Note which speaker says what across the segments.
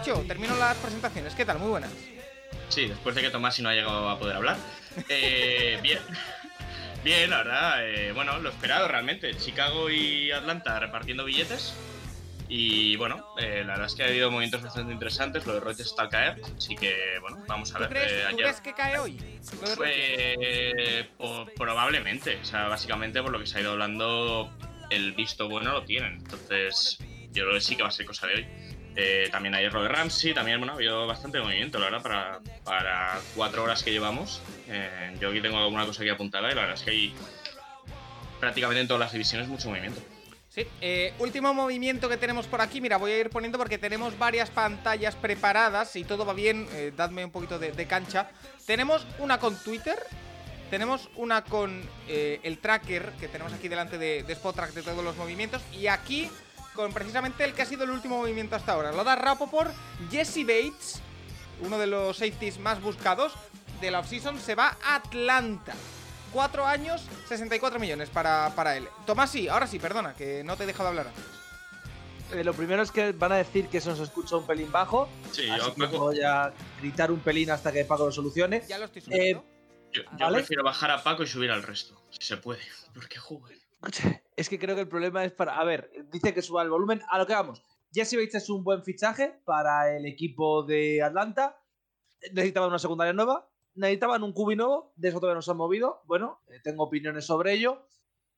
Speaker 1: Nacho, termino las presentaciones. ¿Qué tal? Muy buenas.
Speaker 2: Sí, después de que Tomasi no ha llegado a poder hablar. Eh, bien. Bien, la verdad. eh, bueno, lo esperado realmente. Chicago y Atlanta repartiendo billetes. Y bueno, eh, la verdad es que ha habido movimientos bastante interesantes. Lo de Reuters está al caer. Así que, bueno, vamos a
Speaker 1: ¿Tú
Speaker 2: ver.
Speaker 1: crees,
Speaker 2: eh,
Speaker 1: tú
Speaker 2: ayer-
Speaker 1: crees que cae hoy?
Speaker 2: Eh, po- probablemente. O sea, básicamente por lo que se ha ido hablando, el visto bueno lo tienen. Entonces, yo creo que sí que va a ser cosa de hoy. Eh, también lo de Ramsey, también bueno, ha habido bastante movimiento, la verdad, para, para cuatro horas que llevamos. Eh, yo aquí tengo alguna cosa aquí apuntada y la verdad es que hay prácticamente en todas las divisiones mucho movimiento.
Speaker 1: Sí, eh, último movimiento que tenemos por aquí. Mira, voy a ir poniendo porque tenemos varias pantallas preparadas. Si todo va bien, eh, dadme un poquito de, cancha. Tenemos una con Twitter. Tenemos una con eh, el tracker que tenemos aquí delante de, de SpotTrack de todos los movimientos. Y aquí con precisamente el que ha sido el último movimiento hasta ahora. Lo da Rapoport, Jesse Bates, uno de los safeties más buscados de la offseason, se va a Atlanta. Cuatro años, 64 millones para, para él. Tomás, sí, ahora sí, perdona, que no te he dejado hablar antes.
Speaker 3: Eh, lo primero es que van a decir que se nos escucha un pelín bajo.
Speaker 2: Sí, yo,
Speaker 3: así que voy a gritar un pelín hasta que Paco lo solucione.
Speaker 1: Ya lo estoy subiendo.
Speaker 2: yo- yo
Speaker 3: ¿vale?
Speaker 2: prefiero bajar a Paco y subir al resto, si se puede. Porque joder.
Speaker 3: Es que creo que el problema es para. A ver, dice que suba el volumen. A lo que vamos. Jesse Bates es un buen fichaje para el equipo de Atlanta. Necesitaban una secundaria nueva. Necesitaban un cubi nuevo. De eso todavía no se han movido. Bueno, eh, tengo opiniones sobre ello.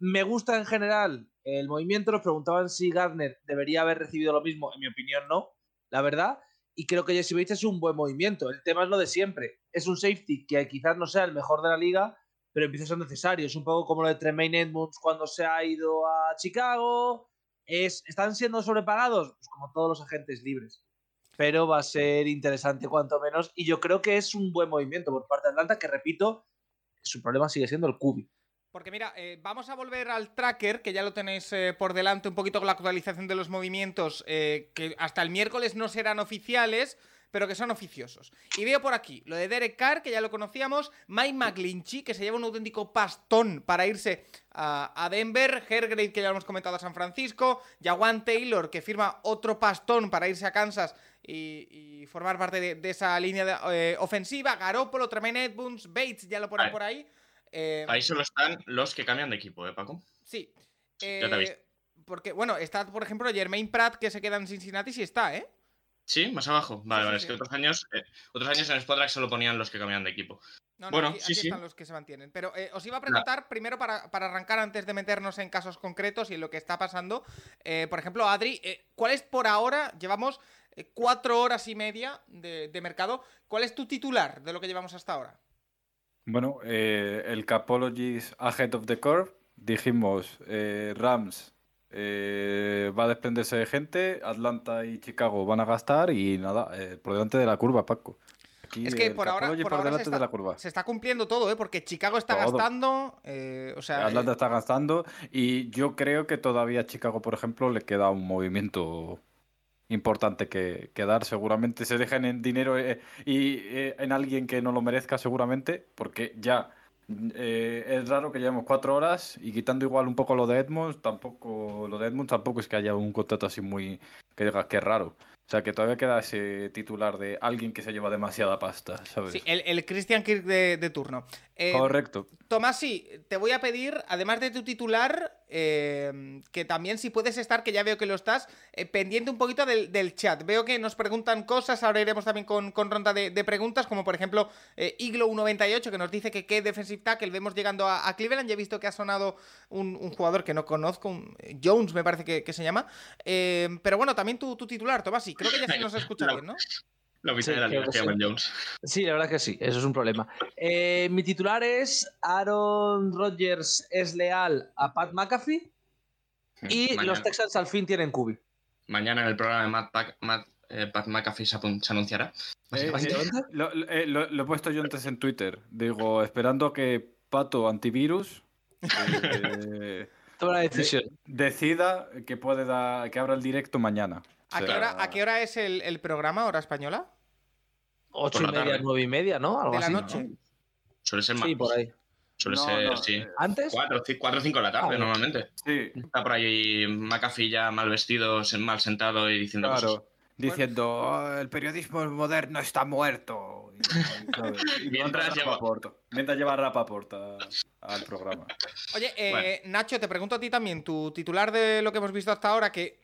Speaker 3: Me gusta en general el movimiento. Nos preguntaban si Gardner debería haber recibido lo mismo. En mi opinión, no. La verdad. Y creo que Jesse Bates es un buen movimiento. El tema es lo de siempre. Es un safety que quizás no sea el mejor de la liga, pero empieza a ser necesario. Es un poco como lo de Tremaine Edmonds cuando se ha ido a Chicago. Es, ¿Están siendo sobrepagados? Pues como todos los agentes libres. Pero va a ser interesante cuanto menos. Y yo creo que es un buen movimiento por parte de Atlanta, que repito, su problema sigue siendo el cubi.
Speaker 1: Porque mira, eh, vamos a volver al tracker, que ya lo tenéis eh, por delante un poquito con la actualización de los movimientos, eh, que hasta el miércoles no serán oficiales, pero que son oficiosos. Y veo por aquí lo de Derek Carr, que ya lo conocíamos, Mike McGlinchey, que se lleva un auténtico pastón para irse a, a Denver, Hergrave, que ya lo hemos comentado a San Francisco, Jawan Taylor, que firma otro pastón para irse a Kansas y, y formar parte de, de esa línea de, eh, ofensiva, Garoppolo, Tremaine Edmonds, Bates, ya lo ponen por ahí. Eh,
Speaker 2: Ahí solo están los que cambian de equipo, ¿eh, Paco?
Speaker 1: Sí.
Speaker 2: Ya te.
Speaker 1: Eh, porque, bueno, está, por ejemplo, Jermaine Pratt, que se queda en Cincinnati, sí está, ¿eh?
Speaker 2: Sí, más abajo. Vale,
Speaker 1: sí,
Speaker 2: vale.
Speaker 1: sí.
Speaker 2: Es que otros años, eh, otros años en Spotrack solo ponían los que cambian de equipo.
Speaker 1: No, no,
Speaker 2: Bueno,
Speaker 1: aquí,
Speaker 2: sí,
Speaker 1: aquí
Speaker 2: sí.
Speaker 1: están los que se mantienen. Pero eh, os iba a preguntar, primero para, para arrancar antes de meternos en casos concretos y en lo que está pasando. eh, por ejemplo, Adri, eh, ¿cuál es por ahora? Llevamos eh, cuatro horas y media de, de mercado. ¿Cuál es tu titular de lo que llevamos hasta ahora?
Speaker 4: Bueno, eh, el Capologist Ahead of the Curve, dijimos eh, Rams eh, va a desprenderse de gente, Atlanta y Chicago van a gastar y nada, eh, por delante de la curva, Paco. Aquí
Speaker 1: Es que por ahora,
Speaker 4: Capology
Speaker 1: por
Speaker 4: por
Speaker 1: ahora se, está,
Speaker 4: de la curva.
Speaker 1: se está cumpliendo todo, ¿eh? Porque Chicago está
Speaker 4: Todo.
Speaker 1: gastando. eh, o sea,
Speaker 4: Atlanta está gastando y yo creo que todavía a Chicago, por ejemplo, le queda un movimiento importante que, que dar. Seguramente se dejen en dinero y en alguien que no lo merezca, seguramente, porque ya eh, es raro que llevemos cuatro horas y quitando igual un poco lo de Edmonds, tampoco lo de Edmonds tampoco es que haya un contrato así muy que digas que es raro. O sea, que todavía queda ese titular de alguien que se lleva demasiada pasta,
Speaker 1: sí, el, Christian Kirk de turno. Eh,
Speaker 4: Correcto.
Speaker 1: Tomás, sí, te voy a pedir, además de tu titular, eh, que también si puedes estar, que ya veo que lo estás, eh, pendiente un poquito del, del chat. Veo que nos preguntan cosas, ahora iremos también con, con ronda de, de preguntas, como por ejemplo eh, Iglo198, que nos dice que qué defensive tackle vemos llegando a, a Cleveland. Ya he visto que ha sonado un, un jugador que no conozco, un- Jones me parece que, que se llama. Eh, pero bueno, también tu, tu titular, Tomás, sí, creo que ya se nos escucha bien, ¿no?
Speaker 2: La mitad
Speaker 3: Sí,
Speaker 2: de la liga
Speaker 3: que
Speaker 2: Jones.
Speaker 3: Sí, la verdad que sí, eso es un problema. Eh, mi titular es Aaron Rodgers es leal a Pat McAfee y
Speaker 2: Mañana,
Speaker 3: los Texans al fin tienen Kubi.
Speaker 2: mañana en el programa de Matt, Pac- Matt, eh, Pat McAfee se, apun- se anunciará.
Speaker 4: Eh, eh, lo, lo- eh, lo- lo he puesto yo antes en Twitter. Digo, esperando que Pato Antivirus eh,
Speaker 3: Toma la decisión.
Speaker 4: decida que puede dar, que abra el directo mañana.
Speaker 1: ¿A qué hora, a qué hora es el, el programa, hora española?
Speaker 3: Ocho y media,
Speaker 2: tarde.
Speaker 3: nueve y media, ¿no? Algo
Speaker 1: De la
Speaker 3: así.
Speaker 1: noche.
Speaker 2: Suele ser más.
Speaker 3: Sí, por ahí.
Speaker 2: Suele
Speaker 4: No,
Speaker 2: ser,
Speaker 4: no,
Speaker 2: sí.
Speaker 3: ¿Antes?
Speaker 2: 4 o 5 de la tarde
Speaker 3: Ah,
Speaker 2: normalmente.
Speaker 4: Sí,
Speaker 2: Está por ahí McAfee ya mal vestido, mal sentado y diciendo cosas.
Speaker 4: Diciendo, "Oh, el periodismo moderno está muerto. Y- ¿sabes? Y
Speaker 2: Mientras lleva-
Speaker 4: Rapaport. Mientras lleva Rapaport a- al programa.
Speaker 1: Oye, eh,
Speaker 2: Bueno.
Speaker 1: Nacho, te pregunto a ti también, tu titular de lo que hemos visto hasta ahora, que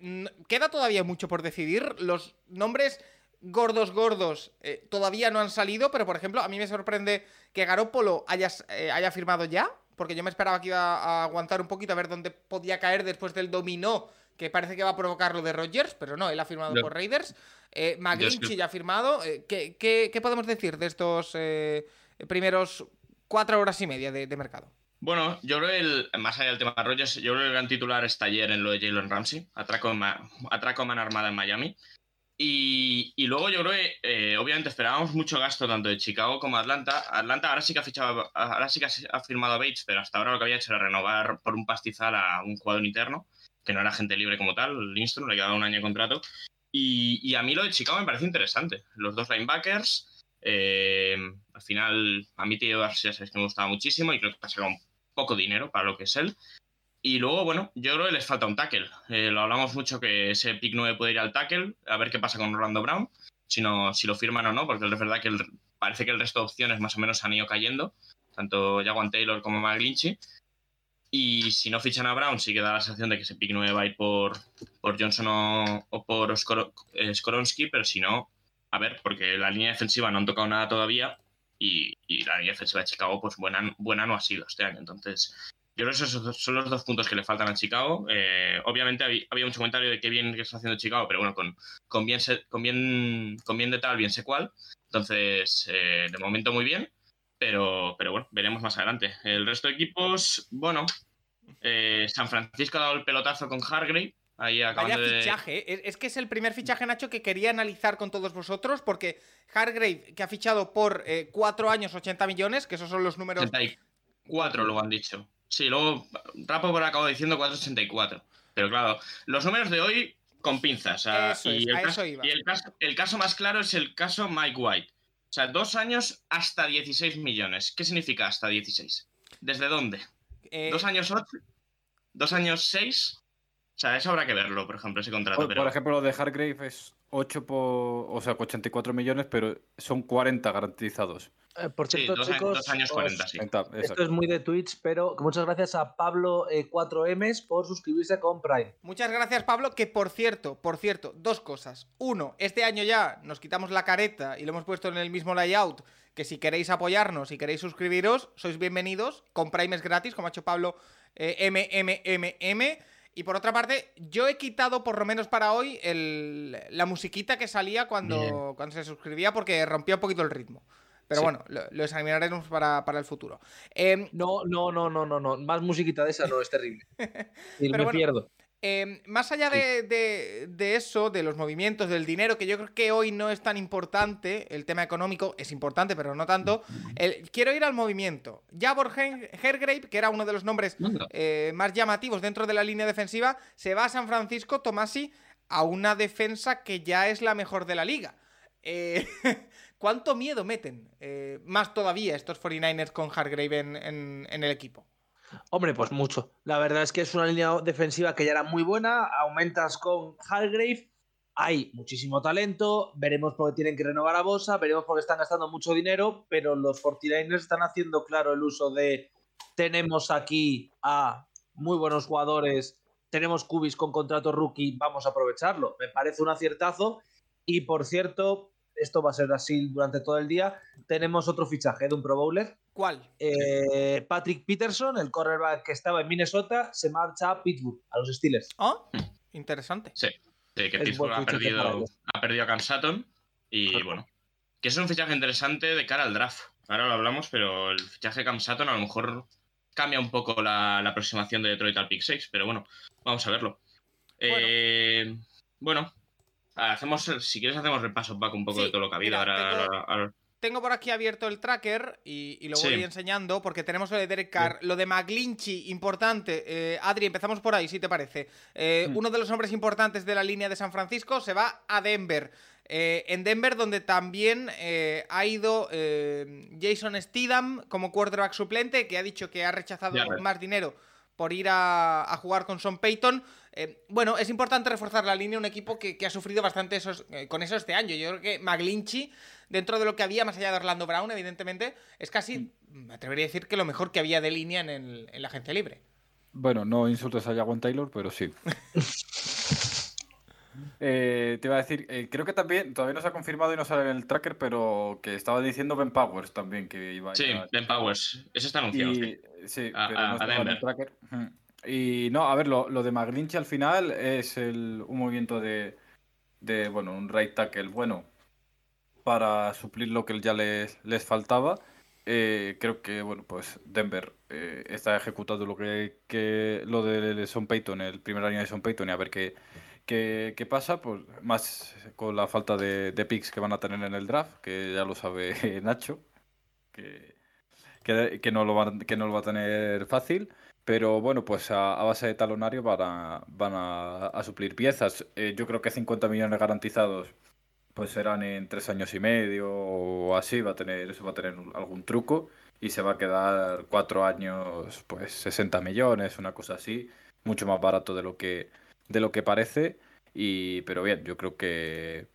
Speaker 1: queda todavía mucho por decidir. Los nombres gordos, gordos, eh, todavía no han salido, pero por ejemplo, a mí me sorprende que Garópolo haya, eh, haya firmado ya, porque yo me esperaba que iba a aguantar un poquito a ver dónde podía caer después del dominó, que parece que va a provocar lo de Rodgers, pero no, él ha firmado por Raiders. Eh, McGlinchey ya ha firmado. Eh, ¿qué, qué, qué podemos decir de estos eh, primeros cuatro horas y media de- de mercado?
Speaker 2: Bueno, yo creo que el, más allá del tema de Rogers, yo creo que el gran titular está ayer en lo de Jalen Ramsey, atraco, en ma- atraco a mano armada en Miami. Y, y luego yo creo que, eh, obviamente, esperábamos mucho gasto tanto de Chicago como Atlanta. Atlanta ahora sí que ha fichado, ahora sí que ha firmado a Bates, pero hasta ahora lo que había hecho era renovar por un pastizal a un jugador interno, que no era gente libre como tal, Lindstrom, le quedaba un año de contrato. Y, a mí lo de Chicago me parece interesante. Los dos linebackers, eh, al final, a mí Tío ya sabéis que me gustaba muchísimo y creo que pasa con poco dinero para lo que es él. Y luego, bueno, yo creo que les falta un tackle. Eh, lo hablamos mucho que ese pick 9 puede ir al tackle, a ver qué pasa con Orlando Brown, si, no, si lo firman o no, porque es verdad que parece que el resto de opciones más o menos han ido cayendo, tanto Jaguan Taylor como McGlinchey. Y si no fichan a Brown, sí que da la sensación de que ese pick 9 va a ir por, por Johnson o, por eh, Skoronsky, pero si no, a ver, porque la línea defensiva no han tocado nada todavía y, la línea defensiva de Chicago, pues buena, buena no ha sido este año. Entonces, yo creo que esos son los dos puntos que le faltan a Chicago. Eh, obviamente había, había mucho comentario de qué bien que está haciendo Chicago, pero bueno, con, con, bien, con, bien, con bien de tal, bien sé cuál. Entonces, eh, de momento muy bien, pero, pero bueno, veremos más adelante. El resto de equipos, bueno, eh, San Francisco ha dado el pelotazo con Hargrave. Ahí
Speaker 1: Vaya
Speaker 2: de...
Speaker 1: fichaje. ¿eh? Es, que es el primer fichaje, Nacho, que quería analizar con todos vosotros, porque Hargrave, que ha fichado por eh, 4 años 80 millones, que esos son los números
Speaker 2: 84 luego han dicho. Sí, luego Rapo por acabo diciendo 484. Pero claro, los números de hoy con pinzas. o sea, y el, caso, y el caso- el caso más claro es el caso Mike White. O sea, dos años hasta 16 millones. ¿Qué significa hasta 16? ¿Desde dónde?
Speaker 1: Eh,
Speaker 2: ¿Dos años 8? ¿Dos años 6? O sea, eso habrá que verlo, por ejemplo, ese contrato.
Speaker 4: Por,
Speaker 2: pero...
Speaker 4: por ejemplo, lo de Hargrave es 8 por. O sea, 84 millones, pero son 40 garantizados.
Speaker 3: Eh, por
Speaker 2: sí,
Speaker 3: cierto,
Speaker 2: dos,
Speaker 3: chicos,
Speaker 2: dos años
Speaker 3: os-
Speaker 2: 40, sí.
Speaker 3: Esto es muy de Twitch, pero muchas gracias a Pablo eh, 4Ms por suscribirse con Prime.
Speaker 1: Muchas gracias, Pablo. Que por cierto, por cierto, dos cosas. Uno, este año ya nos quitamos la careta y lo hemos puesto en el mismo layout. Que si queréis apoyarnos y queréis suscribiros, sois bienvenidos. Con Prime es gratis, como ha hecho Pablo eh, MMMM. Y por otra parte, yo he quitado por lo menos para hoy el- la musiquita que salía cuando, cuando se suscribía porque rompía un poquito el ritmo. Pero
Speaker 3: Sí.
Speaker 1: bueno, lo, lo examinaremos para, para el futuro. Em,
Speaker 3: No, no, no, no, no, no. Más musiquita de esa no, es terrible. Y me
Speaker 1: bueno,
Speaker 3: pierdo.
Speaker 1: Eh, más allá de, de- de eso, de los movimientos, del dinero, que yo creo que hoy no es tan importante, el tema económico es importante, pero no tanto, el- quiero ir al movimiento. Javor Her- Hergrave, que era uno de los nombres eh, más llamativos dentro de la línea defensiva, se va a San Francisco, Tomasi, a una defensa que ya es la mejor de la liga. Eh, ¿Cuánto miedo meten? eh, más todavía estos 49ers con Hargrave en- en- el equipo.
Speaker 3: Hombre, pues mucho. La verdad es que es una línea defensiva que ya era muy buena. Aumentas con Hargrave. Hay muchísimo talento. Veremos por qué tienen que renovar a Bosa. Veremos por qué están gastando mucho dinero. Pero los 49ers están haciendo claro el uso de. Tenemos aquí a muy buenos jugadores. Tenemos cubis con contrato rookie. Vamos a aprovecharlo. Me parece un aciertazo. Y por cierto, esto va a ser así durante todo el día. Tenemos otro fichaje de un Pro Bowler.
Speaker 1: ¿Cuál?
Speaker 3: Eh, Patrick Peterson, el cornerback que estaba en Minnesota, se marcha a Pittsburgh, a los Steelers.
Speaker 1: Ah, interesante.
Speaker 2: Sí, sí, que
Speaker 3: Es
Speaker 2: Pittsburgh ha perdido, ha perdido a Cam Sutton y bueno, que es un fichaje interesante de cara al draft. Ahora lo hablamos, pero el fichaje de Cam Sutton a lo mejor cambia un poco la, la aproximación de Detroit al pick 6, pero bueno, vamos a verlo.
Speaker 1: Bueno.
Speaker 2: Eh, bueno, hacemos, si quieres hacemos repaso, Paco, un poco
Speaker 1: Sí,
Speaker 2: de todo lo que ha habido.
Speaker 1: mira,
Speaker 2: ahora,
Speaker 1: tengo-
Speaker 2: ahora- ahora-
Speaker 1: Tengo por aquí abierto el tracker y, y lo
Speaker 2: Sí.
Speaker 1: voy enseñando porque tenemos lo de Derek Carr, lo de McGlinchey, importante. Eh, Adri, empezamos por ahí, si te parece. Eh,
Speaker 4: Mm.
Speaker 1: Uno de los hombres importantes de la línea de San Francisco se va a Denver. Eh, en Denver, donde también eh, ha ido eh, Jason Steedham como quarterback suplente, que ha dicho que ha rechazado más dinero por ir a, a jugar con Sean Payton. Eh, bueno, es importante reforzar la línea, un equipo que, que ha sufrido bastante esos, eh, con eso este año. Yo creo que McGlinchey, dentro de lo que había, más allá de Orlando Brown, evidentemente, es casi, me atrevería a decir que lo mejor que había de línea en, el- en la agencia libre.
Speaker 4: Bueno, no insultes a Jawan Taylor, pero sí. Eh, te iba a decir, eh, creo que también, todavía no se ha confirmado y no sale en el tracker, pero que estaba diciendo Ben Powers también que iba a
Speaker 2: Sí,
Speaker 4: ir a-
Speaker 2: Ben Powers. Ese está anunciado. sí.
Speaker 4: Y, sí,
Speaker 2: A-
Speaker 4: pero
Speaker 2: a-
Speaker 4: no
Speaker 2: a Denver.
Speaker 4: tracker. Y no, a ver, lo, lo de McGlinchey al final es el, un movimiento de, de, bueno, un right tackle bueno para suplir lo que ya les, les faltaba. Eh, creo que, bueno, pues Denver eh, está ejecutando lo que, que lo de Son Payton, el primer año de Son Payton, y a ver qué, qué, qué pasa, pues más con la falta de, de picks que van a tener en el draft, que ya lo sabe Nacho, que, que, no lo van, que no lo va a tener fácil. Pero bueno, pues a, base de talonario van a, van a, suplir piezas. Eh, yo creo que 50 millones garantizados pues serán en tres años y medio o así, va a tener, eso va a tener algún truco y se va a quedar cuatro años, pues 60 millones, una cosa así, mucho más barato de lo que, de lo que parece. Y, pero bien, yo creo que,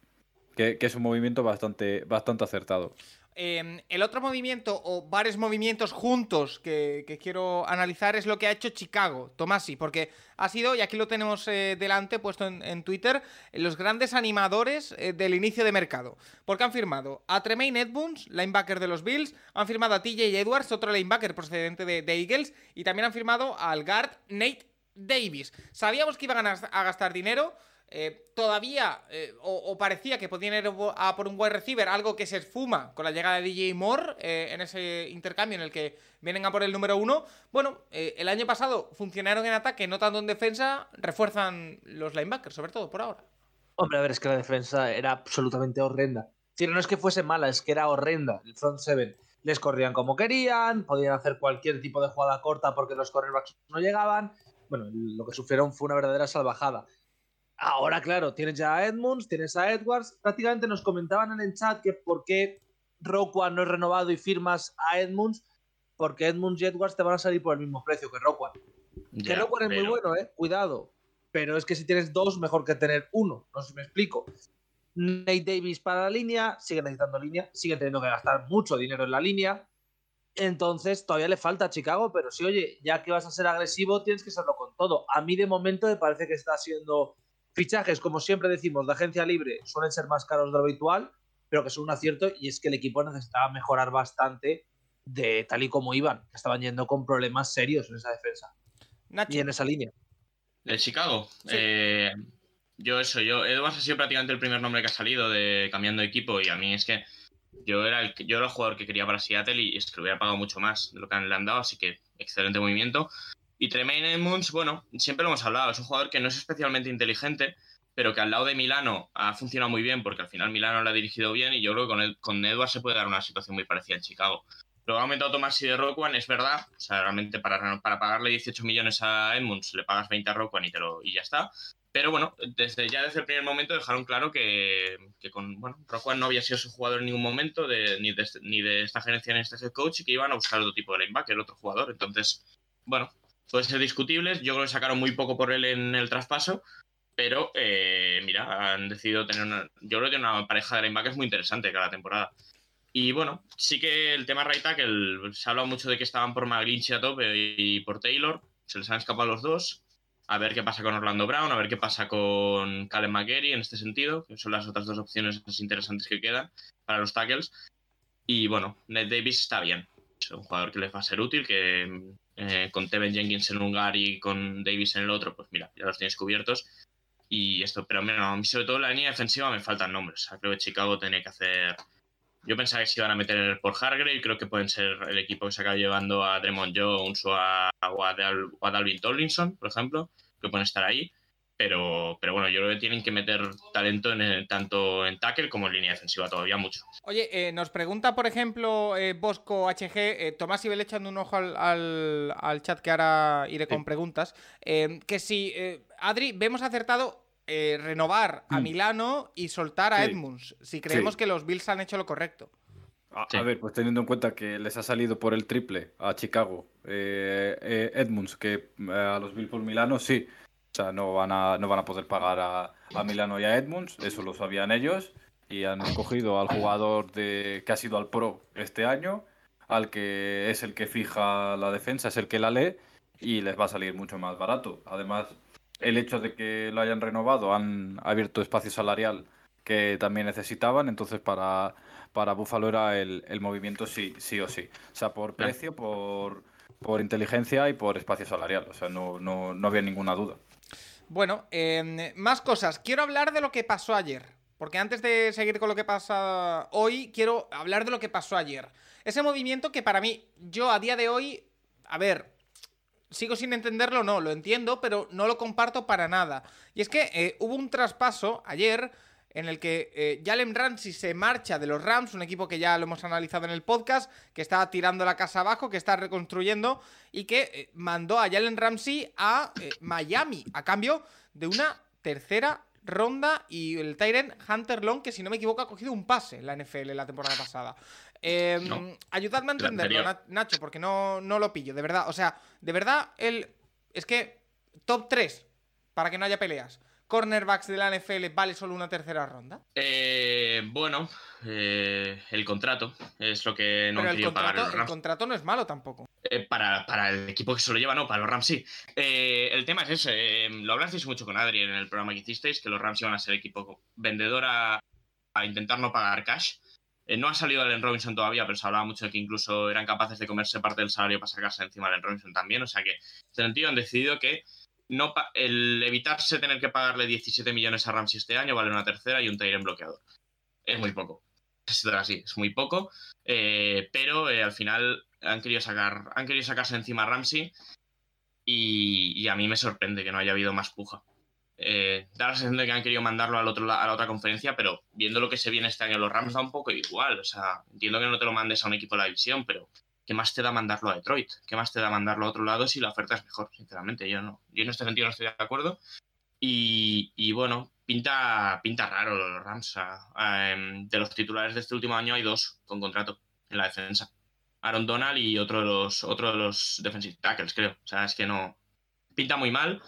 Speaker 4: que, que es un movimiento bastante, bastante acertado.
Speaker 1: Eh, el otro movimiento, o varios movimientos juntos que, quiero analizar, es lo que ha hecho Chicago, Tomasi, porque ha sido, y aquí lo tenemos eh, delante, puesto en, Twitter, los grandes animadores eh, del inicio de mercado. Porque han firmado a Tremaine Edmunds, linebacker de los Bills, han firmado a TJ Edwards, otro linebacker procedente de, de Eagles, y también han firmado al guard Nate Davis. Sabíamos que iban a gastar dinero. Eh, todavía, eh, o, parecía que podían ir a por un wide receiver, algo que se esfuma con la llegada de DJ Moore eh, en ese intercambio en el que vienen a por el número uno. Bueno, el año pasado funcionaron en ataque, no tanto en defensa, refuerzan los linebackers, sobre todo por ahora.
Speaker 3: Hombre, a ver, es que la defensa era absolutamente horrenda. Decir, no es que fuese mala, es que era horrenda. El front seven les corrían como querían, podían hacer cualquier tipo de jugada corta porque los cornerbacks no llegaban. Bueno, lo que sufrieron fue una verdadera salvajada. Ahora, claro, tienes ya a Edmunds, tienes a Edwards. Prácticamente nos comentaban en el chat que por qué Roquan no es renovado y firmas a Edmunds, porque Edmunds y Edwards te van a salir por el mismo precio que Roquan. Que Roquan es muy bueno, eh. Cuidado. Pero es que si tienes dos, mejor que tener uno. No sé si me explico. Nate Davis para la línea, sigue necesitando línea, sigue teniendo que gastar mucho dinero en la línea. Entonces, todavía le falta a Chicago, pero sí, oye, ya que vas a ser agresivo, tienes que serlo con todo. A mí, de momento, me parece que está siendo fichajes, como siempre decimos, de agencia libre, suelen ser más caros de lo habitual, pero que son un acierto, y es que el equipo necesitaba mejorar bastante de tal y como iban, que estaban yendo con problemas serios en esa defensa
Speaker 1: Nacho.
Speaker 3: y en esa línea.
Speaker 2: De Chicago.
Speaker 1: Sí.
Speaker 2: Eh, yo eso, yo. Edwards ha sido prácticamente el primer nombre que ha salido de cambiando de equipo. Y a mí es que yo era el, que- yo era el jugador que quería para Seattle y es que lo hubiera pagado mucho más de lo que le han dado, así que excelente movimiento. Y Tremaine Edmunds, bueno, siempre lo hemos hablado, es un jugador que no es especialmente inteligente, pero que al lado de Milano ha funcionado muy bien, porque al final Milano lo ha dirigido bien y yo creo que con, Ed- con Edwards se puede dar una situación muy parecida en Chicago. Luego ha aumentado Tomasi de Roquan, es verdad. O sea, realmente para, para pagarle 18 millones a Edmunds le pagas 20 a Roquan y, te lo, y ya está. Pero bueno, desde ya desde el primer momento dejaron claro que, que con bueno, Roquan no había sido su jugador en ningún momento, de, ni, de, este- ni de esta generación ni de este head coach, y que iban a buscar otro tipo de linebacker, otro jugador. Entonces, bueno, puede ser discutible. Yo creo que sacaron muy poco por él en el traspaso. Pero, eh, mira, han decidido tener una. Yo creo que una pareja de linebackers muy interesante cada temporada. Y bueno, sí que el tema right tackle, se ha hablado mucho de que estaban por McGlinchey a tope y por Taylor, se les han escapado los dos. A ver qué pasa con Orlando Brown, a ver qué pasa con Callum McGarry en este sentido, que son las otras dos opciones más interesantes que quedan para los tackles. Y bueno, Ned Davis está bien, un jugador que les va a ser útil, que eh, con Tevin Jenkins en un lugar y con Davis en el otro, pues mira, ya los tienes cubiertos. Y esto, pero mira, a mí sobre todo en la línea defensiva me faltan nombres. O sea, creo que Chicago tiene que hacer Yo pensaba que se iban a meter por Hargrave, creo que pueden ser el equipo que se acaba llevando a Dremont Jones o a, a, Dal- o a Dalvin Tomlinson, por ejemplo, que pueden estar ahí. Pero, pero bueno, yo creo que tienen que meter talento en el- tanto en tackle como en línea defensiva todavía mucho.
Speaker 1: Oye, eh, nos pregunta, por ejemplo, eh, Bosco HG, eh, Tomás Ibel echando un ojo al, al- al chat que ahora iré con preguntas, eh, que si, eh, Adri, vemos acertado eh, renovar a
Speaker 4: Mm.
Speaker 1: Milano y soltar a
Speaker 4: Sí.
Speaker 1: Edmunds, si creemos
Speaker 4: Sí.
Speaker 1: que los Bills han hecho lo correcto.
Speaker 4: A,
Speaker 2: Sí.
Speaker 4: a ver, pues teniendo en cuenta que les ha salido por el triple a Chicago, eh, eh, Edmunds, que eh, a los Bills por Milano, sí. O sea, no van a, no van a poder pagar a, a Milano y a Edmunds, eso lo sabían ellos. Y han escogido al jugador de, que ha sido al pro este año, al que es el que fija la defensa, es el que la lee, y les va a salir mucho más barato. Además, el hecho de que lo hayan renovado han abierto espacio salarial que también necesitaban, entonces para, para Buffalo era el, el movimiento sí, sí o sí. O sea, por precio, por, por inteligencia y por espacio salarial. O sea, no, no, no había ninguna duda.
Speaker 1: Bueno, eh, más cosas. Quiero hablar de lo que pasó ayer. Porque antes de seguir con lo que pasa hoy, quiero hablar de lo que pasó ayer. Ese movimiento que para mí, yo a día de hoy, a ver, sigo sin entenderlo, no, lo entiendo, pero no lo comparto para nada. Y es que eh, hubo un traspaso ayer en el que eh, Jalen Ramsey se marcha de los Rams, un equipo que ya lo hemos analizado en el podcast, que está tirando la casa abajo, que está reconstruyendo y que eh, mandó a Jalen Ramsey a eh, Miami a cambio de una tercera ronda y el Tyrant Hunter Long, que si no me equivoco ha cogido un pase en la NFL la temporada pasada.
Speaker 2: No.
Speaker 1: Ayudadme a entenderlo, Nacho, porque no, no lo pillo, de verdad. O sea, de verdad, el. Es que top 3, para que no haya peleas. Cornerbacks de la NFL vale solo una tercera ronda.
Speaker 2: Eh, bueno, eh, el contrato es lo que no
Speaker 1: Pero
Speaker 2: han querido pagar
Speaker 1: contrato,
Speaker 2: los
Speaker 1: el contrato no es malo tampoco.
Speaker 2: Eh, para, para el equipo que se lo lleva, no, para los Rams sí. Eh, el tema es ese, lo hablasteis mucho con Adri en el programa que hicisteis, que los Rams iban a ser equipo vendedor a, a intentar no pagar cash. Eh, no ha salido Allen Robinson todavía, pero se hablaba mucho de que incluso eran capaces de comerse parte del salario para sacarse encima de Allen Robinson también. O sea que, en ese sentido, han decidido que no el evitarse tener que pagarle 17 millones a Ramsey este año vale una tercera y un Tyren bloqueador. Es muy poco. Es así, es muy poco. Eh, pero eh, al final han querido sacar, han querido sacarse encima a Ramsey y, a mí me sorprende que no haya habido más puja. Eh, da la sensación de que han querido mandarlo al otro, a la otra conferencia, pero viendo lo que se viene este año los Rams da un poco igual. O sea, entiendo que no te lo mandes a un equipo de la división, pero ¿qué más te da mandarlo a Detroit? ¿Qué más te da mandarlo a otro lado si la oferta es mejor? Sinceramente, yo no. Yo en este sentido no estoy de acuerdo. Y, bueno, pinta, pinta raro los Rams. Em, de los titulares de este último año hay dos con contrato en la defensa. Aaron Donald y otro de los, otro los defensive tackles, creo. O sea, es que no. Pinta muy mal.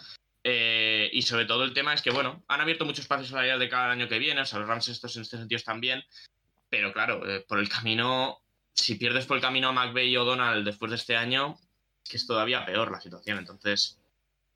Speaker 2: Eh, y sobre todo el tema es que, bueno, han abierto muchos espacios salariales de cada año que viene. O sea, los Rams estos en este sentido están bien. Pero claro, eh, por el camino, si pierdes por el camino a McVeigh y O'Donnell después de este año, es que es todavía peor la situación. Entonces,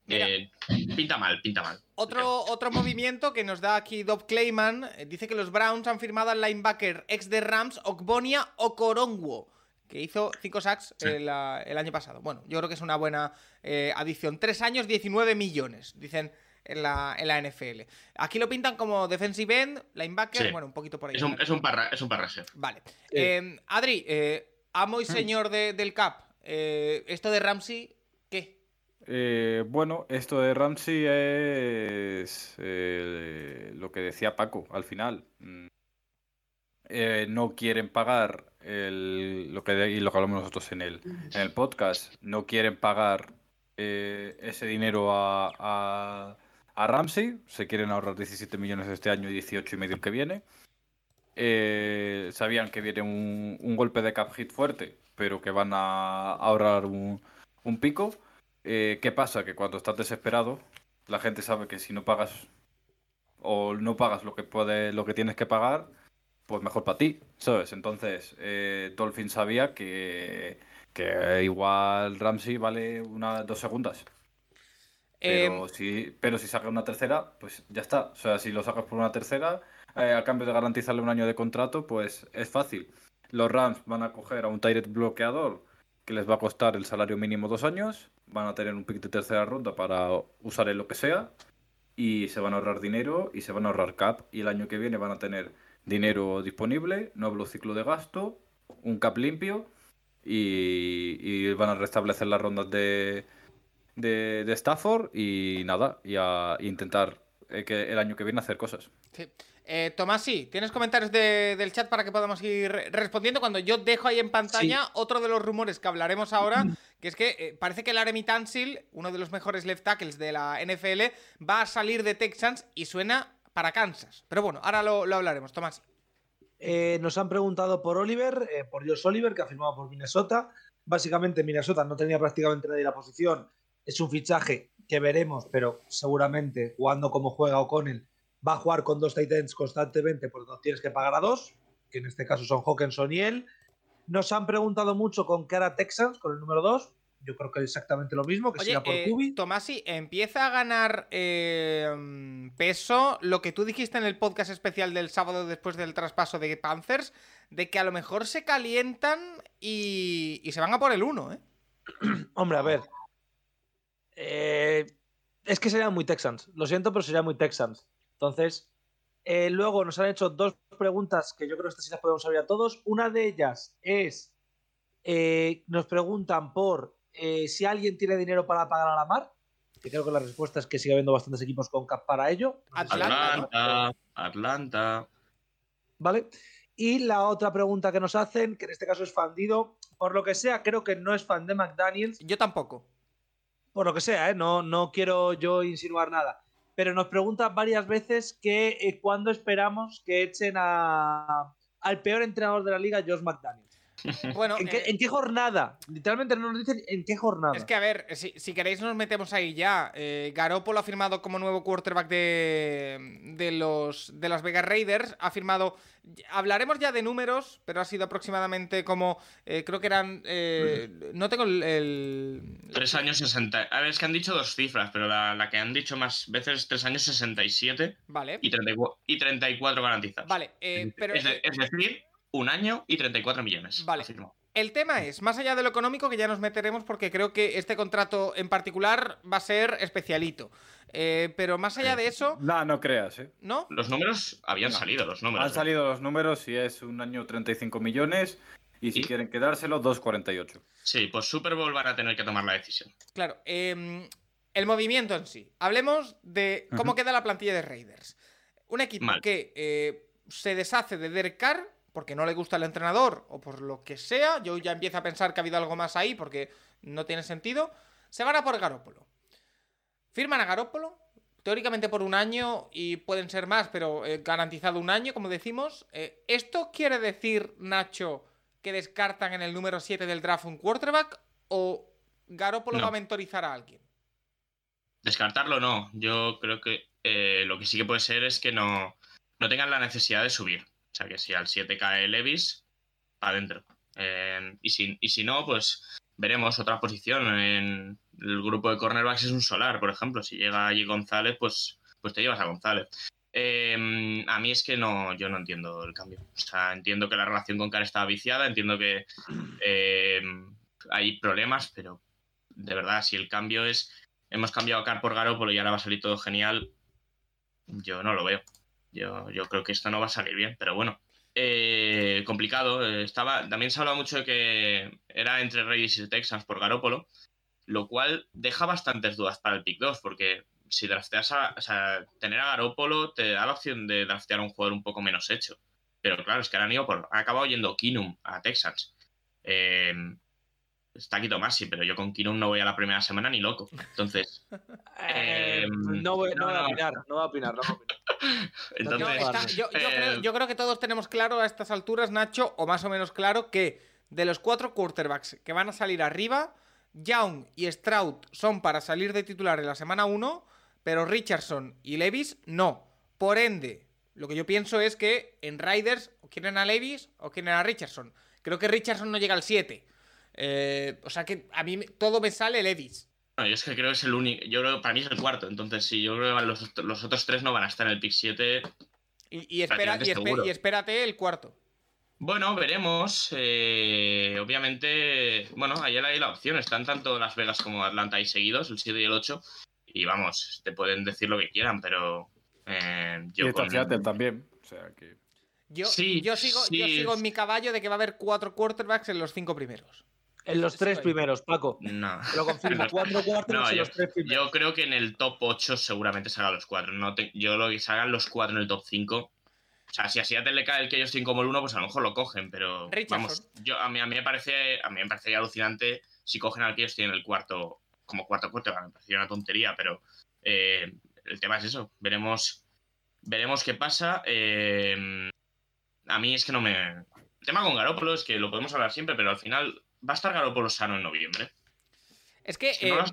Speaker 2: eh, pinta mal, pinta mal.
Speaker 1: Otro, otro movimiento que nos da aquí Dob Clayman eh, dice que los Browns han firmado al linebacker ex de Rams, Okbonia Okoronwo, que hizo 5 sacks
Speaker 2: Sí.
Speaker 1: el, el año pasado. Bueno, yo creo que es una buena eh, adición. Tres años, 19 millones, dicen en la, en la NFL. Aquí lo pintan como defensive end, linebacker,
Speaker 2: Sí.
Speaker 1: bueno, un poquito por ahí.
Speaker 2: Es un, es un parra, es un.
Speaker 1: Vale.
Speaker 3: Sí.
Speaker 1: Eh, Adri, eh, amo y
Speaker 4: Mm.
Speaker 1: señor de- del CAP, eh, esto de Ramsey, ¿qué?
Speaker 4: Eh, bueno, esto de Ramsey es eh, lo que decía Paco al final. Mm. Eh, no quieren pagar el, lo que y lo que hablamos nosotros en el, en el podcast. No quieren pagar eh, ese dinero a, a, a Ramsey. Se quieren ahorrar 17 millones este año y 18 y medio que viene. Eh, sabían que viene un, golpe de cap hit fuerte, pero que van a ahorrar un, un pico. Eh, ¿Qué pasa? Que cuando estás desesperado, la gente sabe que si no pagas o no pagas lo que puede, lo que tienes que pagar, pues mejor para ti, ¿sabes? Entonces, eh, Dolphin sabía que, que igual Ramsey vale una, dos segundas. Pero,
Speaker 1: Eh,
Speaker 4: si, pero si saca una tercera, pues ya está. O sea, si lo sacas por una tercera, eh, a cambio de garantizarle un año de contrato, pues es fácil. Los Rams van a coger a un Tyrant bloqueador que les va a costar el salario mínimo dos años, van a tener un pick de tercera ronda para usar en lo que sea, y se van a ahorrar dinero y se van a ahorrar cap, y el año que viene van a tener dinero disponible, nuevo ciclo de gasto, un cap limpio y, y van a restablecer las rondas de, de, de Stafford y nada, y a intentar eh, que el año que viene hacer cosas.
Speaker 1: Sí. Eh, Tomás, sí, ¿tienes comentarios de- del chat para que podamos ir re- respondiendo? Cuando yo dejo ahí en pantalla otro de los rumores que hablaremos ahora, que es que eh, parece que Laremy Tansil, uno de los mejores left tackles de la NFL, va a salir de Texans y suena para Kansas. Pero bueno, ahora lo, lo hablaremos, Tomás.
Speaker 3: Eh, nos han preguntado por Oliver, eh, por Josh Oliver, que ha firmado por Minnesota. Básicamente, Minnesota no tenía prácticamente nadie en la posición. Es un fichaje que veremos, pero seguramente jugando como juega O'Connell, va a jugar con dos tight ends constantemente, porque no tienes que pagar a dos, que en este caso son Hawkinson y él. Nos han preguntado mucho con cara Texans, con el número 2. Yo creo que exactamente lo mismo, que
Speaker 1: Oye,
Speaker 3: será por
Speaker 1: eh,
Speaker 3: Kubi.
Speaker 1: Tomasi, empieza a ganar eh, mm, peso lo que tú dijiste en el podcast especial del sábado después del traspaso de Panthers, de que a lo mejor se calientan y, y se van a por el 1, ¿eh?
Speaker 3: Hombre, a ver. Eh, es que serían muy Texans. Lo siento, pero serían muy Texans. Entonces, eh, luego nos han hecho dos preguntas que yo creo que estas sí las podemos saber a todos. Una de ellas es, eh, nos preguntan por eh, si alguien tiene dinero para pagar a la mar. Que creo que la respuesta es que sigue habiendo bastantes equipos con cap para ello.
Speaker 1: Atlanta,
Speaker 2: Atlanta, Atlanta.
Speaker 3: ¿Vale? Y la otra pregunta que nos hacen, que en este caso es Fandido, por lo que sea, creo que no es fan de McDaniels,
Speaker 1: Yo tampoco.
Speaker 3: Por lo que sea, ¿eh? no, no quiero yo insinuar nada. Pero nos pregunta varias veces que eh, cuándo esperamos que echen a, al peor entrenador de la liga, Josh McDaniels.
Speaker 1: Bueno,
Speaker 3: ¿En qué,
Speaker 1: eh,
Speaker 3: en qué jornada? Literalmente no nos dicen en qué jornada.
Speaker 1: es que a ver, si, si queréis nos metemos ahí ya. Eh, Garoppolo ha firmado como nuevo quarterback de, de los de las Vegas Raiders. Ha firmado. Hablaremos ya de números, pero ha sido aproximadamente como. eh, creo que eran. eh, no tengo el- el,
Speaker 2: Tres años 60. A ver, es que han dicho dos cifras, pero la, la que han dicho más veces es tres años 67
Speaker 1: Vale.
Speaker 2: y, 34 y 34 garantizados.
Speaker 1: Vale, eh, pero
Speaker 2: es, de- es decir, un año y 34 millones.
Speaker 1: Vale. el tema es, más allá de lo económico, que ya nos meteremos porque creo que este contrato en particular va a ser especialito. Eh, pero más allá de eso,
Speaker 4: No, no creas, ¿eh?
Speaker 1: ¿no?
Speaker 2: Los números habían
Speaker 4: No.
Speaker 2: salido, los números.
Speaker 4: Han salido los números y es un año 35 millones y si
Speaker 2: ¿Y?
Speaker 4: quieren quedárselo, 2,48.
Speaker 2: Sí, pues Super Bowl van a tener que tomar la decisión.
Speaker 1: Claro, em, el movimiento en sí. Hablemos de cómo queda la plantilla de Raiders. Un equipo
Speaker 2: Mal.
Speaker 1: que eh, se deshace de Derek Carr porque no le gusta el entrenador o por lo que sea. Yo ya empiezo a pensar que ha habido algo más ahí porque no tiene sentido. Se van a por Garópolo. Firman a Garópolo, teóricamente por un año y pueden ser más, pero eh, garantizado un año, como decimos. Eh, ¿Esto quiere decir, Nacho, que descartan en el número 7 del draft un quarterback o Garópolo
Speaker 2: No.
Speaker 1: va a mentorizar a alguien?
Speaker 2: Descartarlo no. Yo creo que eh, lo que sí que puede ser es que no, no tengan la necesidad de subir. O sea, que si al 7 cae Levis, para adentro. Eh, y, si, y si no, pues veremos otra posición. En el grupo de cornerbacks es un solar, por ejemplo. Si llega allí González, pues, pues te llevas a González. Eh, a mí es que no, yo no entiendo el cambio. O sea, entiendo que la relación con Carr estaba viciada, entiendo que eh, hay problemas, pero de verdad, si el cambio es hemos cambiado a Carr por Garoppolo y ahora va a salir todo genial, yo no lo veo. Yo, yo creo que esto no va a salir bien, pero bueno. Eh, complicado. eh, estaba, también se ha hablado mucho de que era entre Raiders y Texans por Garoppolo, lo cual deja bastantes dudas para el pick 2, porque si drafteas a, o sea, tener a Garoppolo te da la opción de draftear a un jugador un poco menos hecho. Pero claro, es que ahora han ido por. Ha acabado yendo Kinum a Texans. Eh, está aquí Tomasi, pero yo con Kinum no voy a la primera semana ni loco. Entonces,
Speaker 3: Eh,
Speaker 2: Eh,
Speaker 3: no, voy, no
Speaker 2: no,
Speaker 3: voy a opinar, no voy a opinar, no voy a opinar.
Speaker 1: No,
Speaker 2: entonces
Speaker 1: está- yo, yo
Speaker 2: eh,
Speaker 1: creo, yo creo que todos tenemos claro a estas alturas, Nacho, o más o menos claro, que de los cuatro quarterbacks que van a salir arriba, Young y Stroud son para salir de titular en la semana 1, pero Richardson y Levis no. Por ende, lo que yo pienso es que en Riders o quieren a Levis o quieren a Richardson. Creo que Richardson no llega al 7. Eh, o sea que a mí todo me sale Levis.
Speaker 2: No, yo es que creo que es el único. Yo creo para mí es el cuarto. Entonces, sí, yo creo que los, los otros tres no van a estar en el pick 7.
Speaker 1: Y, y espera, y,
Speaker 2: Prácticamente
Speaker 1: espe-
Speaker 2: seguro.
Speaker 1: y espérate el cuarto.
Speaker 2: Bueno, veremos. eh, obviamente, bueno, ayer hay la opción. Están tanto Las Vegas como Atlanta ahí seguidos, el 7 y el 8. Y vamos, te pueden decir lo que quieran, pero eh,
Speaker 4: Y
Speaker 2: yo
Speaker 4: está
Speaker 2: con-
Speaker 4: Seattle también. O sea que.
Speaker 1: Yo,
Speaker 2: Sí,
Speaker 1: yo, sigo, yo sigo en mi caballo de que va a haber cuatro quarterbacks en los cinco primeros.
Speaker 3: En los tres primeros, Paco.
Speaker 2: No.
Speaker 3: Te lo confirmo. Cuatro cuartos
Speaker 2: No,
Speaker 3: en
Speaker 2: yo,
Speaker 3: los tres primeros.
Speaker 2: yo creo que en el top 8 seguramente salgan los 4. No te- yo lo que salgan los 4 en el top 5. O sea, si a Seattle le cae el que ellos tienen como el 1, pues a lo mejor lo cogen, pero
Speaker 1: Richardson.
Speaker 2: vamos, yo, a, mí, a, mí me parece, a mí me parecería alucinante si cogen al que ellos tienen el cuarto, como cuarto corte, me parecería una tontería, pero eh, el tema es eso, veremos, veremos qué pasa. eh, a mí es que no me... El tema con Garópolo es que lo podemos hablar siempre, pero al final va a estar Garópolo sano en noviembre.
Speaker 1: Es que,
Speaker 2: no ha
Speaker 1: eh,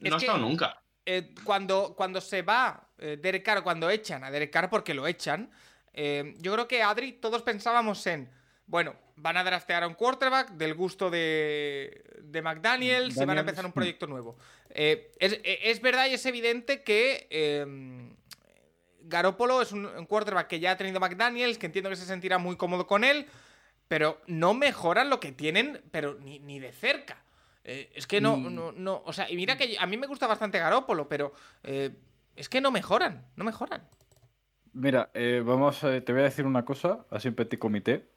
Speaker 2: no ha
Speaker 1: que-
Speaker 2: estado nunca.
Speaker 1: eh, cuando, cuando se va eh, Derek Carr, cuando echan a Derek Carr, porque lo echan, eh, yo creo que Adri, todos pensábamos en, bueno, van a draftear a un quarterback del gusto de, de McDaniels y van a empezar un proyecto nuevo. Eh, es, es verdad y es evidente que eh, Garópolo es un, un quarterback que ya ha tenido McDaniels, que entiendo que se sentirá muy cómodo con él, pero no mejoran lo que tienen, pero ni, ni de cerca. Eh, es que no,
Speaker 3: Mm.
Speaker 1: no, no, o sea, y mira que a mí me gusta bastante Garópolo, pero eh, es que no mejoran, no mejoran,
Speaker 4: Mira, eh, vamos, eh, te voy a decir una cosa, así en petit comité.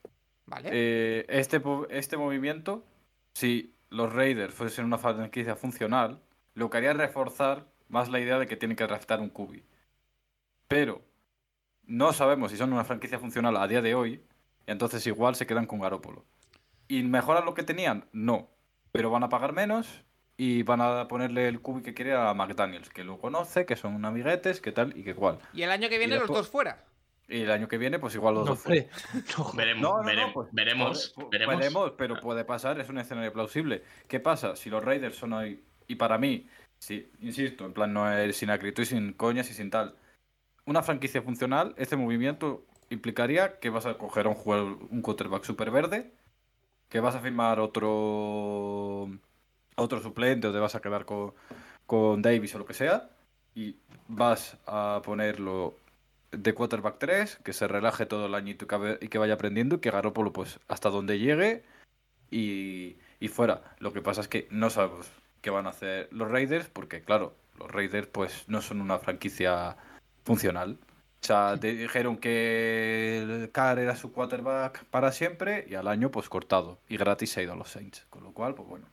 Speaker 1: ¿vale?
Speaker 4: Este, este movimiento, si los Raiders fuesen una franquicia funcional, lo que haría es reforzar más la idea de que tienen que draftar un QB. Pero no sabemos si son una franquicia funcional a día de hoy, entonces igual se quedan con Garópolo. ¿Y mejoran lo que tenían? No. Pero van a pagar menos y van a ponerle el QB que quiere a McDaniels, que lo conoce, que son amiguetes, que tal y que cual.
Speaker 1: y el año que viene los dos fuera.
Speaker 4: Y el año que viene, pues igual los
Speaker 3: No,
Speaker 4: dos fuera.
Speaker 3: no.
Speaker 2: Veremos,
Speaker 4: No, no, no,
Speaker 2: veremos,
Speaker 4: pues,
Speaker 2: veremos,
Speaker 4: puede- pu-
Speaker 2: veremos.
Speaker 4: veremos, pero puede pasar, es un escenario plausible. ¿Qué pasa? Si los Raiders son hoy, y para mí, si, insisto, en plan no es sin acritud y sin coñas y sin tal, una franquicia funcional, este movimiento implicaría que vas a coger un un quarterback super verde, que vas a firmar otro otro suplente o te vas a quedar con, con Davis o lo que sea, y vas a ponerlo de quarterback 3, que se relaje todo el año y que, vaya aprendiendo y que Garoppolo pues hasta donde llegue y, y fuera. Lo que pasa es que no sabemos qué van a hacer los Raiders porque claro, los Raiders pues no son una franquicia funcional. O sea, te dijeron que el Carr era su quarterback para siempre y al año pues cortado y gratis se ha ido a los Saints. Con lo cual, pues bueno.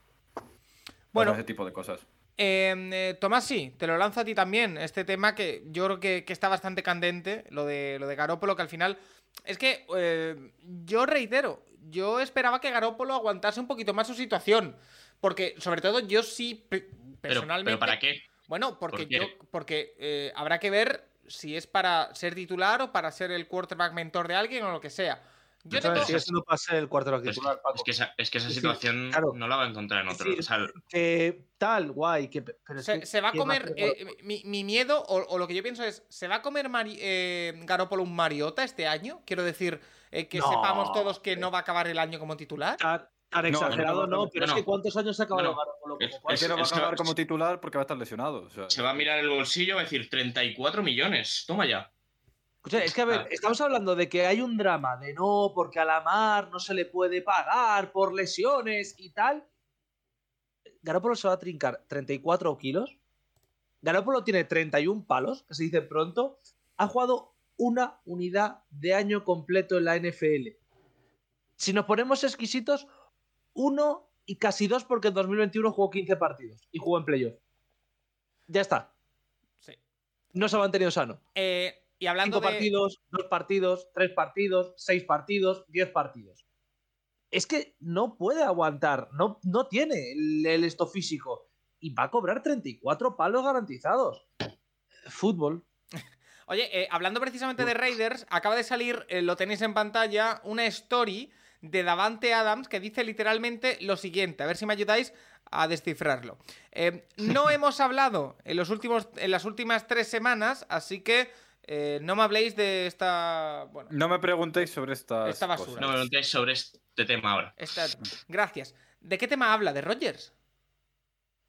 Speaker 1: Bueno,
Speaker 4: ese tipo de cosas.
Speaker 1: Eh, eh, Tomás, sí, te lo lanzo a ti también. Este tema que yo creo que, que está bastante candente, lo de, lo de Garópolo, que al final. Es que eh, yo reitero, yo esperaba que Garópolo aguantase un poquito más su situación. Porque, sobre todo, yo sí,
Speaker 2: Pero,
Speaker 1: personalmente.
Speaker 2: pero ¿para qué?
Speaker 1: Bueno, porque
Speaker 2: ¿Por qué?
Speaker 1: yo. Porque eh, habrá que ver si es para ser titular o para ser el quarterback mentor de alguien o lo que sea. Yo
Speaker 3: Entonces,
Speaker 1: tengo-
Speaker 3: si eso no pasa el quarterback
Speaker 2: Es,
Speaker 3: titular, Paco.
Speaker 2: es que esa, es que esa situación
Speaker 3: claro.
Speaker 2: no la va a encontrar en otro.
Speaker 3: decir,
Speaker 2: o sea,
Speaker 3: que tal, guay, que, pero
Speaker 1: Se,
Speaker 3: que-
Speaker 1: se va a
Speaker 3: ¿qué
Speaker 1: comer. eh, mi, mi miedo, o, o lo que yo pienso es: ¿se va a comer Mari- eh, Garoppolo un Mariota este año? Quiero decir, eh, que
Speaker 3: No,
Speaker 1: sepamos todos que no va a acabar el año como titular.
Speaker 3: tan, tan exagerado,
Speaker 4: no, no,
Speaker 3: no, pero
Speaker 2: no,
Speaker 3: es que. ¿cuántos años ha acabado
Speaker 2: No, no.
Speaker 3: Garoppolo como
Speaker 2: Es-
Speaker 4: Es
Speaker 3: quarterback?
Speaker 4: que no va a acabar como titular porque va a estar lesionado. o sea,
Speaker 2: se va a mirar el bolsillo y va a decir 34 millones. Toma ya.
Speaker 3: Escucha, es que a ver,
Speaker 2: Ah.
Speaker 3: estamos hablando de que hay un drama de no, porque a la mar no se le puede pagar por lesiones y tal. Garoppolo se va a trincar 34 kilos. Garoppolo tiene 31 palos, que se dice pronto. Ha jugado una unidad de año completo en la NFL. Si nos ponemos exquisitos, uno y casi dos, porque en 2021 jugó 15 partidos y jugó en playoff. Ya está.
Speaker 1: Sí.
Speaker 3: No se ha mantenido sano.
Speaker 1: Eh, y hablando
Speaker 3: Cinco
Speaker 1: de.
Speaker 3: partidos, dos partidos, tres partidos, seis partidos, diez partidos. Es que no puede aguantar, no, no tiene el, el esto físico. Y va a cobrar 34 palos garantizados. Fútbol.
Speaker 1: Oye, eh, hablando precisamente de Raiders, acaba de salir, eh, lo tenéis en pantalla, una story de Davante Adams que dice literalmente lo siguiente. A ver si me ayudáis a descifrarlo. Eh, no hemos hablado en, los últimos, en las últimas tres semanas, así que eh, no me habléis de esta. Bueno,
Speaker 4: No me preguntéis sobre estas
Speaker 1: Esta basura.
Speaker 4: cosas.
Speaker 2: No me preguntéis sobre este tema ahora.
Speaker 1: esta. Gracias. ¿De qué tema habla? ¿De Rogers?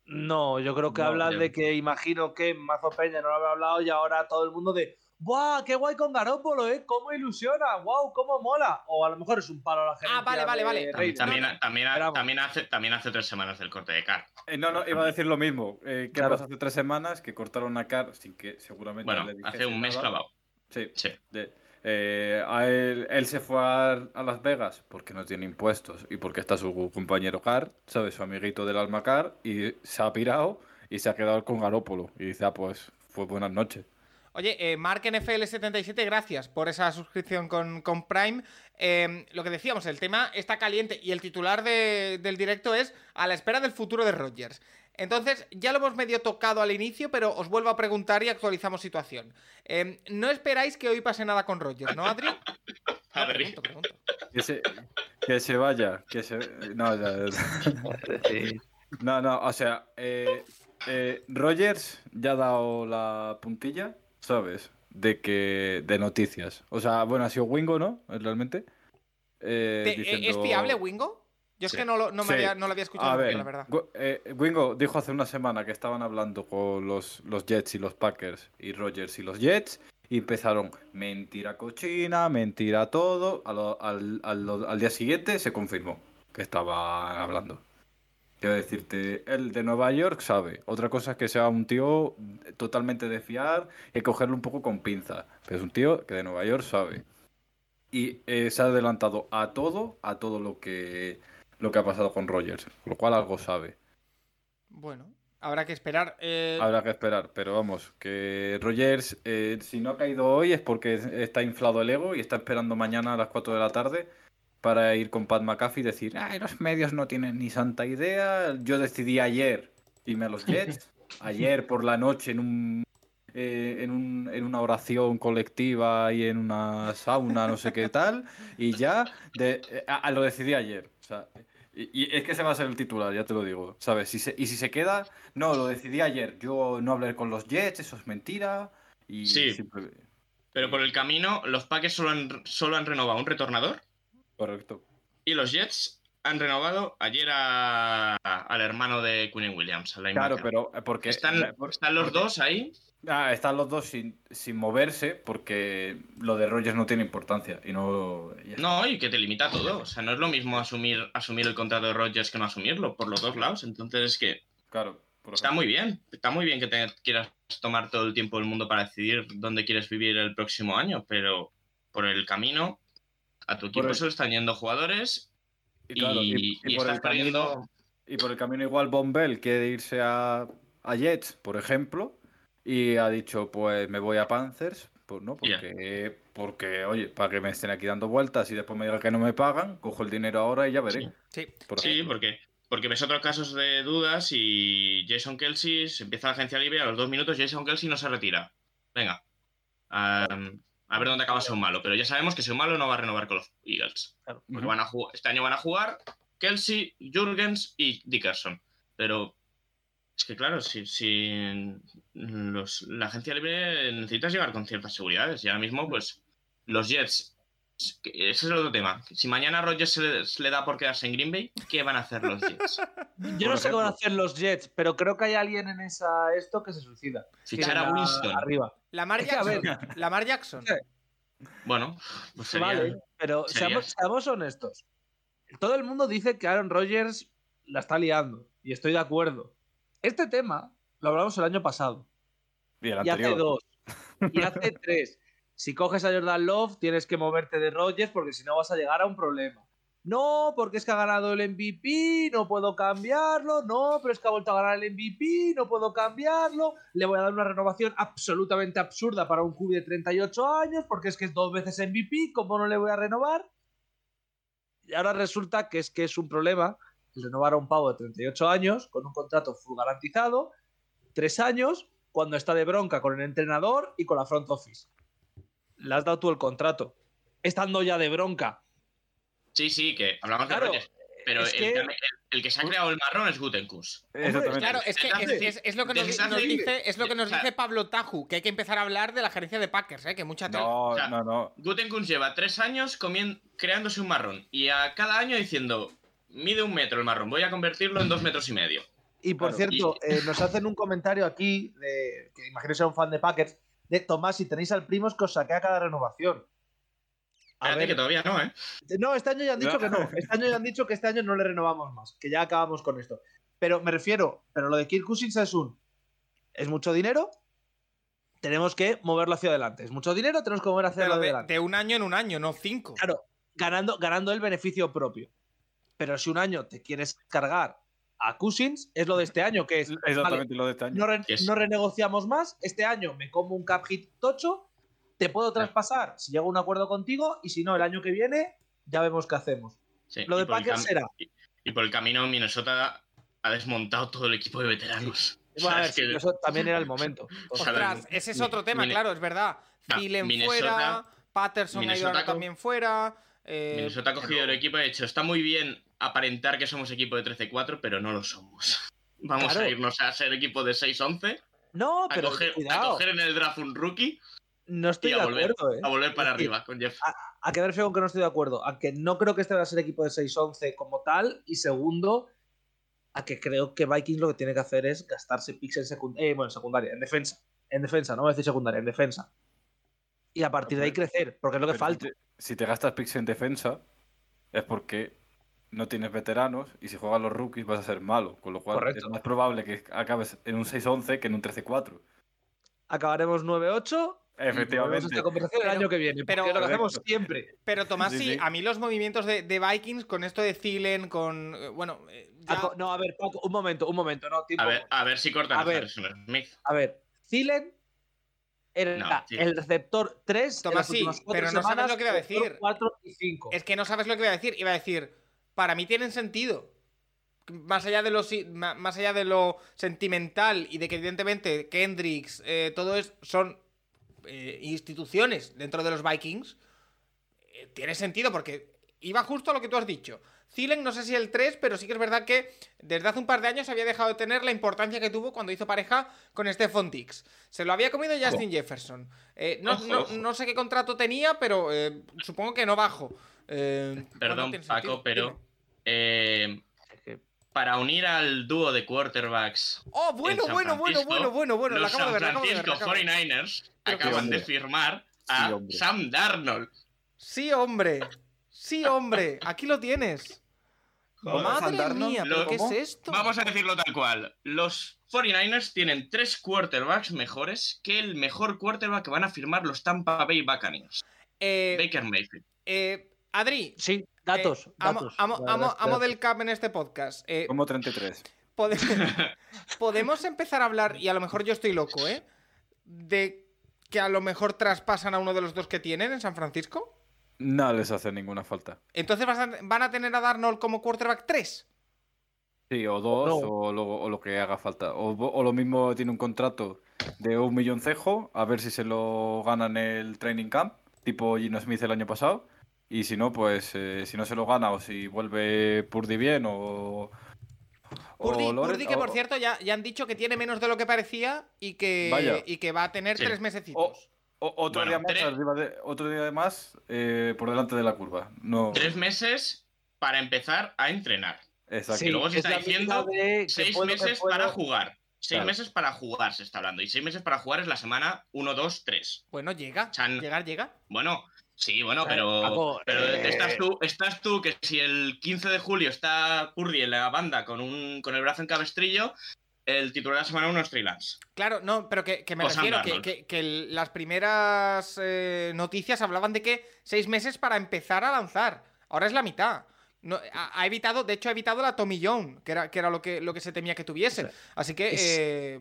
Speaker 3: No, yo creo que
Speaker 4: No,
Speaker 3: hablan
Speaker 2: yo-
Speaker 3: de que imagino que Mazo Peña no lo había hablado y ahora todo el mundo de ¡Buah! ¡Qué guay con Garópolo, eh! ¡Cómo ilusiona! ¡Wow! ¡Cómo mola! O a lo mejor es un palo a la gerencia
Speaker 1: Ah, vale, vale, vale.
Speaker 2: También, también, también, hace, también hace tres semanas del corte de car.
Speaker 4: Eh, no, no, iba a decir lo mismo. Eh, ¿Qué
Speaker 3: Claro.
Speaker 4: pasó hace tres semanas? Que cortaron a Car sin que seguramente
Speaker 2: Bueno,
Speaker 4: le
Speaker 2: hace un mes clavado.
Speaker 4: Sí,
Speaker 2: Sí.
Speaker 4: de- eh, a él, él se fue a, a Las Vegas porque no tiene impuestos y porque está su compañero Car, ¿sabes? Su amiguito del alma Car, y se ha pirado y se ha quedado con Garópolo. Y dice, ah, pues fue buenas noches.
Speaker 1: Oye, eh, Mark NFL77, gracias por esa suscripción con, con Prime. Eh, lo que decíamos, el tema está caliente y el titular de- del directo es a la espera del futuro de Rodgers. Entonces, ya lo hemos medio tocado al inicio, pero os vuelvo a preguntar y actualizamos situación. Eh, no esperáis que hoy pase nada con Rodgers, ¿no, Adri? No,
Speaker 2: Adri.
Speaker 1: pregunto, pregunto.
Speaker 4: Que se, que se vaya, que se... No, ya- no, no, o sea, eh, eh, Rogers ya ha dado la puntilla, ¿sabes? De que... de noticias. O sea, bueno, ha sido Wingo, ¿no? Realmente. Eh,
Speaker 1: ¿Te- eh,
Speaker 4: diciendo-
Speaker 1: ¿Es fiable Wingo? Yo es
Speaker 2: Sí.
Speaker 1: que no lo, no me
Speaker 4: Sí.
Speaker 1: había, no lo había escuchado
Speaker 4: A ver,
Speaker 1: la verdad.
Speaker 4: Eh, Wingo dijo hace una semana que estaban hablando con los, los Jets y los Packers y Rogers y los Jets y empezaron mentira cochina, mentira todo. A lo- al, al- al día siguiente se confirmó que estaban hablando. Quiero decirte, el de Nueva York sabe. Otra cosa es que sea un tío totalmente de fiar y cogerlo un poco con pinza. Pero es un tío que de Nueva York sabe. Y eh, se ha adelantado a todo, a todo lo que, lo que ha pasado con Rogers. Con lo cual algo sabe.
Speaker 1: Bueno, habrá que esperar. eh,
Speaker 4: Habrá que esperar. Pero vamos, que Rogers, eh, si no ha caído hoy es porque está inflado el ego y está esperando mañana a las 4 de la tarde para ir con Pat McAfee y decir, ay, los medios no tienen ni santa idea. Yo decidí ayer irme a los Jets. ayer por la noche en un eh, en, un- en una oración colectiva y en una sauna, no sé qué tal, y ya de- eh, lo decidí ayer. O sea, y, y es que ese va a ser el titular, ya te lo digo, ¿sabes? Si se- y si se queda, no, lo decidí ayer. Yo no hablé con los Jets, eso es mentira. Y
Speaker 2: Sí. Pero por el camino, los Packers solo han, solo han renovado un retornador
Speaker 4: Correcto.
Speaker 2: y los Jets han renovado ayer a- al hermano de Quinn Williams, al
Speaker 4: Claro, pero eh, porque
Speaker 2: Están,
Speaker 4: por-
Speaker 2: están los
Speaker 4: porque-
Speaker 2: dos ahí.
Speaker 4: Ah, están los dos sin, sin moverse porque lo de Rogers no tiene importancia y no.
Speaker 2: No, y que te limita todo. O sea, no es lo mismo asumir, asumir el contrato de Rodgers que no asumirlo, por los dos lados. Entonces es que
Speaker 4: Claro.
Speaker 2: está muy bien. Está muy bien que te quieras tomar todo el tiempo del mundo para decidir dónde quieres vivir el próximo año, pero por el camino a tu equipo le están yendo jugadores
Speaker 4: Y, claro, y- y
Speaker 2: y
Speaker 4: por
Speaker 2: estás
Speaker 4: el camino,
Speaker 2: perdiendo.
Speaker 4: y por el camino igual Von Bell quiere irse a, a Jets, por ejemplo, y ha dicho, pues me voy a Panthers, pues no, porque, porque, oye, para que me estén aquí dando vueltas y después me digan que no me pagan, cojo el dinero ahora y ya veré.
Speaker 2: Sí.
Speaker 1: sí.
Speaker 4: por
Speaker 2: Sí,
Speaker 4: ejemplo.
Speaker 2: porque, porque ves otros casos de dudas y Jason Kelsey se empieza la agencia libre a los dos minutos Jason Kelsey no se retira. Venga. A ver dónde acaba ser un malo. Pero ya sabemos que ser malo no va a renovar con los Eagles.
Speaker 3: Claro.
Speaker 2: Porque van a jugar, este año van a jugar Kelsey, Jurgens y Dickerson. Pero es que claro, si, si los- la agencia libre necesitas llegar con ciertas seguridades. Y ahora mismo, pues, los Jets. Ese es el otro tema. Si mañana a Rodgers se le, se le da por quedarse en Green Bay, ¿qué van a hacer los Jets?
Speaker 3: Yo no sé qué van a hacer los Jets, pero creo que hay alguien en esa esto que se suicida.
Speaker 2: Fichar a Winston.
Speaker 3: Arriba.
Speaker 1: Lamar
Speaker 3: Es que, a ver,
Speaker 1: Jackson. Lamar Jackson.
Speaker 2: Bueno, pues sería.
Speaker 3: Vale, pero
Speaker 2: sería-
Speaker 3: seamos, seamos honestos. Todo el mundo dice que Aaron Rodgers la está liando. Y estoy de acuerdo. Este tema lo hablamos el año pasado.
Speaker 4: Y el
Speaker 3: Y hace dos. Y hace tres. Si coges a Jordan Love, tienes que moverte de Rodgers porque si no vas a llegar a un problema. No, porque es que ha ganado el MVP, no puedo cambiarlo. No, pero es que ha vuelto a ganar el MVP, no puedo cambiarlo. Le voy a dar una renovación absolutamente absurda para un QB de 38 años porque es que es dos veces MVP, ¿cómo no le voy a renovar? Y ahora resulta que es que es un problema renovar a un pavo de 38 años con un contrato full garantizado, tres años, cuando está de bronca con el entrenador y con la front office. Le has dado tú el contrato. Estando ya de bronca.
Speaker 2: Sí, sí, que hablamos
Speaker 3: Claro,
Speaker 2: de Rodgers. Pero el,
Speaker 3: que-
Speaker 2: que... el- el que se ha creado el marrón es Gutenkus.
Speaker 4: Exactamente.
Speaker 1: Claro, es que es,
Speaker 2: hace-
Speaker 1: es- es lo que nos, dice, es lo que nos
Speaker 2: o sea-
Speaker 1: dice Pablo Taju, que hay que empezar a hablar de la gerencia de Packers, ¿eh? que mucha.
Speaker 4: No,
Speaker 2: O sea,
Speaker 4: no, no.
Speaker 2: Gutenkunst lleva tres años comien- creándose un marrón y a cada año diciendo, mide un metro el marrón, voy a convertirlo en dos metros y medio.
Speaker 3: Y por
Speaker 4: Claro,
Speaker 3: cierto, eh, nos hacen un comentario aquí, de, que imagino sea un fan de Packers, de Tomás, si tenéis al primo es que os saquea cada renovación. A
Speaker 2: Espérate
Speaker 3: ver,
Speaker 2: que todavía no, ¿eh?
Speaker 3: No, este año ya han dicho que no. Este año ya han dicho que este año no le renovamos más, que ya acabamos con esto. Pero me refiero, pero lo de Kirk Cousins es un. Es mucho dinero. tenemos que moverlo hacia adelante. Es mucho dinero, tenemos que mover hacia
Speaker 1: Pero de,
Speaker 3: adelante.
Speaker 1: de un año en un año, no cinco.
Speaker 3: Claro, ganando, ganando el beneficio propio. Pero si un año te quieres cargar a Cousins, es lo de este año, que es. vale,
Speaker 4: Exactamente lo de este año.
Speaker 3: no, re-
Speaker 2: Yes.
Speaker 3: no renegociamos más. Este año me como un cap hit tocho. Te puedo traspasar si llego a un acuerdo contigo. Y si no, el año que viene, ya vemos qué hacemos.
Speaker 2: Sí,
Speaker 3: Lo de Packers será.
Speaker 2: Y, y por el camino, Minnesota ha desmontado todo el equipo de veteranos. O
Speaker 3: Bueno,
Speaker 2: sea,
Speaker 3: a ver,
Speaker 2: es que-
Speaker 3: sí, eso también era el momento.
Speaker 2: O sea,
Speaker 1: Ostras, ese es otro tema,
Speaker 2: Mine-
Speaker 1: claro, es verdad.
Speaker 2: Ah,
Speaker 1: Thielen
Speaker 2: Minnesota-
Speaker 1: fuera, Patterson ha ido
Speaker 2: Minnesota
Speaker 1: ahora también fuera. eh,
Speaker 2: Minnesota ha cogido el equipo y ha dicho, está muy bien aparentar que somos equipo de 13-4, pero no lo somos. Vamos
Speaker 3: Claro.
Speaker 2: a irnos a ser equipo de 6-11,
Speaker 3: No,
Speaker 2: a,
Speaker 3: pero
Speaker 2: coger, a coger en el draft un rookie
Speaker 3: No estoy
Speaker 2: y
Speaker 3: de
Speaker 2: a volver,
Speaker 3: acuerdo, ¿eh?
Speaker 2: a volver para
Speaker 3: Es decir,
Speaker 2: arriba con Jeff.
Speaker 3: a quedar feo con que no estoy de acuerdo. A que no creo que este va a ser equipo de 6-11 como tal. Y segundo, a que creo que Vikings lo que tiene que hacer es gastarse picks en secundaria. bueno, en secundaria, en defensa. En defensa, no voy a decir secundaria, en defensa. Y a partir de ahí crecer, porque es lo que
Speaker 4: Pero
Speaker 3: falta.
Speaker 4: Si te, si te gastas picks en defensa, es porque no tienes veteranos y si juegas los rookies vas a ser malo. Con lo cual
Speaker 3: Correcto.
Speaker 4: es más probable que acabes en un 6-11 que en un 13-4.
Speaker 3: Acabaremos 9-8. y volvemos a
Speaker 4: Efectivamente.
Speaker 3: esta conversación el
Speaker 1: Pero-
Speaker 3: año que viene.
Speaker 1: pero-
Speaker 3: lo que hacemos siempre.
Speaker 1: Pero Tomás,
Speaker 4: Sí,
Speaker 1: sí,
Speaker 4: sí.
Speaker 1: a mí los movimientos de, de Vikings con esto de Thielen, con. eh, Bueno, eh, ya-
Speaker 3: A co- No, a ver, Paco, un momento, un momento. No, tiempo.
Speaker 2: A ver, a ver si cortan
Speaker 3: A ver.
Speaker 2: Smith.
Speaker 3: A ver, Thielen era
Speaker 2: No,
Speaker 3: el receptor 3
Speaker 1: Tomás, sí, pero no sabes lo que iba a decir.
Speaker 3: 4 y 5.
Speaker 1: Es que no sabes lo que iba a decir. Iba a decir, para mí tienen sentido. Más allá de lo, más allá de lo sentimental y de que evidentemente Kendricks, eh, todo es, son eh, instituciones dentro de los Vikings, eh, tiene sentido porque iba justo a lo que tú has dicho. Thielen, no sé si el 3, pero sí que es verdad que desde hace un par de años había dejado de tener la importancia que tuvo cuando hizo pareja con Stephon Dix. Se lo había comido Justin Jefferson. Eh, no,
Speaker 2: Ojo,
Speaker 1: no-
Speaker 2: ojo.
Speaker 1: no sé qué contrato tenía, pero eh, supongo que no bajo. Eh,
Speaker 2: Perdón, Paco, pero
Speaker 1: Dime.
Speaker 2: Eh, para unir al dúo de quarterbacks
Speaker 1: Oh, bueno, bueno, bueno, bueno, bueno, bueno. Lo
Speaker 2: los
Speaker 1: acabo de
Speaker 2: San. Francisco
Speaker 1: lo acabo de ver.
Speaker 2: 49ers
Speaker 1: Pero qué
Speaker 2: acaban de firmar a. Sam Darnold.
Speaker 1: Sí, hombre. Sí, hombre. Aquí lo tienes.
Speaker 2: Joder,
Speaker 1: Madre mía, ¿pero
Speaker 2: lo-
Speaker 1: qué es esto?
Speaker 2: Vamos a decirlo tal cual. Los 49ers tienen tres quarterbacks mejores que el mejor quarterback que van a firmar los Tampa Bay Buccaneers.
Speaker 1: Eh,
Speaker 2: Baker Mayfield.
Speaker 1: eh, Adri,
Speaker 3: Sí, datos.
Speaker 1: eh, amo,
Speaker 3: datos.
Speaker 1: amo- del cap en este podcast. Eh,
Speaker 4: Como 33.
Speaker 1: pode- podemos empezar a hablar, y a lo mejor yo estoy loco, ¿eh? De que a lo mejor traspasan a uno de los dos que tienen en San Francisco.
Speaker 4: No les hace ninguna falta.
Speaker 1: Entonces vas a- van a tener a Darnold como quarterback 3.
Speaker 4: Sí, o dos,
Speaker 3: No.
Speaker 4: o, lo, o lo que haga falta. O, o lo mismo tiene un contrato de un millón cejo, a ver si se lo gana en el training camp, tipo Gino Smith el año pasado. Y si no, pues eh, si no se lo gana o si vuelve Purdy bien o... o
Speaker 1: Purdy, Purdy, que por
Speaker 4: o-
Speaker 1: cierto ya, ya han dicho que tiene menos de lo que parecía y que,
Speaker 4: Vaya.
Speaker 1: y que va a tener
Speaker 2: Sí.
Speaker 1: tres mesecitos.
Speaker 4: o- otro,
Speaker 2: Bueno,
Speaker 4: día más, arriba de- otro día más eh, por delante de la curva. No,
Speaker 2: Tres meses para empezar a entrenar.
Speaker 4: exacto.
Speaker 2: y luego se
Speaker 3: es
Speaker 2: está diciendo Seis
Speaker 3: puedo,
Speaker 2: meses
Speaker 3: puedo.
Speaker 2: para jugar. Seis
Speaker 4: Claro.
Speaker 2: meses para jugar se está hablando. Y seis meses para jugar es la semana 1, 2, 3.
Speaker 1: Bueno, llega.
Speaker 2: Chan.
Speaker 1: Llegar, llega.
Speaker 2: Bueno, sí, bueno,
Speaker 3: Claro,
Speaker 2: pero,
Speaker 3: Paco,
Speaker 2: pero
Speaker 3: eh,
Speaker 2: estás, tú, estás tú que si el 15 de julio está Purdy en la banda con, un, con el brazo en cabestrillo, el titular de la semana 1 es Trey Lance.
Speaker 1: Claro, no, pero que, que me
Speaker 2: O
Speaker 1: refiero que, que- las primeras eh, noticias hablaban de que seis meses para empezar a lanzar. Ahora es la mitad. No, ha, ha evitado, de hecho, ha evitado la Tommy John, que era, que era lo, que, lo que se temía que tuviese. Así que,
Speaker 3: Es-
Speaker 1: eh,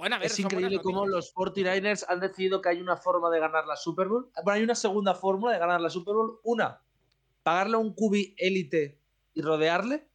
Speaker 1: bueno, a ver,
Speaker 3: Es increíble cómo los 49ers han decidido que hay una forma de ganar la Super Bowl. Bueno, hay una segunda fórmula de ganar la Super Bowl. Una, pagarle a un cubi élite y rodearle.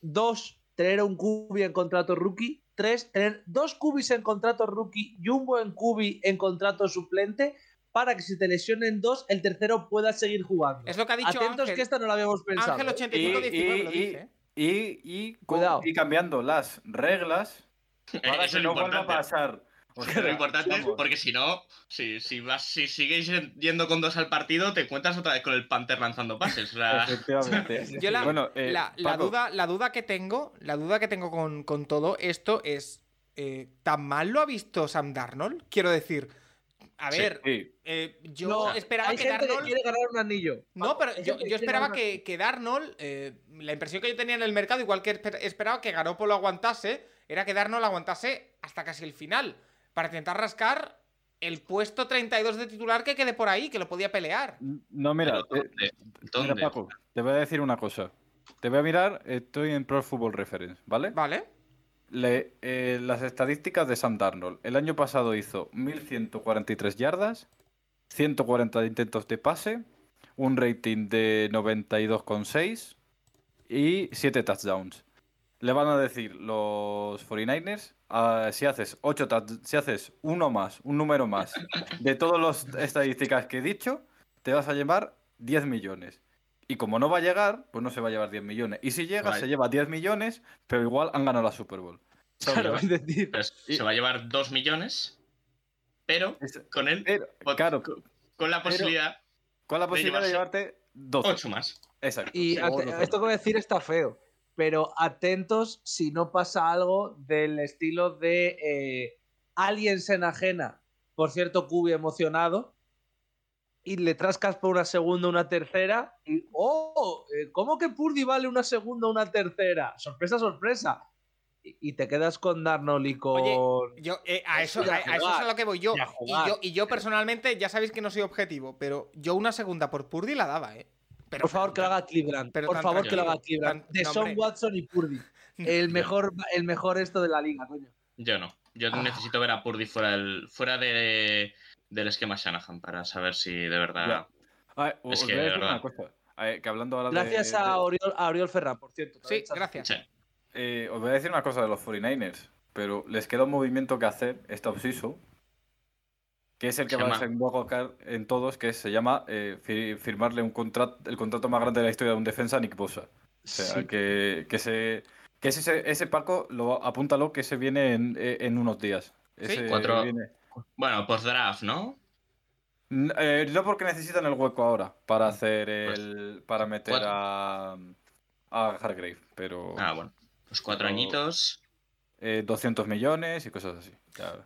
Speaker 3: Dos, tener a un cubi en contrato rookie. Tres, tener dos cubis en contrato rookie y un buen cubi en contrato suplente para que si te lesionen dos, el tercero pueda seguir jugando.
Speaker 1: Es lo que ha dicho
Speaker 3: Atentos
Speaker 1: Ángel.
Speaker 3: que esta no la habíamos pensado.
Speaker 1: Ángel
Speaker 3: ¿eh?
Speaker 1: 8519 lo
Speaker 4: Y- y-
Speaker 1: dice. ¿eh?
Speaker 4: Y, y, con-
Speaker 3: Cuidado.
Speaker 4: y cambiando las reglas para
Speaker 2: Eso
Speaker 4: que no
Speaker 2: lo
Speaker 4: vuelva a pasar. O sea,
Speaker 2: lo importante,
Speaker 4: vamos.
Speaker 2: porque si no, si, si, vas, si sigues yendo con dos al partido, te encuentras otra vez con el Panther lanzando pases. O sea,
Speaker 4: Efectivamente.
Speaker 1: Yo la,
Speaker 4: Bueno, eh,
Speaker 1: la, duda, la duda que tengo, la duda que tengo con, con todo esto es. eh, ¿Tan mal lo ha visto Sam Darnold? Quiero decir. A ver,
Speaker 4: sí.
Speaker 1: eh, yo
Speaker 3: No,
Speaker 1: esperaba
Speaker 3: hay
Speaker 1: que
Speaker 3: gente
Speaker 1: Darnold.
Speaker 3: que quiere ganar un anillo.
Speaker 1: No, pero yo, esperaba que, que Darnold, eh, la impresión que yo tenía en el mercado, igual que esper- esperaba que Garoppolo aguantase, era que Darnold aguantase hasta casi el final, para intentar rascar el puesto 32 de titular que quede por ahí, que lo podía pelear.
Speaker 4: No, mira, te-
Speaker 2: ¿dónde?
Speaker 4: mira. Paco, te voy a decir una cosa. Te voy a mirar, estoy en Pro Football Reference, ¿vale?
Speaker 1: Vale.
Speaker 4: Le- eh, las estadísticas de Sam Darnold. El año pasado hizo 1143 yardas, 140 intentos de pase, un rating de 92,6 y 7 touchdowns. Le van a decir los 49ers, ah, si haces 8 si haces uno más, un número más de todas las estadísticas que he dicho, te vas a llevar 10 millones. Y como no va a llegar, pues no se va a llevar 10 millones. Y si llega, se lleva 10 millones, pero igual han ganado la Super Bowl.
Speaker 3: Claro, es decir,
Speaker 2: Pero se va a llevar 2 millones, pero con él,
Speaker 4: pero, claro,
Speaker 2: con la posibilidad
Speaker 4: con la posibilidad de llevarte 12.
Speaker 2: 8 más.
Speaker 4: Exacto.
Speaker 3: Y esto que voy a decir está feo, pero atentos si no pasa algo del estilo de eh, alguien se enajena por cierto cubi emocionado y le trascas por una segunda, una tercera y ¡oh! eh, ¿Cómo que Purdy vale una segunda, una tercera? Sorpresa, sorpresa. Y, y te quedas con Darnold y con...
Speaker 1: Oye, Yo, eh, a, eso,
Speaker 3: a
Speaker 1: a, eso es a lo que voy yo.
Speaker 3: y
Speaker 1: Y, yo. y yo personalmente, ya sabéis que no soy objetivo, pero yo una segunda por Purdy la daba, ¿eh? Pero,
Speaker 3: por favor, que lo haga Cleveland.
Speaker 1: pero
Speaker 3: por
Speaker 1: tan
Speaker 3: favor, que lo haga Cleveland. De Son. Watson y Purdy. El mejor, el mejor esto de la liga, coño.
Speaker 2: Yo no. Yo
Speaker 3: Ah.
Speaker 2: necesito ver a Purdy fuera del, fuera de, del esquema Shanahan para saber si de verdad.
Speaker 4: Os
Speaker 2: Es que,
Speaker 4: a
Speaker 2: de
Speaker 4: decir
Speaker 2: verdad.
Speaker 4: una cosa. eh, que hablando ahora
Speaker 3: Gracias
Speaker 4: de,
Speaker 3: a, Oriol, a Oriol Ferran, por cierto.
Speaker 1: Sí, gracias.
Speaker 2: Sí.
Speaker 4: eh, os voy a decir una cosa de los 49ers. Pero les queda un movimiento que hacer esta offseason. Que es el que
Speaker 2: Se
Speaker 4: va a
Speaker 2: llama-
Speaker 4: desembocar en todos, que se llama eh, fi- firmarle un contrato, el contrato más grande de la historia de un defensa a Nick Bosa. O sea,
Speaker 3: Sí.
Speaker 4: que, que, se, que es ese, ese Paco, lo, apúntalo, que se viene en, eh, en unos días. Ese
Speaker 2: Cuatro-
Speaker 4: viene-
Speaker 2: Bueno, post-draft, ¿no?
Speaker 4: Eh, no porque necesitan el hueco ahora para hacer
Speaker 2: Pues,
Speaker 4: el. para meter
Speaker 2: cuatro.
Speaker 4: a. a Hargrave, pero.
Speaker 2: Ah, bueno. Pues cuatro añitos.
Speaker 4: Eh, 200 millones y cosas así.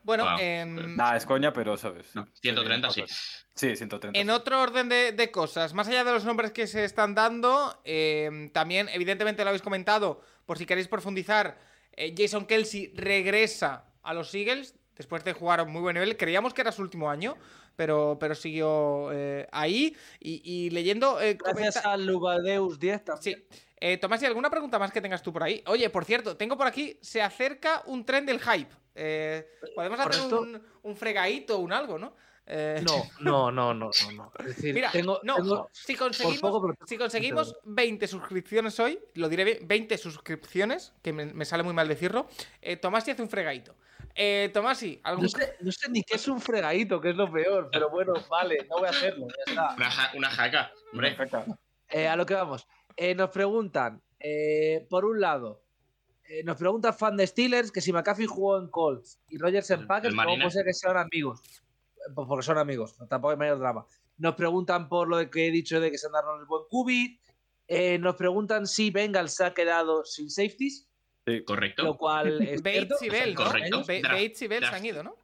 Speaker 1: Bueno,
Speaker 2: Wow.
Speaker 1: en,
Speaker 4: Nah, es coña, pero sabes.
Speaker 2: No,
Speaker 4: sí,
Speaker 2: 130 sí.
Speaker 4: cosas. Sí, 130.
Speaker 1: en
Speaker 4: sí.
Speaker 1: otro orden de, de cosas, más allá de los nombres que se están dando, eh, también, evidentemente, lo habéis comentado, por si queréis profundizar, eh, Jason Kelsey regresa a los Eagles después de jugar a un muy buen nivel. Creíamos que era su último año, pero, pero siguió eh, ahí. Y, y leyendo. eh,
Speaker 3: Gracias
Speaker 1: comenta-
Speaker 3: a Lugadeus 10 también.
Speaker 1: Sí. Eh, Tomás, ¿y alguna pregunta más que tengas tú por ahí? Oye, por cierto, tengo por aquí, se acerca un tren del hype. Eh, podemos hacer un, un fregadito o un algo, ¿no? Eh,
Speaker 3: No, no, no, no, no, no. Es decir,
Speaker 1: Mira,
Speaker 3: tengo,
Speaker 1: no,
Speaker 3: tengo-
Speaker 1: si conseguimos,
Speaker 3: poco, pero-
Speaker 1: si conseguimos 20 suscripciones hoy, lo diré bien, 20 suscripciones, que me, me sale muy mal decirlo, eh, Tomasi hace un fregadito. Eh, Tomasi, ¿algún...
Speaker 3: No sé, no sé ni qué es un fregadito, que es lo peor, pero bueno, vale, no voy a hacerlo, ya está.
Speaker 2: Una, ja- una jaca. Hombre,
Speaker 3: Eh, a lo que vamos. Eh, nos preguntan, eh, por un lado, eh, nos pregunta fan de Steelers que si McAfee jugó en Colts y Rogers en Packers, ¿cómo puede ser que sean amigos? Pues porque son amigos, tampoco hay mayor drama. Nos preguntan por lo de que he dicho de que se andaron el buen cubi. Eh, nos preguntan si Bengals se ha quedado sin safeties,
Speaker 2: correcto.
Speaker 3: lo cual es.
Speaker 1: Bates y Bell, ¿no?
Speaker 2: Correcto. Draft-
Speaker 1: Bates y Bell se han ido, ¿no?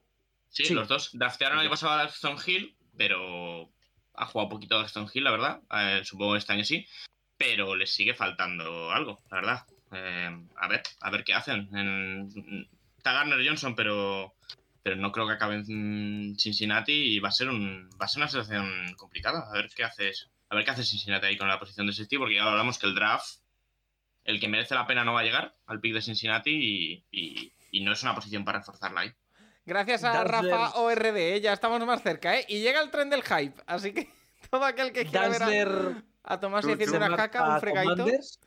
Speaker 2: Sí,
Speaker 3: Sí.
Speaker 2: los dos. Draftearon el pasado a Aston Hill, pero ha jugado poquito a Aston Hill, la verdad. Eh, supongo que este año sí. Pero les sigue faltando algo, la verdad. Eh, a ver, a ver qué hacen. En- Está Garner Johnson, pero, pero no creo que acabe en Cincinnati y va a ser un va a ser una situación complicada. A ver qué haces. A ver qué hace Cincinnati ahí con la posición de safety, porque ya hablamos que el draft, el que merece la pena no va a llegar al pick de Cincinnati y, y- y no es una posición para reforzarla ahí.
Speaker 1: Gracias a
Speaker 3: Dazzler-
Speaker 1: Rafa ORD, ¿eh? ya estamos más cerca, ¿eh? Y llega el tren del hype, así que todo aquel que quiera ver
Speaker 3: Dazzler
Speaker 1: a, a haciendo
Speaker 4: tú
Speaker 1: una
Speaker 3: se
Speaker 1: caca,
Speaker 3: marcha
Speaker 1: un
Speaker 3: a
Speaker 1: fregadito.
Speaker 3: Commanders.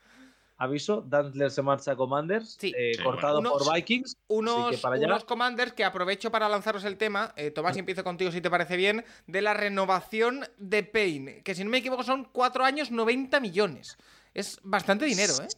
Speaker 3: Aviso, Danzler se marcha a Commanders,
Speaker 1: Sí.
Speaker 3: eh,
Speaker 2: Sí,
Speaker 3: cortado
Speaker 1: bueno.
Speaker 3: por Vikings.
Speaker 1: Unos,
Speaker 3: que para allá.
Speaker 1: unos commanders que aprovecho para lanzaros el tema, eh, Tomás, y empiezo contigo si te parece bien, de la renovación de Payne, que si no me equivoco son 4 años 90 millones. Es bastante dinero, ¿eh?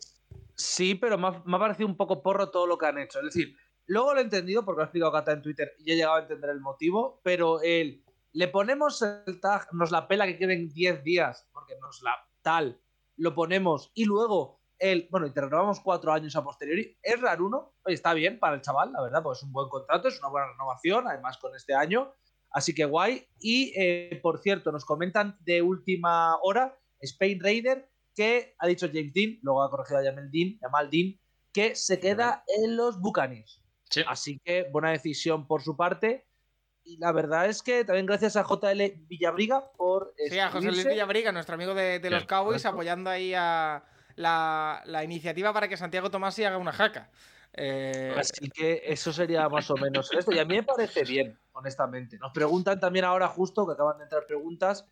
Speaker 3: Sí, pero me ha, me ha parecido un poco porro todo lo que han hecho. Es decir, luego lo he entendido porque lo ha explicado Cata en Twitter y he llegado a entender el motivo, pero el le ponemos el tag, nos la pela que queden 10 días, porque nos la tal, lo ponemos y luego el, bueno, y te renovamos cuatro años a posteriori. Es raro uno, está bien para el chaval, la verdad, pues es un buen contrato, es una buena renovación, además con este año, así que guay. Y eh, por cierto, nos comentan de última hora, Spain Raider, que ha dicho James Dean, luego ha corregido a Jamal Dean, Jamal Dean, que se queda en los Buccaneers.
Speaker 2: Sí.
Speaker 3: Así que buena decisión por su parte. Y la verdad es que también gracias a JL Villabriga por.
Speaker 1: Sí, a José Luis. Villabriga, nuestro amigo de, de los Cowboys, apoyando ahí a la, la iniciativa para que Santiago Tomasi haga una jaca. Eh,
Speaker 3: Así que eso sería más o menos esto. Y a mí me parece bien, honestamente. Nos preguntan también ahora, justo, que acaban de entrar preguntas,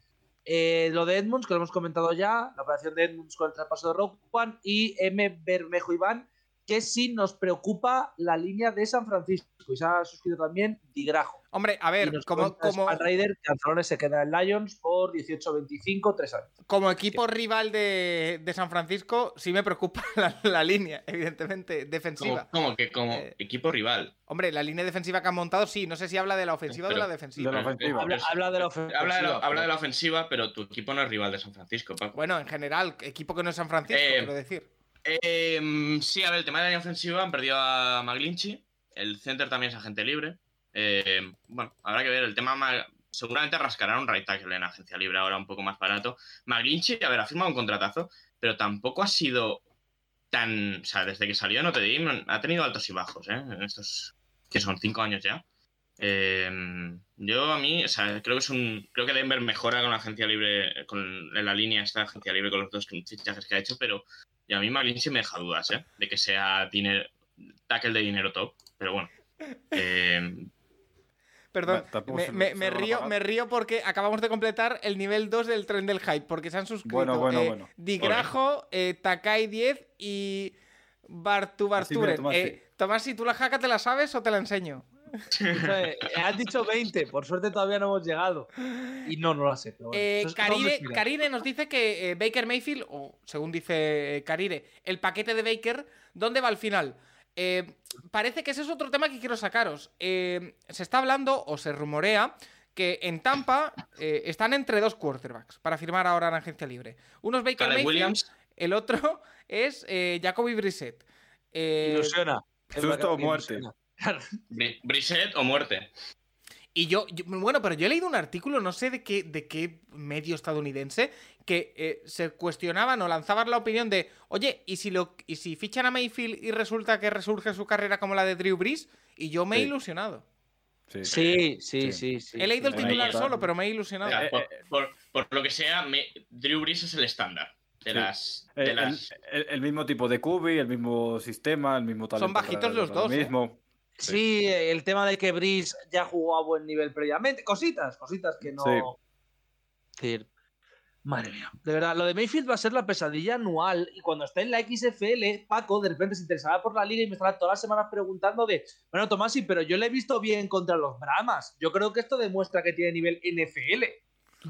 Speaker 3: eh, lo de Edmunds, que lo hemos comentado ya, la operación de Edmunds con el traspaso de Rogue One, y M. Bermejo Iván, que sí nos preocupa la línea de San Francisco. Y se ha suscrito también Digrajo.
Speaker 1: hombre, a ver,
Speaker 3: nos
Speaker 1: como, como,
Speaker 3: Span Rider que Anzalone se queda en Lions por 18-25, 3 años.
Speaker 1: como equipo rival de, de San Francisco, sí me preocupa la, la línea, evidentemente, defensiva.
Speaker 2: como que como
Speaker 1: Eh,
Speaker 2: equipo rival.
Speaker 1: Hombre, la línea defensiva que han montado, sí, no sé si habla de la ofensiva o de la defensiva.
Speaker 4: de la ofensiva.
Speaker 3: Habla, habla de la ofensiva.
Speaker 2: Habla de, la, habla
Speaker 3: pero-
Speaker 2: de la ofensiva, pero tu equipo no es rival de San Francisco, Paco.
Speaker 1: Bueno, en general, equipo que no es San Francisco,
Speaker 2: Eh,
Speaker 1: quiero decir.
Speaker 2: Eh, sí, a ver, el tema de la línea ofensiva han perdido a McGlinchey. El center también es agente libre. Eh, bueno, habrá que ver. El tema ma- seguramente rascará un right tackle en agencia libre ahora un poco más barato. McGlinchey, a ver, ha firmado un contratazo, pero tampoco ha sido tan. O sea, desde que salió de Notre Dame ha tenido altos y bajos, ¿eh? En estos. que son cinco años ya. Eh, yo a mí, o sea, creo que es un. Creo que Denver mejora con la agencia libre, con la línea esta agencia libre con los dos fichajes que ha hecho, pero y a mí McGlinchey me deja dudas, ¿eh? De que sea dinero, tackle de dinero top. Pero bueno. Eh,
Speaker 1: Perdón, me, río, me río porque acabamos de completar el nivel 2 del tren del hype, porque se han suscrito
Speaker 4: Bueno, bueno,
Speaker 1: eh,
Speaker 4: bueno.
Speaker 1: Digrajo, eh, Takai 10 y Bartu Barturen.
Speaker 4: Tomás,
Speaker 1: Eh, Tomás, si tú la jaca te la sabes o te la enseño.
Speaker 3: Eh, Has dicho 20, por suerte todavía no hemos llegado. Y no, no lo sé. Pero bueno,
Speaker 1: Eh, Carire. Carire nos dice que eh, Baker Mayfield, o según dice eh, Carire, el paquete de Baker, ¿dónde va al final? Eh, parece que ese es otro tema que quiero sacaros. Eh, se está hablando, o se rumorea, que en Tampa eh, están entre dos quarterbacks para firmar ahora en agencia libre. Uno es Baker
Speaker 2: Caleb
Speaker 1: Mayfield,
Speaker 2: Williams.
Speaker 1: el otro es eh, Jacoby Brissett. Eh,
Speaker 3: Ilusiona.
Speaker 4: Susto o muerte.
Speaker 3: ilusiona. Claro.
Speaker 2: Bri- Brissett o muerte.
Speaker 1: Y yo, yo- bueno, pero yo he leído un artículo, no sé de qué, de qué medio estadounidense, que eh, se cuestionaban o lanzaban la opinión de, oye, ¿y si, lo, ¿y si fichan a Mayfield y resulta que resurge su carrera como la de Drew Brees? Y yo me he ilusionado.
Speaker 4: Sí.
Speaker 3: Sí, sí,
Speaker 4: Sí.
Speaker 3: sí. sí,
Speaker 1: he leído el titular solo, pero me he ilusionado.
Speaker 4: Eh,
Speaker 2: por,
Speaker 4: eh,
Speaker 2: por- por lo que sea, me- Drew Brees es el estándar de las. De
Speaker 4: el,
Speaker 2: las
Speaker 4: el- el mismo tipo de cubi, el mismo sistema, el mismo talento.
Speaker 1: bajitos
Speaker 4: para-
Speaker 1: los
Speaker 4: para
Speaker 1: dos,
Speaker 4: lo
Speaker 1: ¿eh?
Speaker 4: mismo.
Speaker 3: Sí, el tema de que Brice ya jugó a buen nivel previamente. Cositas, cositas que no.
Speaker 4: Sí.
Speaker 3: Madre mía. De verdad, lo de Mayfield va a ser la pesadilla anual. Y cuando esté en la XFL, Paco de repente se interesará por la liga y me estará todas las semanas preguntando de, bueno, Tomasi, pero yo le he visto bien contra los Brahmas. Yo creo que esto demuestra que tiene nivel NFL.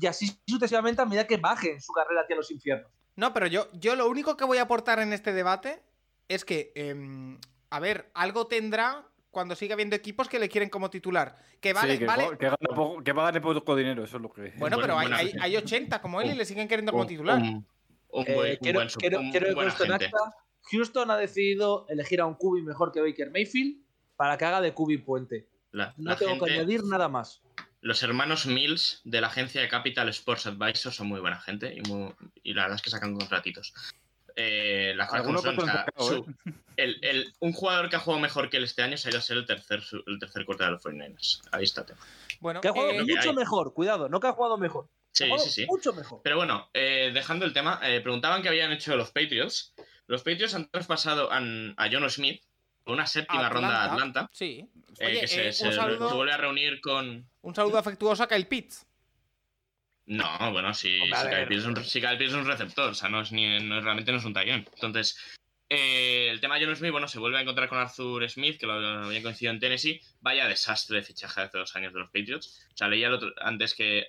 Speaker 3: Y así sucesivamente a medida que baje en su carrera hacia los infiernos.
Speaker 1: No, pero yo, yo lo único que voy a aportar en este debate es que, em, a ver, algo tendrá cuando siga habiendo equipos que le quieren como titular. Que vale,
Speaker 4: Sí, que,
Speaker 1: vale.
Speaker 4: que, gane poco, que va a ganar poco dinero, eso es lo que.
Speaker 1: Bueno,
Speaker 2: Buen-
Speaker 1: pero hay, hay, hay 80 como él y le siguen queriendo como titular.
Speaker 3: Eh, quiero, que Houston ha decidido elegir a un QB mejor que Baker Mayfield para que haga de QB puente.
Speaker 2: La-
Speaker 3: No
Speaker 2: la
Speaker 3: tengo que añadir nada más.
Speaker 2: Los hermanos Mills de la agencia de Capital Sports Advisor son muy buena gente y, muy- y la verdad es que sacan contratitos. Eh, el- el- un jugador que ha jugado mejor que él este año se ha ido a ser el tercer, el tercer corte de los 49ers. Ahí está. el tema.
Speaker 1: Bueno,
Speaker 3: Que ha jugado
Speaker 1: eh,
Speaker 3: mucho
Speaker 2: hay.
Speaker 3: mejor, cuidado, no que ha jugado mejor.
Speaker 2: Sí,
Speaker 3: jugado
Speaker 2: sí, sí.
Speaker 3: Mucho mejor.
Speaker 2: Pero bueno, eh, dejando el tema, eh, preguntaban qué habían hecho los Patriots. Los Patriots han traspasado a John Smith por una séptima ronda a Atlanta.
Speaker 1: Sí.
Speaker 2: eh,
Speaker 1: Oye,
Speaker 2: que se,
Speaker 1: eh,
Speaker 2: se
Speaker 1: un,
Speaker 2: re-
Speaker 1: saludo,
Speaker 2: se vuelve a reunir con.
Speaker 1: un saludo afectuoso a Kyle Pitts.
Speaker 2: No, bueno, si, si Kyle es un, si Kyle Pitts es un receptor, o sea, no es ni, no es- realmente no es un tallón. Entonces, eh, el tema de John Smith, bueno, se vuelve a encontrar con Arthur Smith, que lo había coincidido en Tennessee. Vaya desastre de fichaje hace dos años de los Patriots. O sea, leía el otro- antes que,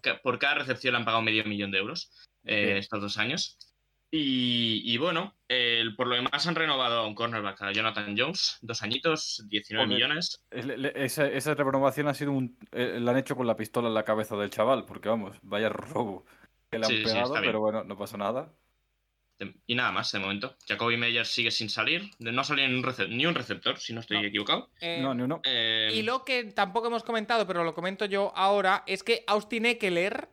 Speaker 2: que por cada recepción le han pagado medio millón de euros eh, estos dos años. Y, y bueno, por lo demás han renovado a un cornerback, a Jonathan Jones, dos añitos, 19
Speaker 4: Joder.
Speaker 2: millones.
Speaker 4: Esa, esa renovación ha sido un. eh, la han hecho con la pistola en la cabeza del chaval, porque vamos, vaya robo que le han
Speaker 2: Sí,
Speaker 4: pegado, pero bueno, no pasa nada.
Speaker 2: Y nada más de momento. Jacoby Meyer sigue sin salir. No ha salido ni un, rece- ni un receptor, si no estoy
Speaker 1: No.
Speaker 2: equivocado.
Speaker 1: Eh,
Speaker 4: No, ni uno.
Speaker 2: Eh,
Speaker 1: Y lo que tampoco hemos comentado, pero lo comento yo ahora, es que Austin Eckler,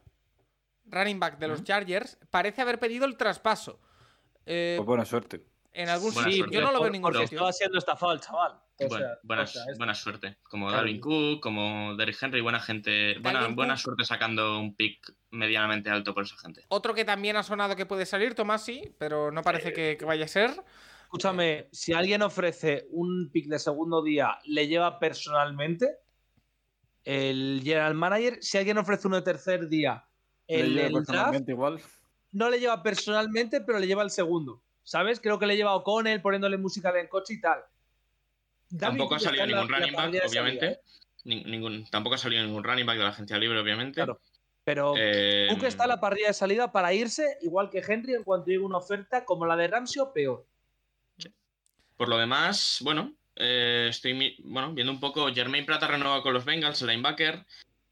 Speaker 1: running back de los Chargers, parece haber pedido el traspaso. Eh,
Speaker 4: Pues buena suerte.
Speaker 1: En algún
Speaker 2: Buena
Speaker 1: sitio.
Speaker 2: suerte.
Speaker 1: Yo no lo veo en ningún
Speaker 3: porque
Speaker 1: sitio.
Speaker 3: estaba siendo estafado el chaval.
Speaker 2: Bueno,
Speaker 3: sea,
Speaker 2: buena,
Speaker 3: o sea, es-
Speaker 2: buena suerte. Como
Speaker 3: Claro.
Speaker 2: Darwin Cook, como Derrick Henry, buena gente. Buena, buena suerte sacando un pick medianamente alto por esa gente.
Speaker 1: Otro que también ha sonado que puede salir, Tomasi, pero no parece que, que vaya a ser.
Speaker 3: Escúchame, si alguien ofrece un pick de segundo día, le lleva personalmente el general manager. Si alguien ofrece uno de tercer día,
Speaker 4: Le
Speaker 3: el, draft,
Speaker 4: igual.
Speaker 3: no le lleva personalmente, pero le lleva el segundo. ¿Sabes? Creo que le lleva a O'Connell poniéndole música en el coche y tal.
Speaker 2: Tampoco ha salido ningún running back, obviamente.
Speaker 3: ¿eh?
Speaker 2: Ni- ningún, tampoco ha salido ningún running back de la agencia libre, obviamente.
Speaker 3: Claro. Pero
Speaker 2: Eh,
Speaker 3: Cook está en la parrilla de salida para irse, igual que Henry, en cuanto llegue una oferta como la de Ramsey o peor.
Speaker 2: Por lo demás, bueno, eh, estoy bueno, viendo un poco. Jermaine Prata renueva con los Bengals, el linebacker.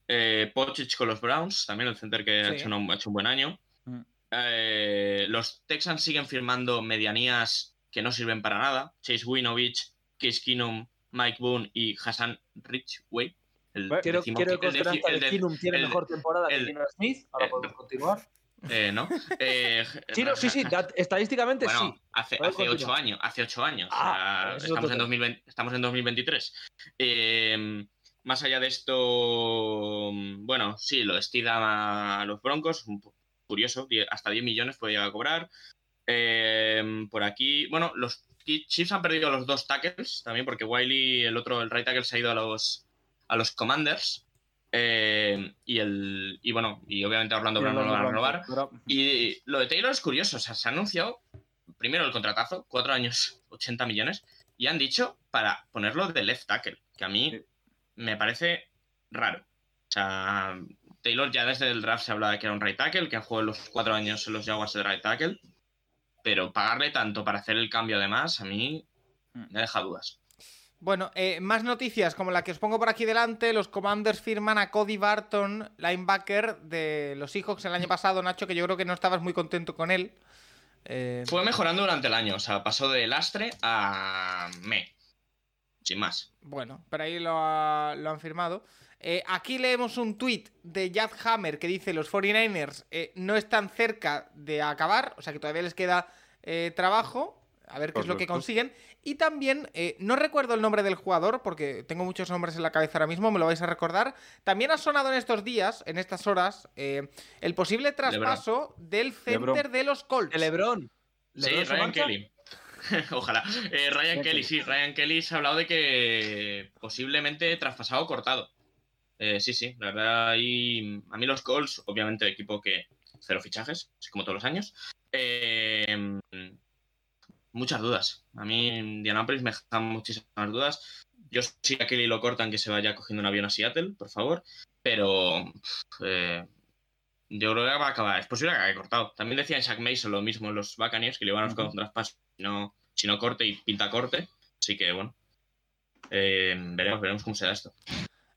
Speaker 2: Eh, Pochich con los Browns, también el center que ha,
Speaker 1: Sí.
Speaker 2: hecho un, ha hecho un buen año.
Speaker 4: Mm.
Speaker 2: Eh, los Texans siguen firmando medianías que no sirven para nada. Chase Winovich, Case Keenum, Mike Boone y Hassan Ridgeway. El
Speaker 4: Bueno,
Speaker 3: Quiero, quiero
Speaker 2: el
Speaker 3: que
Speaker 2: el
Speaker 3: que
Speaker 2: de-
Speaker 3: Keenum tiene
Speaker 2: el-
Speaker 3: mejor temporada
Speaker 2: el-
Speaker 3: que Keenum Smith. Ahora podemos continuar.
Speaker 2: eh, ¿no? Eh,
Speaker 3: Sí, no, sí, sí. estadísticamente
Speaker 2: Bueno,
Speaker 3: sí.
Speaker 2: hace, hace ocho años, hace ocho años.
Speaker 3: Ah,
Speaker 2: o sea,
Speaker 3: es
Speaker 2: estamos, en
Speaker 3: tema.
Speaker 2: 2020 estamos en 2023. Eh, más allá de esto, bueno, sí, lo estira a los Broncos, curioso, hasta 10 millones puede llegar a cobrar. Eh, por aquí, bueno, los Chiefs han perdido los dos tackles también, porque Wiley, el otro, el right tackle, se ha ido a los, a los Commanders. Eh, y el y bueno, y obviamente Orlando Brown no lo van a renovar.
Speaker 4: Pero-
Speaker 2: Y lo de Taylor es curioso, o sea, se ha anunciado primero el contratazo, cuatro años, 80 millones, y han dicho para ponerlo de left tackle, que a mí
Speaker 4: Sí.
Speaker 2: Me parece raro. O sea, Taylor ya desde el draft se habla de que era un right tackle, que jugado los cuatro años en los Jaguars de right tackle, pero pagarle tanto para hacer el cambio además, a mí me deja dudas.
Speaker 1: Bueno, eh, más noticias como la que os pongo por aquí delante. Los Commanders firman a Cody Barton, linebacker de los Seahawks el año pasado, Nacho, que yo creo que no estabas muy contento con él. Eh,
Speaker 2: Fue mejorando durante el año, o sea, pasó de lastre a me. Sin más.
Speaker 1: Bueno, pero ahí lo, ha- lo han firmado. Eh, aquí leemos un tweet de Jad Hammer que dice los 49ers eh, no están cerca de acabar, o sea que todavía les queda eh, trabajo, a ver qué es lo que consiguen. Y también, eh, no recuerdo el nombre del jugador, porque tengo muchos nombres en la cabeza ahora mismo, me lo vais a recordar. También ha sonado en estos días, en estas horas, eh, el posible traspaso del center
Speaker 4: Lebron.
Speaker 1: de los Colts.
Speaker 3: De LeBron. ¿LeBron
Speaker 2: Ryan? Kelly. Ojalá. Eh, Ryan Kelly,
Speaker 4: sí.
Speaker 2: Ryan Kelly se ha hablado de que posiblemente traspasado o cortado. Eh, sí, sí, la verdad, ahí, a mí los Colts, obviamente, equipo que cero fichajes, así como todos los años. Eh, muchas dudas. A mí, Indianapolis me dejan muchísimas dudas. Yo sí a Kelly lo cortan que se vaya cogiendo un avión a Seattle, por favor. Pero eh, yo creo que va a acabar. Es posible que acabe cortado. También decían Shaq Mason lo mismo los Buccaneers, que le iban a buscar un traspaso no, si no corte y pinta corte. Así que bueno. Eh, veremos, veremos cómo será esto.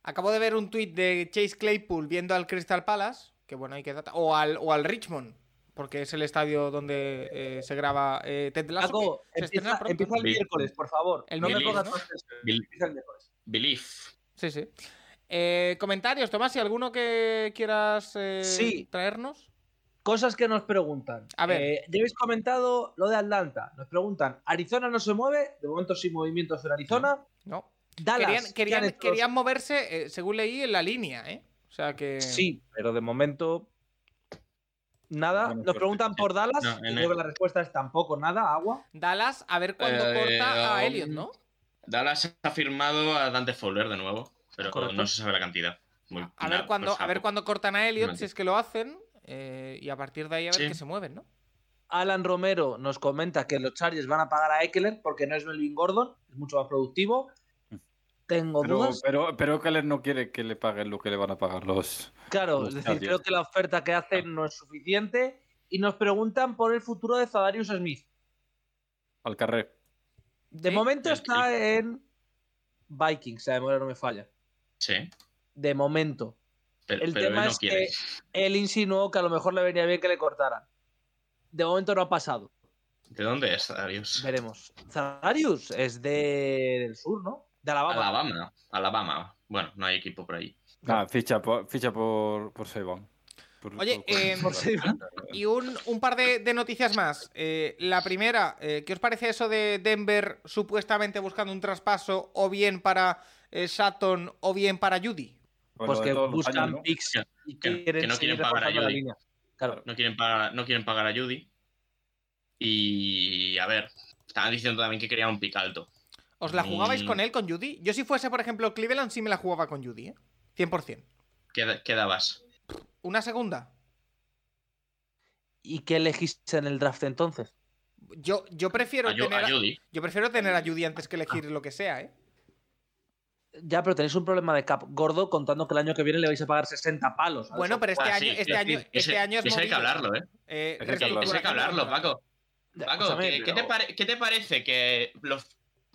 Speaker 1: Acabo de ver un tuit de Chase Claypool viendo al Crystal Palace, que bueno, hay que data, o al, o al Richmond, porque es el estadio donde eh, se graba eh, Ted Lasso, se
Speaker 3: empieza,
Speaker 1: pronto,
Speaker 3: empieza el miércoles, por favor.
Speaker 1: El
Speaker 3: no.
Speaker 2: Belief.
Speaker 1: Sí, sí. Eh, comentarios, Tomás, ¿y alguno que quieras eh,
Speaker 3: Sí.
Speaker 1: traernos?
Speaker 3: Cosas que nos preguntan.
Speaker 1: A ver.
Speaker 3: Eh, ya habéis comentado lo de Atlanta. Nos preguntan, ¿Arizona no se mueve? De momento sin movimientos en Arizona.
Speaker 1: No.
Speaker 3: Dallas.
Speaker 1: Querían, moverse, eh, según leí, en la línea, ¿eh? O sea que.
Speaker 3: Sí, pero de momento nada.
Speaker 4: Bueno,
Speaker 3: Nos
Speaker 4: suerte,
Speaker 3: preguntan por Dallas.
Speaker 2: No,
Speaker 3: y creo que la respuesta es tampoco nada, agua.
Speaker 1: Dallas, a ver cuándo
Speaker 2: Eh,
Speaker 1: corta a Elliot, ¿no?
Speaker 2: Dallas ha firmado a Dante Fowler de nuevo, pero
Speaker 3: Correcto.
Speaker 2: no se sabe la cantidad. Muy-
Speaker 1: A
Speaker 2: nada,
Speaker 1: ver cuándo,
Speaker 2: pues,
Speaker 1: a ver cuándo cortan a Elliot,
Speaker 2: No
Speaker 1: si es que lo hacen. Eh, y a partir de ahí a ver
Speaker 2: Sí.
Speaker 1: que se mueven, ¿no?
Speaker 3: Alan Romero nos comenta que los Chargers van a pagar a Eckler porque no es Melvin Gordon, es mucho más productivo. Tengo
Speaker 4: Pero,
Speaker 3: dudas.
Speaker 4: pero, pero Keller no quiere que le paguen lo que le van a pagar los.
Speaker 3: Claro,
Speaker 4: los
Speaker 3: es decir,
Speaker 4: Chargers.
Speaker 3: creo que la oferta que hacen no es suficiente. Y nos preguntan por el futuro de Zadarius Smith.
Speaker 4: al carrer.
Speaker 3: De
Speaker 1: Sí,
Speaker 3: momento
Speaker 2: el-
Speaker 3: está en Vikings, si la memoria no me falla.
Speaker 2: Sí,
Speaker 3: De momento.
Speaker 2: Pero,
Speaker 3: El
Speaker 2: pero
Speaker 3: tema
Speaker 2: él no
Speaker 3: es
Speaker 2: quiere.
Speaker 3: que él insinuó que a lo mejor le venía bien que le cortaran. De momento no ha pasado.
Speaker 2: ¿De dónde es, Darius?
Speaker 3: Veremos. Zadarius es de... del sur, ¿no? De Alabama.
Speaker 2: Alabama. Alabama. Bueno, no hay equipo por ahí.
Speaker 4: Ah, ficha por, ficha por, por
Speaker 1: Oye,
Speaker 4: por-
Speaker 1: eh, Y un, un par de, de noticias más. Eh, la primera, eh, ¿qué os parece eso de Denver supuestamente buscando un traspaso o bien para eh, Sutton o bien para Judy?
Speaker 3: Pues que buscan
Speaker 4: años, ¿no?
Speaker 3: picks
Speaker 2: Que-
Speaker 3: y
Speaker 2: que-
Speaker 3: quieren
Speaker 2: que no quieren pagar a Judy.
Speaker 3: línea. Claro.
Speaker 2: No quieren, pagar, no quieren pagar a Judy. Y a ver, estaban diciendo también que querían un pick alto.
Speaker 1: ¿Os la jugabais
Speaker 2: Mm.
Speaker 1: con él, con Judy? Yo si fuese, por ejemplo, Cleveland, sí me la jugaba con Judy, ¿eh? 100%.
Speaker 2: ¿Qué, qué dabas?
Speaker 1: ¿Una segunda?
Speaker 3: ¿Y qué elegiste en el draft entonces?
Speaker 1: Yo, yo prefiero
Speaker 2: A,
Speaker 1: tener
Speaker 2: a
Speaker 1: a,
Speaker 2: Judy.
Speaker 1: yo prefiero tener a Judy antes que elegir lo que sea, ¿eh?
Speaker 3: Ya, pero tenéis un problema de cap gordo contando que el año que viene le vais a pagar 60 palos. ¿sabes?
Speaker 1: Bueno, pero este
Speaker 2: Ah,
Speaker 1: año,
Speaker 2: sí,
Speaker 1: este
Speaker 2: sí,
Speaker 1: año,
Speaker 2: sí,
Speaker 1: este
Speaker 2: ese-
Speaker 1: año es
Speaker 2: ese hay que hablarlo, ¿eh?
Speaker 1: Eh,
Speaker 4: Ese hay que hablarlo.
Speaker 2: Eso hay que hablarlo, Paco.
Speaker 3: Ya,
Speaker 2: Paco,
Speaker 3: escúchame,
Speaker 2: ¿qué, qué te
Speaker 3: pero-
Speaker 2: pare- qué te parece que los,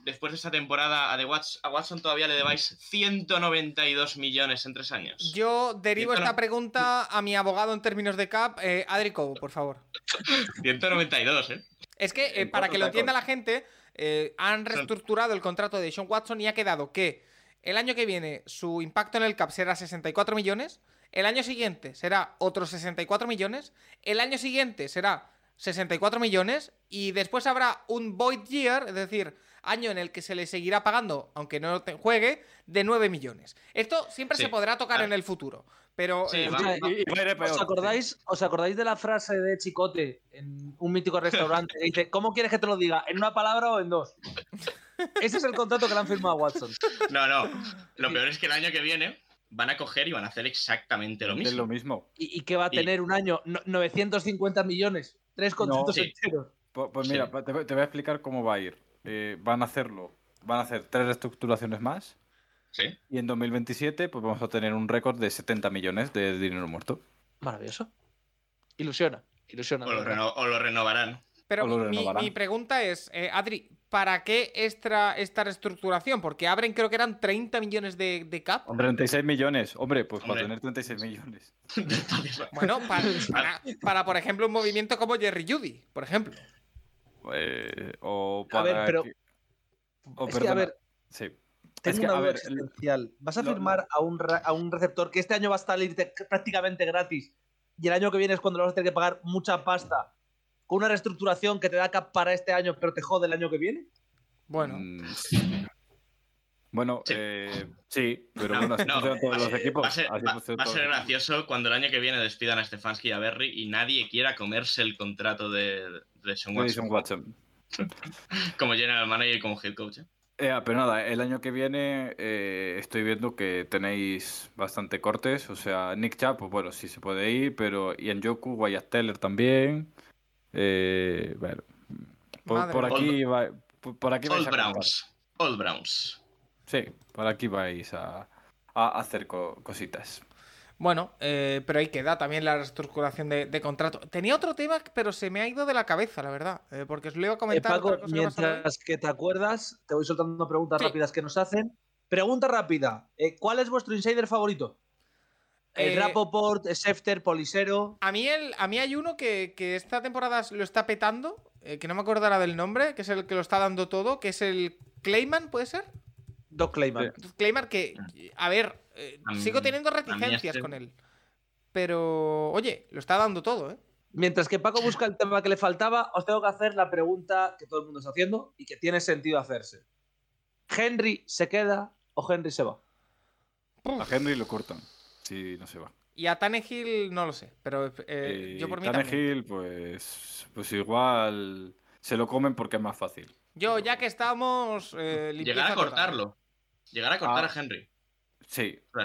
Speaker 2: después de esta temporada a, The Watch- a Watson todavía le debáis 192 millones en tres años?
Speaker 1: Yo derivo esta pregunta a mi abogado en términos de cap, eh, Adri Cobo, por favor.
Speaker 2: 192, ¿eh?
Speaker 1: Es que, eh,
Speaker 4: ¿En
Speaker 1: para que lo entienda la gente, eh, han reestructurado el contrato de Sean Watson y ha quedado que el año que viene su impacto en el cap será 64 millones, el año siguiente será otros 64 millones, el año siguiente será 64 millones y después habrá un void year, es decir, año en el que se le seguirá pagando, aunque no te- juegue, de 9 millones. Esto siempre
Speaker 2: Sí,
Speaker 1: se podrá tocar
Speaker 2: claro.
Speaker 1: en el futuro, pero...
Speaker 2: Sí,
Speaker 1: eh.
Speaker 3: ¿Os acordáis, ¿Os acordáis de la frase de Chicote en un mítico restaurante? Dice, ¿cómo quieres que te lo diga? ¿En una palabra o en dos? Ese es el contrato que le han firmado a Watson.
Speaker 2: No, no. Lo peor es que el año que viene van a coger y van a hacer exactamente lo
Speaker 4: Es
Speaker 2: mismo.
Speaker 4: lo mismo.
Speaker 3: ¿Y, y que va a
Speaker 2: Y-
Speaker 3: tener un año? No- 950 millones. Tres contratos
Speaker 2: sí.
Speaker 3: enteros.
Speaker 4: Pues,
Speaker 2: Sí.
Speaker 4: mira, te, voy- te voy a explicar cómo va a ir. Eh, van a hacerlo. Van a hacer tres reestructuraciones más.
Speaker 2: Sí.
Speaker 4: Y en 2027, pues vamos a tener un récord de 70 millones de dinero muerto.
Speaker 3: Maravilloso. Ilusiona. Ilusiona.
Speaker 2: O lo,
Speaker 3: verdad.
Speaker 2: reno- o lo renovarán.
Speaker 1: Pero
Speaker 4: O lo
Speaker 1: mi,
Speaker 4: renovarán.
Speaker 1: mi pregunta es, eh, Adri, ¿para qué esta, esta reestructuración? Porque abren, creo que eran 30 millones de, de cap.
Speaker 4: 36 millones. Hombre, pues
Speaker 2: Hombre.
Speaker 4: para tener 36 millones.
Speaker 1: Bueno, para, para, para, por ejemplo, un movimiento como Jerry Judy, por ejemplo.
Speaker 4: Eh, o
Speaker 3: A
Speaker 4: para
Speaker 3: ver, pero-
Speaker 4: que- o
Speaker 3: Es que, a ver,
Speaker 4: Sí.
Speaker 3: Tengo
Speaker 4: Es que,
Speaker 3: una
Speaker 4: a
Speaker 3: duda
Speaker 4: ver,
Speaker 3: existencial. ¿Vas a
Speaker 4: lo-
Speaker 3: firmar a, un, a un receptor que este año va a salir prácticamente gratis y el año que viene es cuando le vas a tener que pagar mucha pasta con una reestructuración que te da cap para este año pero te jode el año que viene?
Speaker 1: Bueno,
Speaker 4: Mm, Bueno,
Speaker 2: Sí.
Speaker 4: eh, sí, pero
Speaker 2: No,
Speaker 4: bueno, así
Speaker 2: no,
Speaker 4: funcionan todos
Speaker 2: va-
Speaker 4: los equipos.
Speaker 2: Va a ser,
Speaker 4: así
Speaker 2: va-
Speaker 4: funcionan
Speaker 2: va a
Speaker 4: todos
Speaker 2: ser
Speaker 4: los equipos.
Speaker 2: gracioso cuando el año que viene despidan a Stefanski y a Berry y nadie quiera comerse el contrato de, de Sean Watson
Speaker 4: Watson.
Speaker 2: como general manager y como head coach. ¿eh?
Speaker 4: Eh, pero nada, el año que viene eh, estoy viendo que tenéis bastante cortes. O sea, Nick Chubb, pues bueno, sí se puede ir, pero Ian Joku, Wyatt Teller también. Eh, bueno, por, aquí va- por, por aquí vais
Speaker 2: All
Speaker 4: a.
Speaker 2: Browns. All Browns.
Speaker 4: Sí, por aquí vais a, a hacer co- cositas.
Speaker 1: bueno, eh, pero ahí queda también la reestructuración de, de contrato. Tenía otro tema, pero se me ha ido de la cabeza, la verdad. eh, porque os lo iba a
Speaker 3: Eh,
Speaker 1: comentar.
Speaker 3: Paco,
Speaker 1: otra cosa
Speaker 3: mientras que te acuerdas, te voy soltando preguntas
Speaker 1: Sí.
Speaker 3: rápidas que nos hacen. Pregunta rápida. eh, ¿Cuál es vuestro insider favorito? El
Speaker 1: Eh,
Speaker 3: Rapoport, Schefter, Polisero.
Speaker 1: A mí, el, a mí hay uno que, que esta temporada lo está petando, eh, que no me acordará del nombre, que es el que lo está dando todo, que es el Clayman, ¿puede ser?
Speaker 3: Doc Clayman.
Speaker 1: Clayman que, a ver, eh,
Speaker 2: A mí-
Speaker 1: sigo teniendo reticencias
Speaker 2: este-
Speaker 1: con él. Pero, oye, lo está dando todo, ¿eh?
Speaker 3: Mientras que Paco busca el tema que le faltaba, os tengo que hacer la pregunta que todo el mundo está haciendo y que tiene sentido hacerse. ¿Henry se queda o Henry se va?
Speaker 4: A Henry lo cortan, si no se va.
Speaker 1: Y a Tannehill no lo sé, pero eh,
Speaker 4: Eh,
Speaker 1: yo por mí también.
Speaker 4: Tannehill, pues, pues igual se lo comen porque es más fácil.
Speaker 1: Yo, ya que estamos. eh,
Speaker 2: Llegar a
Speaker 1: total.
Speaker 2: cortarlo. Llegar a cortar
Speaker 4: Ah.
Speaker 2: a Henry.
Speaker 4: Sí, o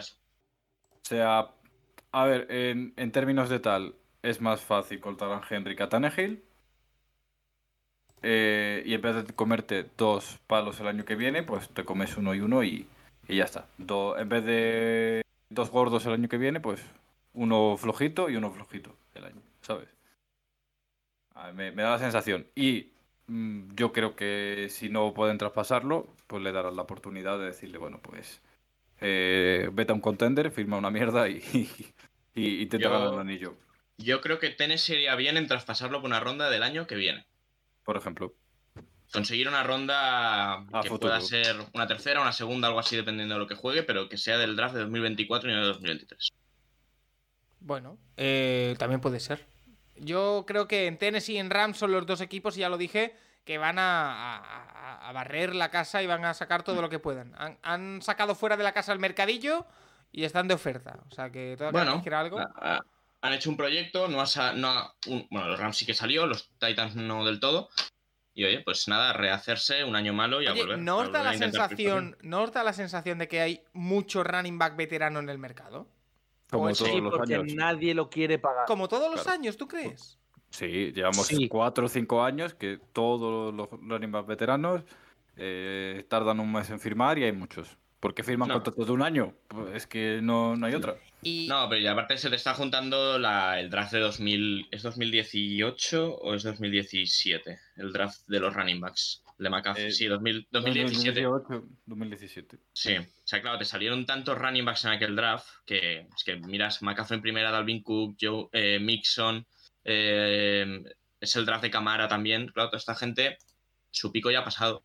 Speaker 4: sea, a ver, en, en términos de tal, es más fácil cortar a Henry que a Tannehill. Eh, y en vez de comerte dos palos el año que viene, pues te comes uno y uno y, y ya está. Do- en vez de dos gordos el año que viene, pues uno flojito y uno flojito el año, ¿sabes? Ver, me, me da la sensación. Y mm, yo creo que si no pueden traspasarlo, pues le darán la oportunidad de decirle, bueno, pues eh, vete a un contender, firma una mierda y, y, y te
Speaker 2: Yo-
Speaker 4: ganar el anillo,
Speaker 2: Yo creo que Tennessee iría bien en traspasarlo por una ronda del año que viene.
Speaker 4: por ejemplo.
Speaker 2: Conseguir una ronda que
Speaker 4: futuro.
Speaker 2: pueda ser una tercera, una segunda, algo así, dependiendo de lo que juegue, pero que sea del draft de 2024 y no de 2023.
Speaker 1: Bueno, eh, también puede ser. Yo creo que en Tennessee y en Rams son los dos equipos, y ya lo dije, que van a, a- a barrer la casa y van a sacar todo lo que puedan. Han, han sacado fuera de la casa el mercadillo y están de oferta. O sea que todavía
Speaker 2: Bueno,
Speaker 1: quiera algo.
Speaker 2: a- a- han hecho un proyecto, no ha, no ha- un- bueno, los Rams sí que salió, los Titans no del todo. Y oye, pues nada, rehacerse un año malo y a
Speaker 1: Oye,
Speaker 2: volver.
Speaker 1: ¿no
Speaker 2: a
Speaker 1: os da
Speaker 2: volver
Speaker 1: la
Speaker 2: a
Speaker 1: sensación, ¿no os da la sensación de que hay mucho running back veterano en el mercado?
Speaker 4: Como
Speaker 1: Pues
Speaker 4: todos
Speaker 1: sí,
Speaker 4: los
Speaker 3: porque
Speaker 4: años.
Speaker 3: nadie lo quiere pagar.
Speaker 1: Como todos los
Speaker 4: Claro.
Speaker 1: años, ¿tú crees?
Speaker 4: Sí, llevamos
Speaker 3: Sí.
Speaker 4: cuatro o cinco años que todos los running back veteranos eh, tardan un mes en firmar y hay muchos. ¿Por qué firman
Speaker 2: No.
Speaker 4: contratos de un año? Pues es que no, no hay otra.
Speaker 1: Y
Speaker 2: No, pero y aparte se te está juntando la- el draft de 2000. ¿Es 2018 o es 2017? El draft de los running backs. De McAfee.
Speaker 4: Eh,
Speaker 2: sí, 2000 2017.
Speaker 4: 2018, 2017.
Speaker 2: Sí, o sea, claro, te salieron tantos running backs en aquel draft que es que miras McCaffrey en primera, Dalvin Cook, Joe, eh, Mixon, eh, es el draft de Camara también. Claro, toda esta gente, su pico ya ha pasado.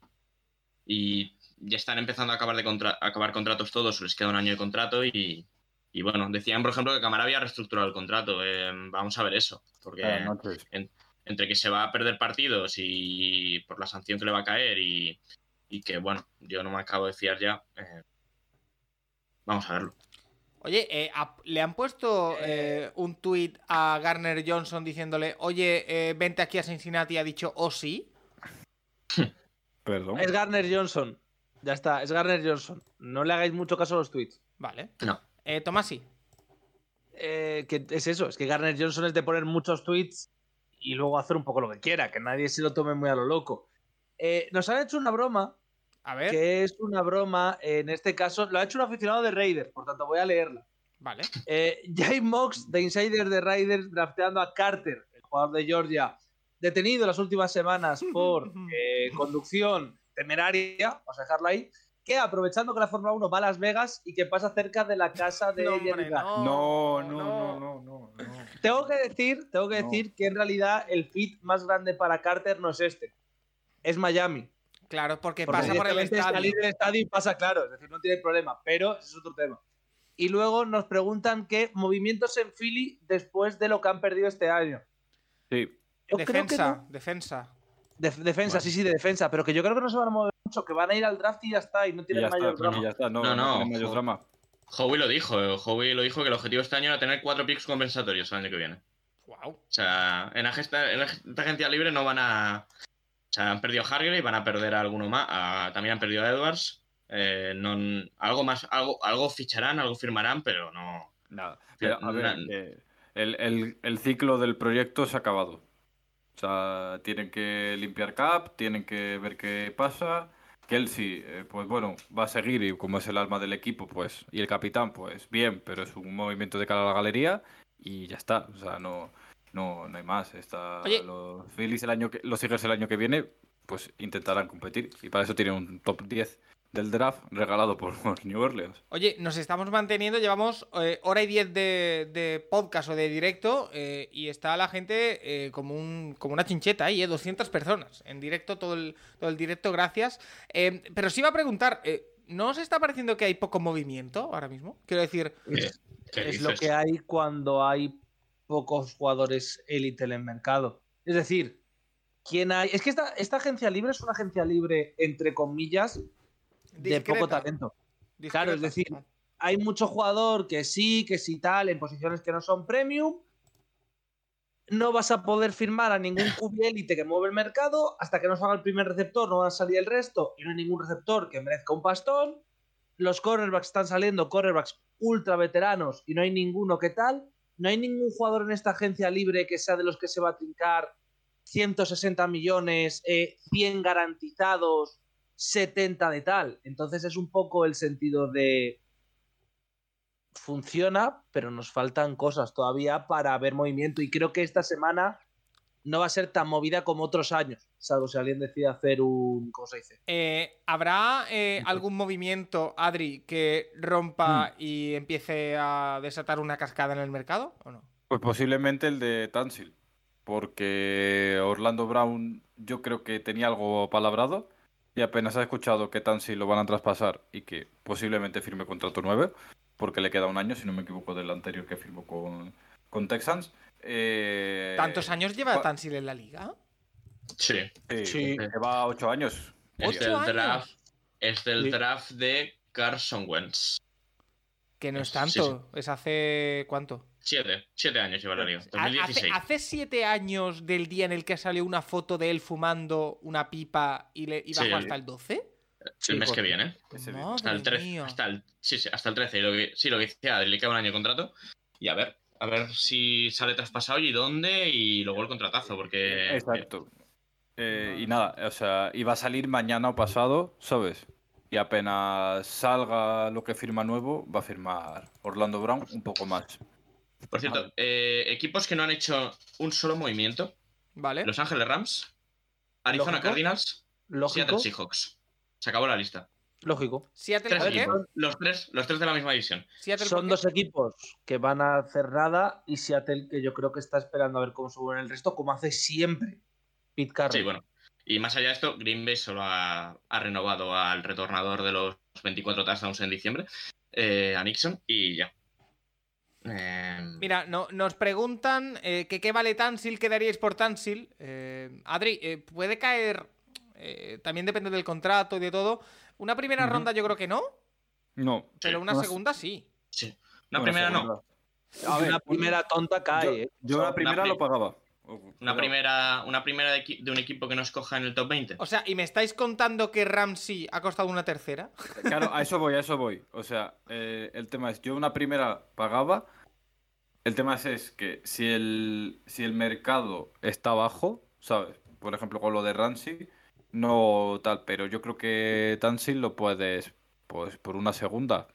Speaker 2: Y ya están empezando a acabar, de contra- a acabar contratos todos, les queda un año de contrato y, y bueno, decían, por ejemplo, que Camara había reestructurado el contrato. Eh, vamos a ver eso, porque
Speaker 4: noche.
Speaker 2: entre que se va a perder partidos y por la sanción que le va a caer y, y que, bueno, yo no me acabo de fiar ya. eh, vamos a verlo.
Speaker 1: Oye, eh, le han puesto eh, un tweet a Garner Johnson diciéndole, oye, eh, vente aquí a Cincinnati y ha dicho, oh sí.
Speaker 4: Perdón.
Speaker 3: Es Garner Johnson. Ya está, es Garner Johnson. No le hagáis mucho caso a los tweets.
Speaker 1: Vale.
Speaker 2: No.
Speaker 1: Eh, Tomasi.
Speaker 3: Eh, que es eso, es que Garner Johnson es de poner muchos tweets y luego hacer un poco lo que quiera, que nadie se lo tome muy a lo loco. Eh, nos han hecho una broma,
Speaker 1: A ver.
Speaker 3: que es una broma, en este caso, lo ha hecho un aficionado de Raiders, por tanto voy a leerla.
Speaker 1: Vale.
Speaker 3: Eh, hay mocks de insiders de Raiders drafteando a Carter, el jugador de Georgia, detenido las últimas semanas por eh, conducción temeraria, vamos a dejarlo ahí, que aprovechando que la Fórmula 1 va a Las Vegas y que pasa cerca de la casa de
Speaker 1: No,
Speaker 3: Jerry
Speaker 1: hombre,
Speaker 3: Gant.
Speaker 4: No, no, no, no, no. no.
Speaker 3: Tengo que decir, tengo que
Speaker 4: No.
Speaker 3: decir que en realidad el fit más grande para Carter no es este. Es Miami.
Speaker 1: Claro, porque
Speaker 3: Porque
Speaker 1: pasa por el estadio.
Speaker 3: salir del estadio y pasa claro, es decir, no tiene problema, pero ese es otro tema. Y luego nos preguntan qué movimientos en Philly después de lo que han perdido este año.
Speaker 4: Sí,
Speaker 3: Yo
Speaker 1: Defensa,
Speaker 3: no.
Speaker 1: defensa.
Speaker 3: Def- defensa, sí, sí, de defensa, pero que yo creo que no se van a mover mucho, que van a ir al draft y ya está, y no
Speaker 4: y
Speaker 3: tienen
Speaker 4: ya
Speaker 3: mayor
Speaker 4: está,
Speaker 3: drama.
Speaker 4: y ya está. No,
Speaker 2: No,
Speaker 4: no, mayor drama.
Speaker 2: Howie lo dijo, eh, Howie lo dijo que el objetivo este año era tener cuatro picks compensatorios el año que viene.
Speaker 1: Wow.
Speaker 2: O sea, en la, gesta- en la esta agencia libre no van a. O sea, han perdido a Hargrave, van a perder a alguno más. a- también han perdido a Edwards. eh, no, algo más, algo, algo ficharán, algo firmarán, pero no.
Speaker 4: Nada. Pero, a ver,
Speaker 2: Na-
Speaker 4: eh, el, el- el ciclo del proyecto se ha acabado. O sea, tienen que limpiar cap, tienen que ver qué pasa. Kelsey, eh, pues bueno, va a seguir y como es el alma del equipo, pues, y el capitán, pues bien, pero es un movimiento de cara a la galería y ya está. O sea, no, no, no hay más. Está,
Speaker 1: Oye.
Speaker 4: los Phillies el año que, los Eagles el año que viene, pues intentarán competir. Y para eso tienen un top 10 del draft regalado por New Orleans.
Speaker 1: Oye, nos estamos manteniendo, llevamos eh, hora y diez de, de podcast o de directo eh, y está la gente eh, como, un, como una chincheta ahí, eh, 200 personas en directo, todo el, todo el directo, gracias. Eh, pero sí iba a preguntar, eh, ¿no os está pareciendo que hay poco movimiento ahora mismo? Quiero decir,
Speaker 2: ¿Qué- qué
Speaker 3: es lo que hay cuando hay pocos jugadores élite en el mercado. Es decir, ¿quién hay? Es que esta, esta agencia libre es una agencia libre, entre comillas, de poco talento.
Speaker 1: discreta.
Speaker 3: Claro, es decir, hay mucho jugador que sí, que sí tal, en posiciones que no son premium. No vas a poder firmar a ningún QB élite que mueve el mercado hasta que no salga el primer receptor, no va a salir el resto y no hay ningún receptor que merezca un pastón. Los cornerbacks están saliendo, cornerbacks ultra veteranos y no hay ninguno que tal. No hay ningún jugador en esta agencia libre que sea de los que se va a trincar 160 millones, eh, 100 garantizados, 70 de tal. Entonces es un poco el sentido de funciona, pero nos faltan cosas todavía para ver movimiento y creo que esta semana no va a ser tan movida como otros años, salvo si alguien decide hacer un, ¿cómo se dice?
Speaker 1: Eh, ¿Habrá eh, algún movimiento, Adri, que rompa
Speaker 4: Hmm.
Speaker 1: y empiece a desatar una cascada en el mercado o no?
Speaker 4: Pues posiblemente el de Tansil, porque Orlando Brown yo creo que tenía algo palabrado y apenas ha escuchado que Tansil lo van a traspasar y que posiblemente firme contrato nuevo, porque le queda un año, si no me equivoco, del anterior que firmó con, con Texans. eh,
Speaker 1: ¿Tantos años lleva
Speaker 4: cua-
Speaker 1: Tansil en la liga?
Speaker 2: Sí.
Speaker 4: Sí,
Speaker 3: Sí.
Speaker 4: lleva ocho años.
Speaker 2: Es
Speaker 1: ¿Ocho
Speaker 2: del
Speaker 1: años?
Speaker 2: draft. Es del
Speaker 3: Sí.
Speaker 2: draft de Carson Wentz.
Speaker 1: Que no es
Speaker 2: Sí,
Speaker 1: tanto. Es hace. ¿Cuánto?
Speaker 2: Siete. Siete años lleva la liga.
Speaker 1: Hace,
Speaker 2: 2016.
Speaker 1: hace siete años del día en el que salió una foto de él fumando una pipa y, le, y bajó hasta el 12.
Speaker 3: Sí,
Speaker 2: el mes que viene. Hasta el 13.
Speaker 1: mía.
Speaker 2: Hasta el, sí, sí, hasta el 13. Y lo que, sí, lo que decía, le queda un año de contrato. Y a ver, a ver si sale traspasado y dónde. Y luego el contratazo, porque.
Speaker 4: Exacto. Eh, y nada, o sea, iba a salir mañana o pasado, ¿sabes? Y apenas salga lo que firma nuevo, va a firmar Orlando Brown un poco más.
Speaker 2: Por cierto, eh, equipos que no han hecho un solo movimiento:
Speaker 1: Vale.
Speaker 2: Los Ángeles Rams, Arizona
Speaker 3: Lógico.
Speaker 2: Cardinals,
Speaker 3: Lógico.
Speaker 2: Seattle Seahawks. Se acabó la lista.
Speaker 3: Lógico.
Speaker 1: Seattle.
Speaker 2: Los tres, los tres de la misma división.
Speaker 1: Seattle,
Speaker 3: Son dos equipos que van a hacer nada y Seattle que yo creo que está esperando a ver cómo suben el resto, como hace siempre Pete Carroll.
Speaker 2: Sí, bueno. Y más allá de esto, Green Bay solo ha, ha renovado al retornador de los 24 touchdowns en diciembre, eh, a Nixon, y ya. Eh,
Speaker 1: Mira, no, nos preguntan eh, que qué vale Tansil, qué daríais por Tansil. Eh, Adri, eh, puede caer, eh, también depende del contrato y de todo. Una primera ronda yo creo que no,
Speaker 4: No,
Speaker 1: pero una
Speaker 4: no-
Speaker 1: segunda sí.
Speaker 2: sí. Una primera no.
Speaker 4: segunda. A ver,
Speaker 3: una primera tonta
Speaker 4: Yo,
Speaker 3: cae.
Speaker 4: yo la
Speaker 2: Una
Speaker 4: primera
Speaker 2: pri-
Speaker 4: lo pagaba.
Speaker 2: Una primera, una primera de, un equipo que nos coja en el top 20.
Speaker 1: O sea, ¿y me estáis contando que Ramsey ha costado una tercera?
Speaker 4: Claro, a eso voy, a eso voy. O sea, eh, el tema es, yo una primera pagaba. El tema es, es que si el, si el mercado está bajo, ¿sabes? Por ejemplo, con lo de Ramsey, no tal, pero yo creo que Tansil lo puedes, pues, por una segunda,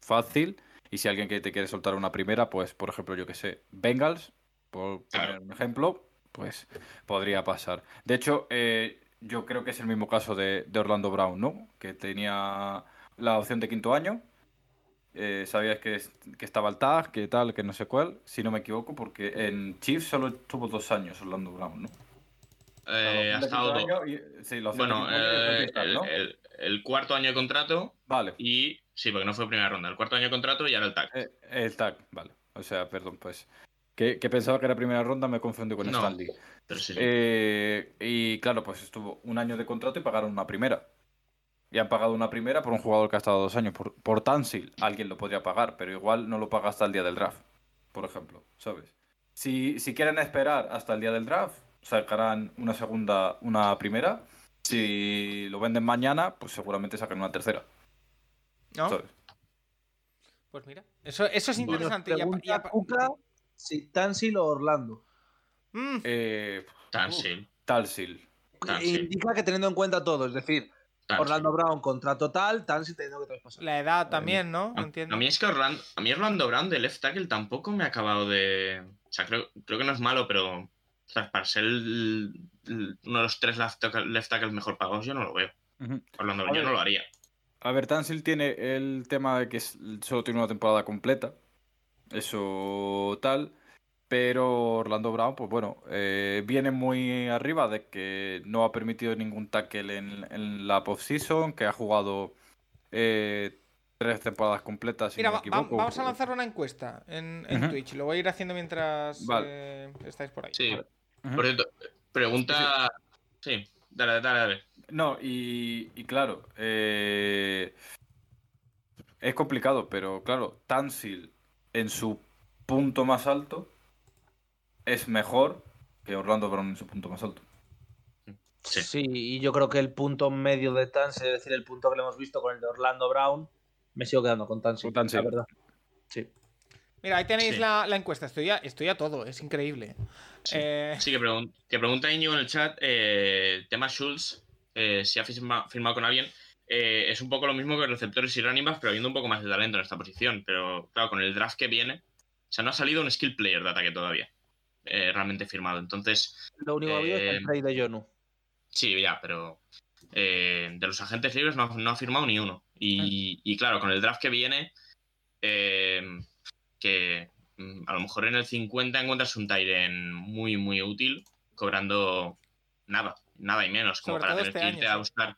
Speaker 4: fácil. Y si alguien que te quiere soltar una primera, pues, por ejemplo, yo que sé, Bengals, por poner un ejemplo, pues podría pasar. De hecho, eh, yo creo que es el mismo caso de, de Orlando Brown, ¿no? Que tenía la opción de quinto año. Eh, sabías que, que estaba el tag, que tal, que no sé cuál, si no me equivoco, porque en Chiefs solo estuvo dos años Orlando Brown, ¿no?
Speaker 2: Eh, ha estado dos.
Speaker 4: y- sí,
Speaker 2: Bueno, eh, el,
Speaker 4: ¿no?
Speaker 2: el- el cuarto año de contrato
Speaker 4: Vale,
Speaker 2: y. Sí, porque no fue primera ronda. El cuarto año de contrato y ahora el tag.
Speaker 4: eh, el tag, vale. O sea, perdón, pues. Que, que pensaba que era primera ronda, me confundí con
Speaker 2: No.
Speaker 4: Stanley.
Speaker 2: Pero sí, sí.
Speaker 4: Eh, y claro, pues estuvo un año de contrato y pagaron una primera. Y han pagado una primera por un jugador que ha estado dos años. Por, por Tansil, alguien lo podría pagar, pero igual no lo paga hasta el día del draft, por ejemplo, ¿sabes? Si, si quieren esperar hasta el día del draft, sacarán una segunda, una primera. Si lo venden mañana, pues seguramente sacan una tercera,
Speaker 1: ¿No?
Speaker 4: ¿sabes?
Speaker 1: Pues mira, eso, eso es
Speaker 2: Bueno.
Speaker 1: interesante. y apa- y
Speaker 3: si Tansil o Orlando.
Speaker 1: Mm,
Speaker 4: Eh,
Speaker 2: Tansil.
Speaker 4: Tansil.
Speaker 2: Tansil.
Speaker 3: Indica que teniendo en cuenta todo, es decir,
Speaker 2: Tansil.
Speaker 3: Orlando Brown contrato tal, Tansil teniendo que traspasar.
Speaker 1: la edad también, ¿no?
Speaker 2: A,
Speaker 1: Entiendo.
Speaker 2: a mí es que Orlando, a mí Orlando Brown de left tackle tampoco me ha acabado de. O sea, creo, creo que no es malo, pero. ser el- el- uno de los tres left, tackle- left tackles mejor pagados, yo no lo veo. Orlando Brown yo no lo haría.
Speaker 4: A ver, Tansil tiene el tema de que solo tiene una temporada completa. Eso tal. Pero Orlando Brown, pues bueno, eh, viene muy arriba de que no ha permitido ningún tackle en, en la postseason, que ha jugado eh, tres temporadas completas, si
Speaker 1: Mira,
Speaker 4: no me equivoco.
Speaker 1: vamos a lanzar una encuesta en, en
Speaker 4: Ujú.
Speaker 1: Twitch. Lo voy a ir haciendo mientras
Speaker 4: Vale.
Speaker 1: eh, estáis por ahí.
Speaker 2: Sí. Por cierto, pregunta. Sí, dale, dale, dale.
Speaker 4: No, y, y claro, eh, es complicado, pero claro, Tansil en su punto más alto es mejor que Orlando Brown en su punto más alto.
Speaker 2: Sí.
Speaker 3: Sí. y yo creo que el punto medio de Tansil, es decir, el punto que le hemos visto con el de Orlando Brown, me sigo quedando con Tansil,
Speaker 4: Con
Speaker 3: la verdad. Sí.
Speaker 1: Mira, ahí tenéis
Speaker 2: Sí.
Speaker 1: la, la encuesta. Estoy a, estoy a todo, es increíble.
Speaker 2: Sí.
Speaker 1: Eh,
Speaker 2: Sí, que, pregun- que pregunta Íñigo en el chat, eh, tema Schultz, eh, si ha firma- firmado con alguien. Eh, es un poco lo mismo que receptores y running backs, pero habiendo un poco más de talento en esta posición. Pero claro, con el draft que viene, o sea, no ha salido un skill player de ataque todavía, eh, realmente firmado. Entonces,
Speaker 3: Lo único que ha habido es
Speaker 2: Eh,
Speaker 3: el trade de Jonu.
Speaker 2: sí, ya, pero eh, de los agentes libres no, no ha firmado ni uno. Y, y claro, con el draft que viene, eh, que mm, a lo mejor en el 50 encuentras un Tyren muy, muy útil, cobrando nada, nada y menos, como
Speaker 1: Sobre
Speaker 2: para tener
Speaker 1: este
Speaker 2: que irte
Speaker 1: año,
Speaker 2: a
Speaker 1: sí.
Speaker 2: buscar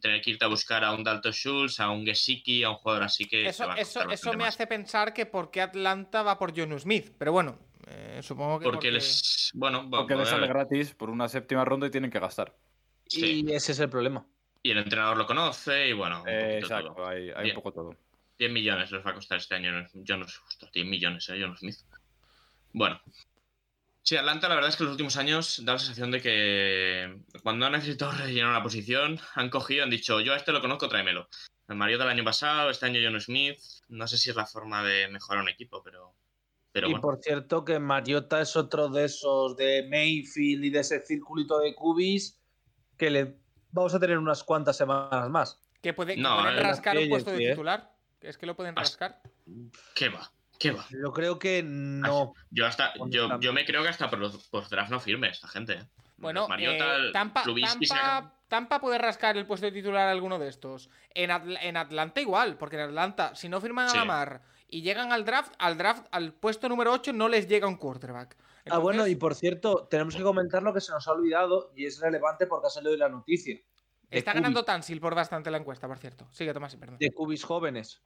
Speaker 2: tener que irte a buscar a un Dalton Schultz, a un Gesicki, a un jugador así que
Speaker 1: eso
Speaker 2: va a
Speaker 1: eso, eso me
Speaker 2: más.
Speaker 1: hace pensar que por qué Atlanta va por Jonu Smith. Pero bueno, Eh, supongo que
Speaker 2: Porque les. Bueno, va-
Speaker 4: Porque les sale gratis por una séptima ronda y tienen que gastar.
Speaker 2: sí.
Speaker 3: Y ese es el problema.
Speaker 2: Y el entrenador lo conoce y bueno. un
Speaker 4: Eh,
Speaker 2: poquito
Speaker 4: exacto,
Speaker 2: todo.
Speaker 4: hay, hay un poco todo.
Speaker 2: 10 millones les va a costar este año. Yo no sé, ostras, 10 millones, ¿eh? John Smith. Bueno. Sí, Atlanta, la verdad es que en los últimos años da la sensación de que cuando han necesitado rellenar una posición, han cogido han dicho, yo a este lo conozco, tráemelo. El Mariota del año pasado, este año John Smith. No sé si es la forma de mejorar un equipo, pero. Pero
Speaker 3: y
Speaker 2: bueno.
Speaker 3: por cierto, que Mariota es otro de esos de Mayfield y de ese circulito de cubis que le vamos a tener unas cuantas semanas más.
Speaker 1: que, puede, que
Speaker 2: No,
Speaker 1: pueden
Speaker 2: eh,
Speaker 1: rascar un
Speaker 3: sí,
Speaker 1: puesto de
Speaker 3: eh.
Speaker 1: titular. ¿Es que lo pueden
Speaker 2: As-
Speaker 1: rascar?
Speaker 2: ¿Qué va? ¿Qué va?
Speaker 3: Yo creo que no.
Speaker 2: Yo hasta. Yo, yo me creo que hasta por, por draft no firme esta gente. ¿eh?
Speaker 1: Bueno,
Speaker 2: Mariota,
Speaker 1: eh, Tampa, Tampa, Tampa puede rascar el puesto de titular a alguno de estos. En, Atl- en Atlanta igual, porque en Atlanta, si no firman
Speaker 2: Sí.
Speaker 1: a Lamar y llegan al draft, al draft, al puesto número 8 no les llega un quarterback.
Speaker 3: Ah, bueno, y por cierto, tenemos que comentar lo que se nos ha olvidado y es relevante porque ha salido de la noticia. de
Speaker 1: está ganando Tansil por bastante la encuesta, por cierto. Sigue, Tomás, perdón.
Speaker 3: De cubis jóvenes.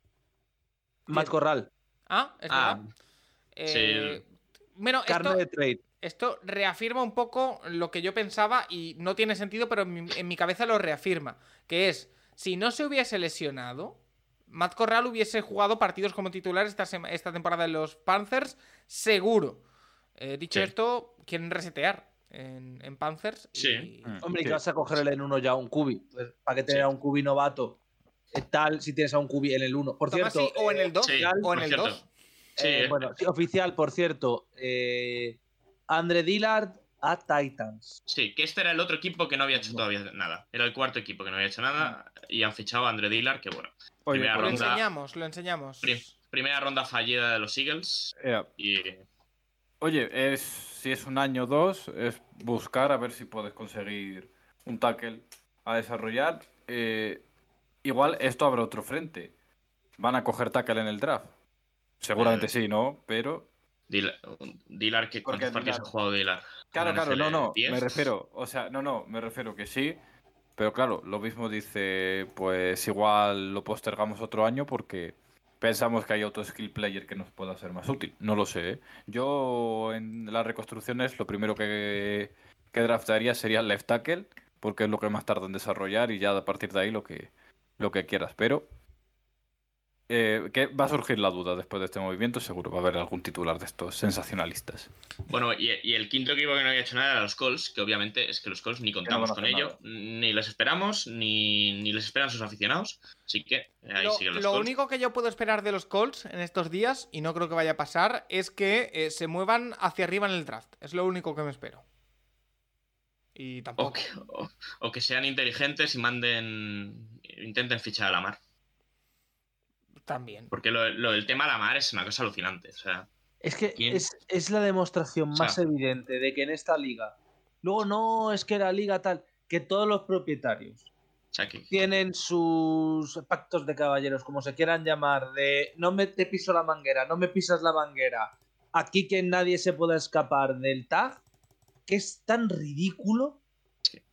Speaker 3: Matt Corral.
Speaker 1: Ah, es
Speaker 2: Ah,
Speaker 1: verdad. Eh, bueno,
Speaker 3: Carne
Speaker 1: esto,
Speaker 3: de trade.
Speaker 1: esto reafirma un poco lo que yo pensaba y no tiene sentido, pero en mi, en mi cabeza lo reafirma. Que es, si no se hubiese lesionado, Matt Corral hubiese jugado partidos como titular esta, esta temporada en los Panthers, seguro. Eh, dicho
Speaker 2: Sí.
Speaker 1: esto, quieren resetear en, en Panthers.
Speaker 2: Sí.
Speaker 4: Mm.
Speaker 3: Hombre, ¿y que vas a cogerle en uno ya a un cubi? Pues, ¿Para qué tener
Speaker 2: Sí.
Speaker 3: a un cubi novato? Tal si tienes a un cubi en el 1. Por cierto,
Speaker 1: sí, o en el 2,
Speaker 2: sí,
Speaker 1: o en el
Speaker 2: cierto.
Speaker 1: 2.
Speaker 2: Sí,
Speaker 3: eh,
Speaker 2: eh.
Speaker 3: bueno, sí, oficial, por cierto. Eh, Andre Dillard a Titans.
Speaker 2: Sí, que este era el otro equipo que no había hecho todavía nada. Era el cuarto equipo que no había hecho nada y han fichado a Andre Dillard, que bueno.
Speaker 4: Oye,
Speaker 2: Primera
Speaker 1: Lo
Speaker 4: pues,
Speaker 2: ronda.
Speaker 1: enseñamos, lo enseñamos.
Speaker 2: Pri- primera ronda fallida de los Eagles y
Speaker 4: oye, es, si es un año o dos, es buscar a ver si puedes conseguir un tackle a desarrollar. Eh, igual esto abre otro frente. Van a coger tackle en el draft. Seguramente
Speaker 2: Eh,
Speaker 4: sí, ¿no? Pero
Speaker 2: Dillard, Dillard, ¿qué,
Speaker 4: Porque
Speaker 2: ¿cuántos partidos ha jugado Dillard?
Speaker 4: Claro,
Speaker 2: ¿En
Speaker 4: claro, no, no,
Speaker 2: ¿10?
Speaker 4: me refiero, o sea, no, no, me refiero que sí, pero claro, lo mismo dice, pues igual lo postergamos otro año porque pensamos que hay otro skill player que nos pueda ser más útil, no lo sé, ¿eh? Yo en las reconstrucciones lo primero que, que draftaría sería el left tackle, porque es lo que más tarda en desarrollar y ya a partir de ahí lo que, lo que quieras, pero eh, que va a surgir la duda después de este movimiento, seguro va a haber algún titular de estos sensacionalistas.
Speaker 2: Bueno, y, y el quinto equipo que no había hecho nada era los Colts, que obviamente es que los Colts ni contamos con ello,
Speaker 4: nada.
Speaker 2: ni les esperamos, ni, ni les esperan sus aficionados. Así que ahí
Speaker 1: Lo,
Speaker 2: siguen los
Speaker 1: lo
Speaker 2: Colts.
Speaker 1: único que yo puedo esperar de los Colts en estos días, y no creo que vaya a pasar, es que eh, se muevan hacia arriba en el draft. Es lo único que me espero. Y
Speaker 2: O
Speaker 1: tampoco.
Speaker 2: que, o- o que sean inteligentes y manden. intenten fichar a la mar.
Speaker 1: También.
Speaker 2: Porque lo, lo- el tema de la mar es una cosa alucinante. O sea,
Speaker 3: Es que es, es la demostración
Speaker 2: O sea-
Speaker 3: más evidente de que en esta liga. Luego no es que la liga tal, que todos los propietarios tienen sus pactos de caballeros, como se quieran llamar, de no me te piso la manguera, no me pisas la manguera, aquí que nadie se pueda escapar del tag, que es tan ridículo.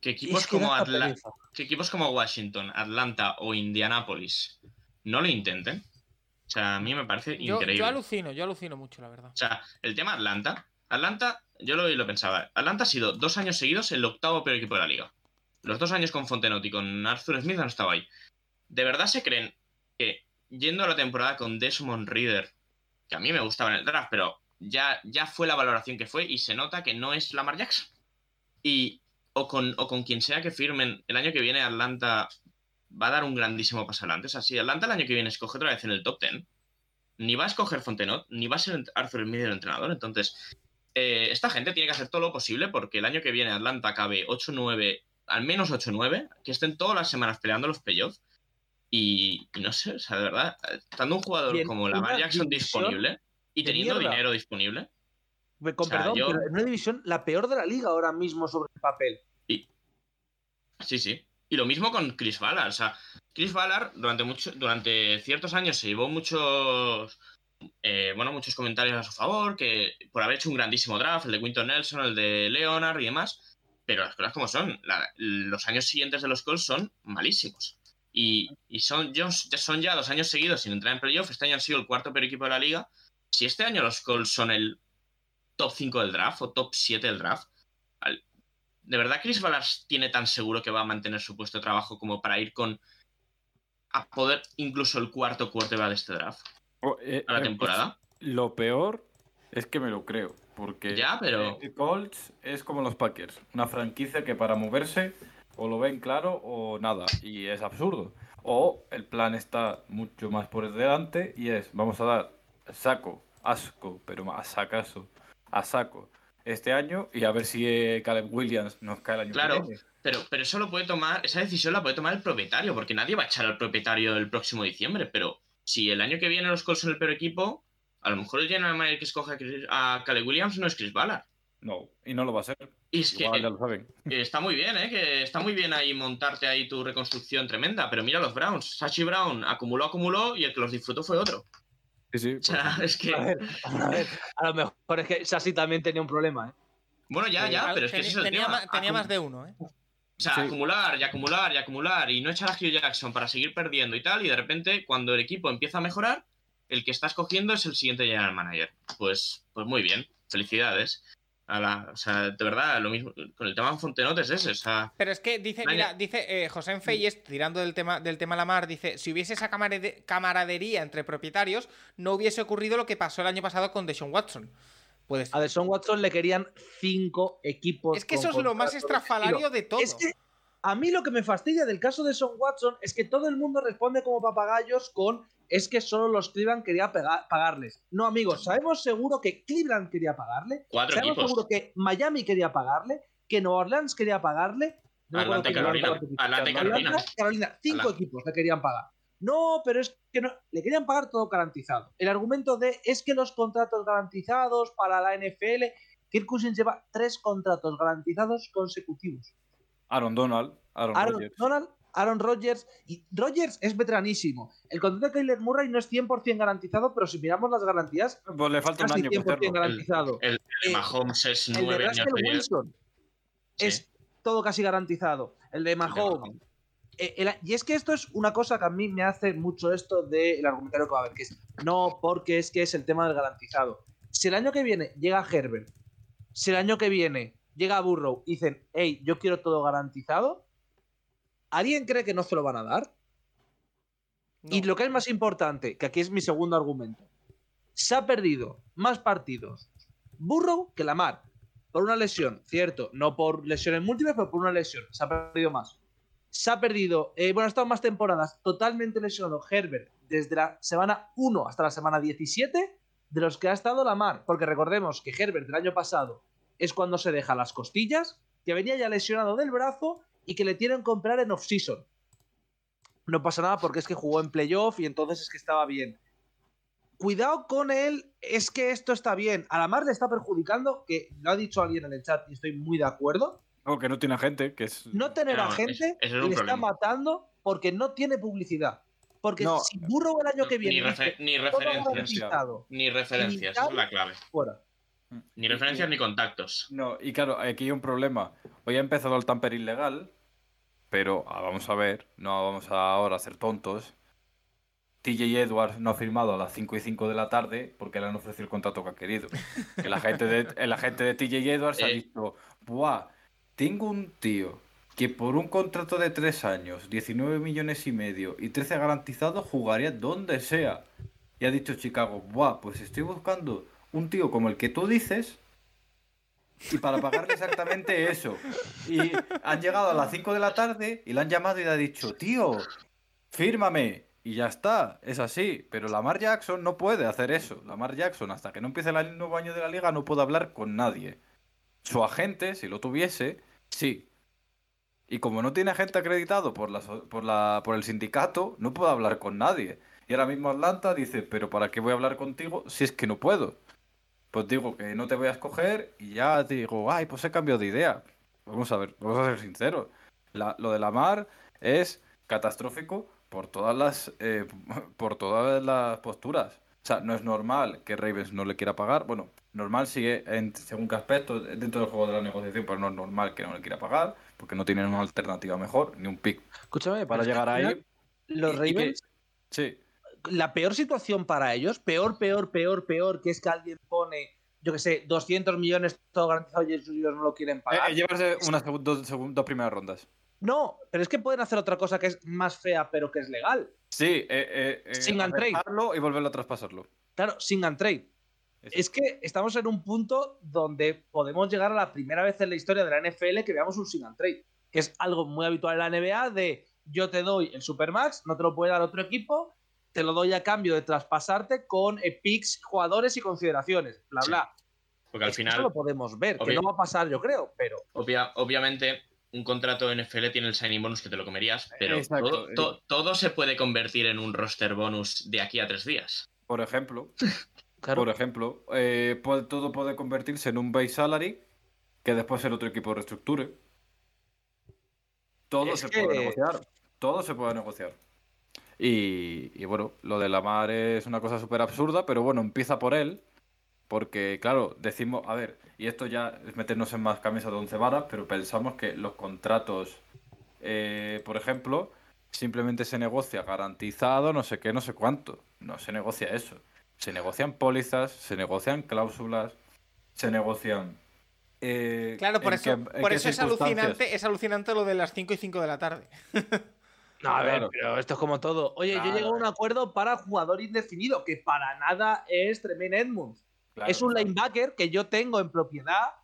Speaker 2: que equipos
Speaker 3: es que da
Speaker 2: como Atla- que equipos como Washington, Atlanta o Indianapolis no lo intenten. O sea, a mí me parece
Speaker 1: Yo,
Speaker 2: increíble.
Speaker 1: yo alucino, yo alucino mucho, la verdad.
Speaker 2: O sea, el tema Atlanta. Atlanta, yo lo, lo pensaba. Atlanta ha sido dos años seguidos el octavo peor equipo de la liga. Los dos años con Fontenot y con Arthur Smith han estado ahí. ¿De verdad se creen que yendo a la temporada con Desmond Reader, que a mí me gustaba en el draft, pero ya, ya fue la valoración que fue y se nota que no es Lamar Jackson? Y o con, o con quien sea que firmen, el año que viene Atlanta va a dar un grandísimo paso adelante. O sea, si Atlanta el año que viene escoge otra vez en el top 10, ni va a escoger Fontenot, ni va a ser Arthur Smith el entrenador. Entonces, eh, esta gente tiene que hacer todo lo posible porque el año que viene Atlanta acabe 8-9, al menos 8-9, que estén todas las semanas peleando los playoffs. Y, y no sé, o sea, de verdad, estando un jugador como Lamar Jackson disponible y teniendo
Speaker 3: mierda.
Speaker 2: dinero disponible,
Speaker 3: Me- Con
Speaker 2: O sea,
Speaker 3: perdón,
Speaker 2: yo-
Speaker 3: pero en una división la peor de la liga ahora mismo sobre el papel.
Speaker 2: Sí, sí. Y lo mismo con Chris Ballard. O sea, Chris Ballard durante, mucho, durante ciertos años se llevó muchos. eh, bueno, muchos comentarios a su favor, que por haber hecho un grandísimo draft, el de Quinton Nelson, el de Leonard y demás. Pero las cosas como son, los años siguientes de los Colts son malísimos. Y, y son, ya son ya dos años seguidos sin entrar en playoff. Este año han sido el cuarto peor equipo de la liga. Si este año los Colts son el top 5 del draft o top 7 del draft. ¿De verdad Chris Ballard tiene tan seguro que va a mantener su puesto de trabajo como para ir con a poder incluso el cuarto quarterback de este draft
Speaker 4: O, eh,
Speaker 2: a la
Speaker 4: eh,
Speaker 2: temporada?
Speaker 4: pues, lo peor es que me lo creo. Porque
Speaker 2: Ya, pero-
Speaker 4: eh, Colts es como los Packers. Una franquicia que para moverse o lo ven claro o nada. Y es absurdo. O el plan está mucho más por delante y es, vamos a dar saco, asco, pero más sacaso, a saco este año y a ver si eh, Caleb Williams nos cae el año
Speaker 2: Claro.
Speaker 4: que viene.
Speaker 2: Pero, pero eso lo puede tomar, esa decisión la puede tomar el propietario, porque nadie va a echar al propietario el próximo diciembre. Pero si el año que viene los Colts son el peor equipo, a lo mejor el general manager que escoge a, Caleb Williams no es Chris Ballard.
Speaker 4: No, y no lo va a ser.
Speaker 2: Y es que
Speaker 4: Igual ya lo saben.
Speaker 2: eh, está muy bien, ¿eh? Que está muy bien ahí montarte ahí tu reconstrucción tremenda. Pero mira los Browns. Sachi Brown acumuló, acumuló y el que los disfrutó fue otro.
Speaker 4: Sí, sí.
Speaker 2: O sea, es que.
Speaker 3: A ver, a ver, a lo mejor es que Sassy también tenía un problema, ¿eh?
Speaker 2: Bueno, ya, ya, pero es que ese es el
Speaker 1: tenía,
Speaker 2: tema.
Speaker 1: ma- tenía
Speaker 2: Acum-
Speaker 1: más de uno, ¿eh?
Speaker 2: O sea,
Speaker 4: Sí.
Speaker 2: acumular y acumular y acumular y no echar a Hugh Jackson para seguir perdiendo y tal, y de repente cuando el equipo empieza a mejorar, el que está escogiendo es el siguiente general manager. Pues, pues muy bien, felicidades. A la, o sea, de verdad, lo mismo con el tema Fontenot es ese, o sea,
Speaker 1: Pero es que dice, mira, dice eh, José Feyes, tirando del tema del tema Lamar, dice, si hubiese esa camarade- camaradería entre propietarios, no hubiese ocurrido lo que pasó el año pasado con Deshaun Watson. Pues
Speaker 3: A Deshaun Watson le querían cinco equipos.
Speaker 1: es que eso es lo más
Speaker 3: de
Speaker 1: estrafalario de todo.
Speaker 3: Es que a mí lo que me fastidia del caso de Son Watson es que todo el mundo responde como papagayos con es que solo los Cleveland quería pagarles. No, amigos, sabemos seguro que Cleveland quería pagarle,
Speaker 2: cuatro
Speaker 3: sabemos
Speaker 2: equipos.
Speaker 3: seguro que Miami quería pagarle, que Nueva Orleans quería pagarle. no
Speaker 2: Atlanta Carolina.
Speaker 3: Atlanta
Speaker 2: Atlanta
Speaker 3: Carolina. Cinco
Speaker 2: Atlanta.
Speaker 3: equipos le querían pagar. No, pero es que no, le querían pagar todo garantizado. El argumento de es que los contratos garantizados para la NFL, Kirk Cousins lleva tres contratos garantizados consecutivos.
Speaker 4: Aaron Donald, Aaron.
Speaker 3: Donald, Aaron Rodgers y Rodgers es veteranísimo. El contrato de Kyler Murray no es 100% garantizado, pero si miramos las garantías,
Speaker 4: Pues le falta un año
Speaker 3: 100%
Speaker 4: para hacerlo.
Speaker 3: garantizado.
Speaker 2: El, el
Speaker 3: Eh,
Speaker 2: Mahomes es
Speaker 3: El de Russell. Wilson
Speaker 2: Sí.
Speaker 3: es todo casi garantizado. El de Mahomes. Eh, el- y es que esto es una cosa que a mí me hace mucho esto del argumentario que va a haber, que es no, porque es que es el tema del garantizado. Si el año que viene llega Herbert, si el año que viene llega Burrow y dicen, hey, yo quiero todo garantizado, ¿alguien cree que no se lo van a dar?
Speaker 1: No.
Speaker 3: Y lo que es más importante, que aquí es mi segundo argumento, se ha perdido más partidos Burrow que Lamar. Por una lesión, cierto, no por lesiones múltiples, pero por una lesión. Se ha perdido más. Se ha perdido, eh, bueno, ha estado más temporadas totalmente lesionado Herbert desde la semana 1 hasta la semana 17 de los que ha estado Lamar. Porque recordemos que Herbert del año pasado es cuando se deja las costillas, que venía ya lesionado del brazo y que le tienen que comprar en off-season. No pasa nada porque es que jugó en playoff y entonces es que estaba bien. Cuidado con él, es que esto está bien. A la mar le está perjudicando, que lo ha dicho alguien en el chat y estoy muy de acuerdo.
Speaker 4: No, que no tiene gente, que es.
Speaker 3: No tener
Speaker 2: No,
Speaker 3: a
Speaker 2: es-
Speaker 3: gente
Speaker 2: es
Speaker 3: le está matando porque no tiene publicidad. Porque
Speaker 4: No.
Speaker 3: si Burrow el año que viene
Speaker 2: ni referencias. Ni referencias, esa es la clave.
Speaker 3: fuera.
Speaker 2: Ni referencias ni contactos.
Speaker 4: No, y claro, aquí hay un problema. Hoy ha empezado el tamper ilegal, pero ah, vamos a ver, no vamos a ahora a ser tontos. TJ Edwards no ha firmado a las 5 y 5 de la tarde porque le han ofrecido el contrato que ha querido. Que la gente de, el agente de TJ Edwards ha
Speaker 2: Eh.
Speaker 4: dicho, ¡buah! Tengo un tío que por un contrato de 3 años, 19 millones y medio y 13 garantizados jugaría donde sea. Y ha dicho Chicago, ¡buah! Pues estoy buscando un tío como el que tú dices y para pagarle exactamente eso. Y han llegado a las 5 de la tarde y le han llamado y le ha dicho, tío, fírmame. Y ya está, es así. Pero Lamar Jackson no puede hacer eso. Lamar Jackson, hasta que no empiece el nuevo año de la liga, no puede hablar con nadie. Su agente, si lo tuviese, sí. Y como no tiene agente acreditado por, la, por, la, por el sindicato, no puede hablar con nadie. Y ahora mismo Atlanta dice, pero ¿para qué voy a hablar contigo si es que no puedo? Pues digo que no te voy a escoger y ya digo, ay, pues he cambiado de idea. Vamos a ver, vamos a ser sinceros. La- lo de la mar es catastrófico por todas las eh, por todas las posturas. O sea, no es normal que Ravens no le quiera pagar. Bueno, normal sigue en según qué aspecto dentro del juego de la negociación, pero no es normal que no le quiera pagar porque no tienen una alternativa mejor ni un pick
Speaker 3: Escúchame,
Speaker 4: para llegar ahí.
Speaker 3: Los
Speaker 4: que-
Speaker 3: Ravens,
Speaker 4: Sí,
Speaker 3: la peor situación para ellos, peor, peor, peor, peor, que es que alguien pone yo que sé, 200 millones todo garantizado y ellos no lo quieren
Speaker 4: Eh,
Speaker 3: pagar.
Speaker 4: eh, llevarse unas dos, primeras rondas.
Speaker 3: No, pero es que pueden hacer otra cosa que es más fea, pero que es legal.
Speaker 4: Sí, eh, eh, eh,
Speaker 3: Sin and trade.
Speaker 4: y volverlo a traspasarlo.
Speaker 3: Claro, sin and trade. Es que estamos en un punto donde podemos llegar a la primera vez en la historia de la NFL que veamos un sin and trade, que es algo muy habitual en la NBA de yo te doy el Supermax, no te lo puede dar otro equipo, te lo doy a cambio de traspasarte con eh, picks, jugadores y consideraciones, bla,
Speaker 2: Sí.
Speaker 3: bla.
Speaker 2: Porque al
Speaker 3: Es
Speaker 2: final,
Speaker 3: Eso lo podemos ver, que no va a pasar, yo creo, pero
Speaker 2: obvia- obviamente, un contrato NFL tiene el signing bonus que te lo comerías, pero todo,
Speaker 4: eh.
Speaker 2: to- todo se puede convertir en un roster bonus de aquí a tres días.
Speaker 4: Por ejemplo,
Speaker 3: claro,
Speaker 4: por ejemplo eh, puede- todo puede convertirse en un base salary que después el otro equipo reestructure. Todo
Speaker 3: Es
Speaker 4: se
Speaker 3: que-
Speaker 4: puede negociar. Todo se puede negociar. Y, y bueno, lo de la mar es una cosa súper absurda, pero bueno, empieza por él. Porque, claro, decimos, a ver, y esto ya es meternos en más camisas de once varas, pero pensamos que los contratos, eh, por ejemplo, simplemente se negocia garantizado, no sé qué, no sé cuánto. No se negocia eso. Se negocian pólizas, se negocian cláusulas, se negocian. eh,
Speaker 1: Claro, por eso, por eso es alucinante, es alucinante lo de las 5 y 5 de la tarde.
Speaker 3: No, a ver, pero esto es como todo. Oye, yo
Speaker 4: Claro.
Speaker 3: llego a un acuerdo para jugador indefinido, que para nada es Tremaine Edmonds.
Speaker 4: Claro,
Speaker 3: es un linebacker que yo tengo en propiedad,